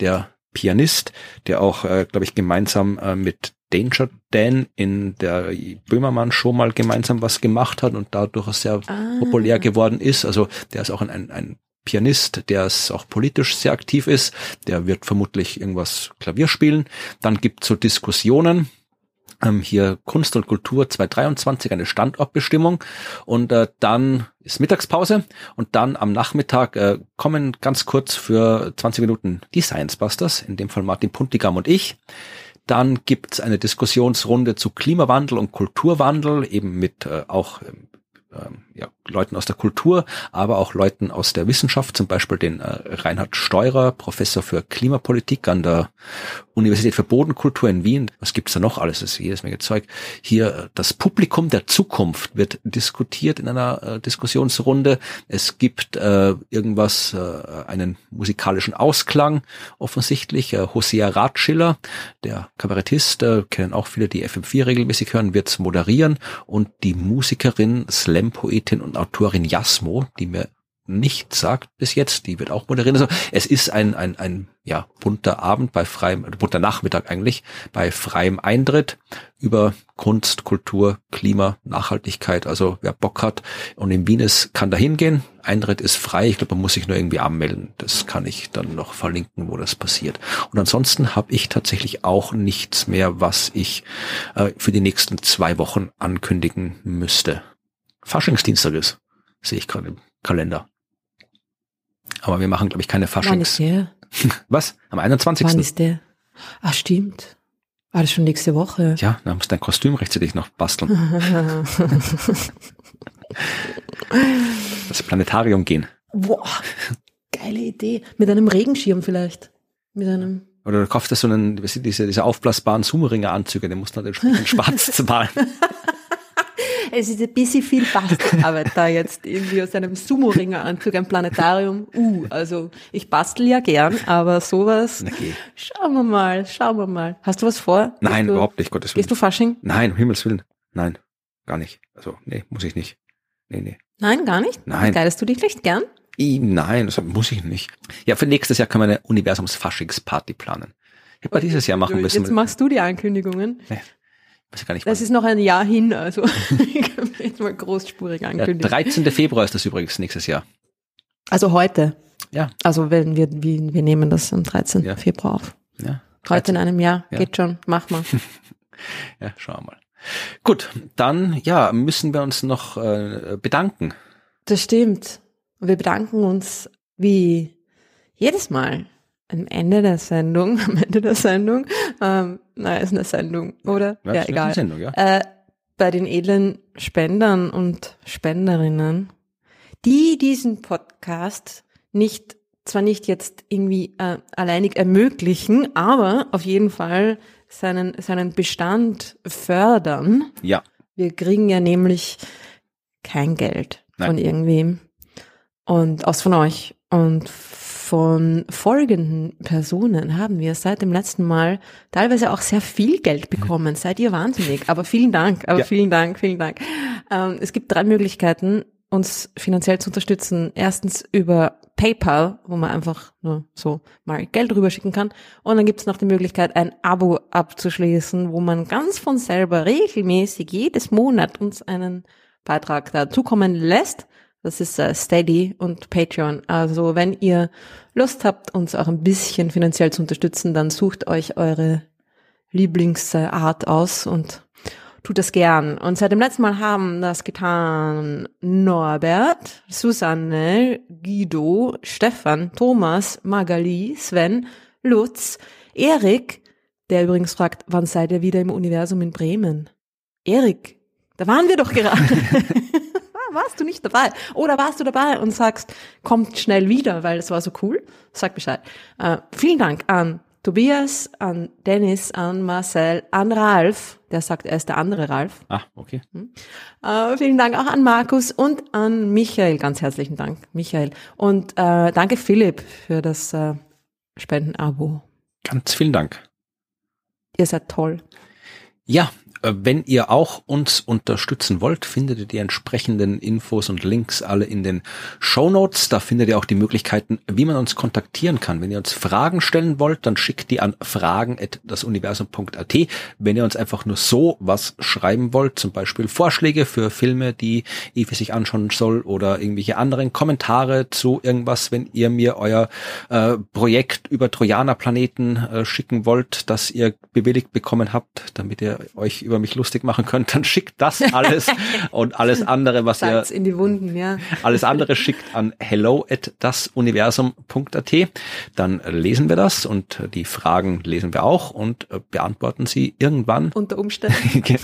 der Pianist, der auch, äh, glaube ich, gemeinsam äh, mit Danger Dan in der Böhmermann Show mal gemeinsam was gemacht hat und dadurch sehr ah. populär geworden ist. Also der ist auch ein, ein, ein Pianist, der es auch politisch sehr aktiv ist. Der wird vermutlich irgendwas Klavier spielen. Dann gibt's so Diskussionen. Ähm, hier Kunst und Kultur 2023, eine Standortbestimmung. Und äh, dann ist Mittagspause und dann am Nachmittag äh, kommen ganz kurz für 20 Minuten die Science Busters, in dem Fall Martin Puntigam und ich Dann gibt's eine Diskussionsrunde zu Klimawandel und Kulturwandel, eben mit äh, auch ähm, ähm, ja, Leuten aus der Kultur, aber auch Leuten aus der Wissenschaft, zum Beispiel den äh, Reinhard Steurer, Professor für Klimapolitik an der Universität für Bodenkultur in Wien. Was gibt's da noch alles? Das ist jedes Menge Zeug. Hier äh, das Publikum der Zukunft wird diskutiert in einer äh, Diskussionsrunde. Es gibt äh, irgendwas, äh, einen musikalischen Ausklang offensichtlich. Äh, Hosea Ratschiller, der Kabarettist, äh, kennen auch viele, die FM4 regelmäßig hören, wird's moderieren und die Musikerin, Slam-Poetin und Autorin Jasmo, die mir nicht sagt bis jetzt, die wird auch moderieren. Also es ist ein, ein, ein ja, bunter Abend bei freiem, bunter Nachmittag eigentlich, bei freiem Eintritt über Kunst, Kultur, Klima, Nachhaltigkeit. Also wer Bock hat und in Wien ist, kann da hingehen. Eintritt ist frei. Ich glaube, man muss sich nur irgendwie anmelden. Das kann ich dann noch verlinken, wo das passiert. Und ansonsten habe ich tatsächlich auch nichts mehr, was ich äh, für die nächsten zwei Wochen ankündigen müsste. Faschingsdienstag ist. Sehe ich gerade im Kalender. Aber wir machen, glaube ich, keine Faschings. Wann ist der? *laughs* Was? Am 21. Wann ist der? Ah, stimmt. War das schon nächste Woche? Ja, da musst du dein Kostüm rechtzeitig noch basteln. *laughs* das Planetarium gehen. Boah, geile Idee. Mit einem Regenschirm vielleicht. Mit einem. Oder du kaufst dir so einen, diese, diese aufblasbaren Sumo-Ringer-Anzüge, den musst du dann entsprechend schwarz *laughs* zahlen. Es ist ein bisschen viel Bastelarbeit *laughs* da jetzt irgendwie aus einem Sumo-Ringer-Anzug, ein Planetarium. Uh, also ich bastel ja gern, aber sowas. Okay. Schauen wir mal, schauen wir mal. Hast du was vor? Nein, du, überhaupt nicht, Gottes Willen. Gehst du Fasching? Nein, um Himmels Willen. Nein, gar nicht. Also, nee, muss ich nicht. Nee, nee. Nein, gar nicht? Nein. Kleidest du dich vielleicht gern? I, nein, das muss ich nicht. Ja, für nächstes Jahr können wir eine Universums-Faschingsparty planen. Ich okay, dieses Jahr machen müssen. Jetzt machst du die Ankündigungen. Nee. Weiß ich gar nicht, das ist noch ein Jahr hin, also *laughs* ich kann jetzt mal großspurig ankündigen. Der 13. Februar ist das übrigens nächstes Jahr. Also heute. Ja. Also wenn wir, wir, wir nehmen das am 13. Ja. Februar auf. Ja. 13. Heute in einem Jahr. Ja. Geht schon. Mach mal. *laughs* ja, schauen wir mal. Gut, dann ja, müssen wir uns noch äh, bedanken. Das stimmt. Wir bedanken uns wie jedes Mal am Ende der Sendung, *laughs* am Ende der Sendung, ähm, naja, ist eine Sendung, oder? Ja, ja egal. Sendung, ja. Äh, bei den edlen Spendern und Spenderinnen, die diesen Podcast nicht, zwar nicht jetzt irgendwie äh, alleinig ermöglichen, aber auf jeden Fall seinen, seinen Bestand fördern. Ja. Wir kriegen ja nämlich kein Geld Nein. von irgendwem und aus von euch und von folgenden Personen haben wir seit dem letzten Mal teilweise auch sehr viel Geld bekommen. Seid ihr wahnsinnig. Aber vielen Dank, aber ja. vielen Dank, vielen Dank. Ähm, es gibt drei Möglichkeiten, uns finanziell zu unterstützen. Erstens über PayPal, wo man einfach nur so mal Geld rüberschicken kann. Und dann gibt es noch die Möglichkeit, ein Abo abzuschließen, wo man ganz von selber regelmäßig jedes Monat uns einen Beitrag dazukommen lässt. Das ist äh, Steady und Patreon. Also wenn ihr Lust habt, uns auch ein bisschen finanziell zu unterstützen, dann sucht euch eure Lieblingsart aus und tut das gern. Und seit dem letzten Mal haben das getan Norbert, Susanne, Guido, Stefan, Thomas, Magali, Sven, Lutz, Erik, der übrigens fragt, wann seid ihr wieder im Universum in Bremen? Erik, da waren wir doch gerade. *laughs* warst du nicht dabei? Oder warst du dabei und sagst, kommt schnell wieder, weil es war so cool? Sag Bescheid. Äh, vielen Dank an Tobias, an Dennis, an Marcel, an Ralf, der sagt, er ist der andere Ralf. Ah, okay. Hm. Äh, vielen Dank auch an Markus und an Michael, ganz herzlichen Dank, Michael. Und äh, danke Philipp für das äh, Spendenabo. Ganz vielen Dank. Ihr seid toll. Ja, wenn ihr auch uns unterstützen wollt, findet ihr die entsprechenden Infos und Links alle in den Show Notes. Da findet ihr auch die Möglichkeiten, wie man uns kontaktieren kann. Wenn ihr uns Fragen stellen wollt, dann schickt die an fragen.dasuniversum.at. Wenn ihr uns einfach nur so was schreiben wollt, zum Beispiel Vorschläge für Filme, die Evi sich anschauen soll oder irgendwelche anderen Kommentare zu irgendwas, wenn ihr mir euer äh, Projekt über Trojanerplaneten äh, schicken wollt, das ihr bewilligt bekommen habt, damit ihr euch über mich lustig machen könnt, dann schickt das alles *laughs* und alles andere, was Salz ihr in die Wunden, ja. alles andere schickt an hello at dasuniversum.at. Dann lesen wir das und die Fragen lesen wir auch und äh, beantworten sie irgendwann. Unter Umständen. *laughs* genau.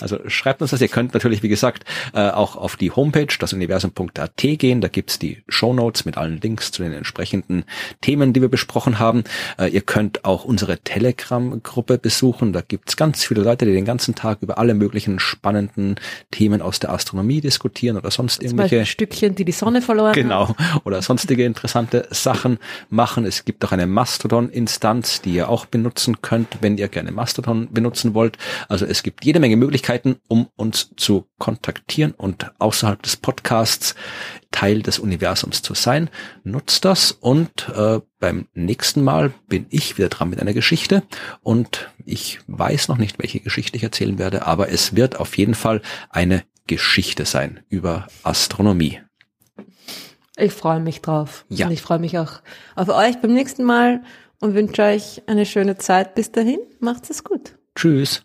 Also schreibt uns das. Ihr könnt natürlich, wie gesagt, äh, auch auf die Homepage dasuniversum.at gehen. Da gibt's die Show Notes mit allen Links zu den entsprechenden Themen, die wir besprochen haben. Äh, ihr könnt auch unsere Telegram-Gruppe besuchen. Da gibt's ganz viele Leute, die den ganzen Tag über alle möglichen spannenden Themen aus der Astronomie diskutieren oder sonst Zum Beispiel irgendwelche Stückchen, die die Sonne verloren hat. Genau. Oder sonstige interessante Sachen machen. Es gibt auch eine Mastodon-Instanz, die ihr auch benutzen könnt, wenn ihr gerne Mastodon benutzen wollt. Also es gibt jede Menge Möglichkeiten, um uns zu kontaktieren und außerhalb des Podcasts Teil des Universums zu sein. Nutzt das und äh, beim nächsten Mal bin ich wieder dran mit einer Geschichte und ich weiß noch nicht, welche Geschichte ich erzählen werde, aber es wird auf jeden Fall eine Geschichte sein über Astronomie. Ich freue mich drauf. Ja. Und ich freue mich auch auf euch beim nächsten Mal und wünsche euch eine schöne Zeit. Bis dahin, macht's es gut. Tschüss.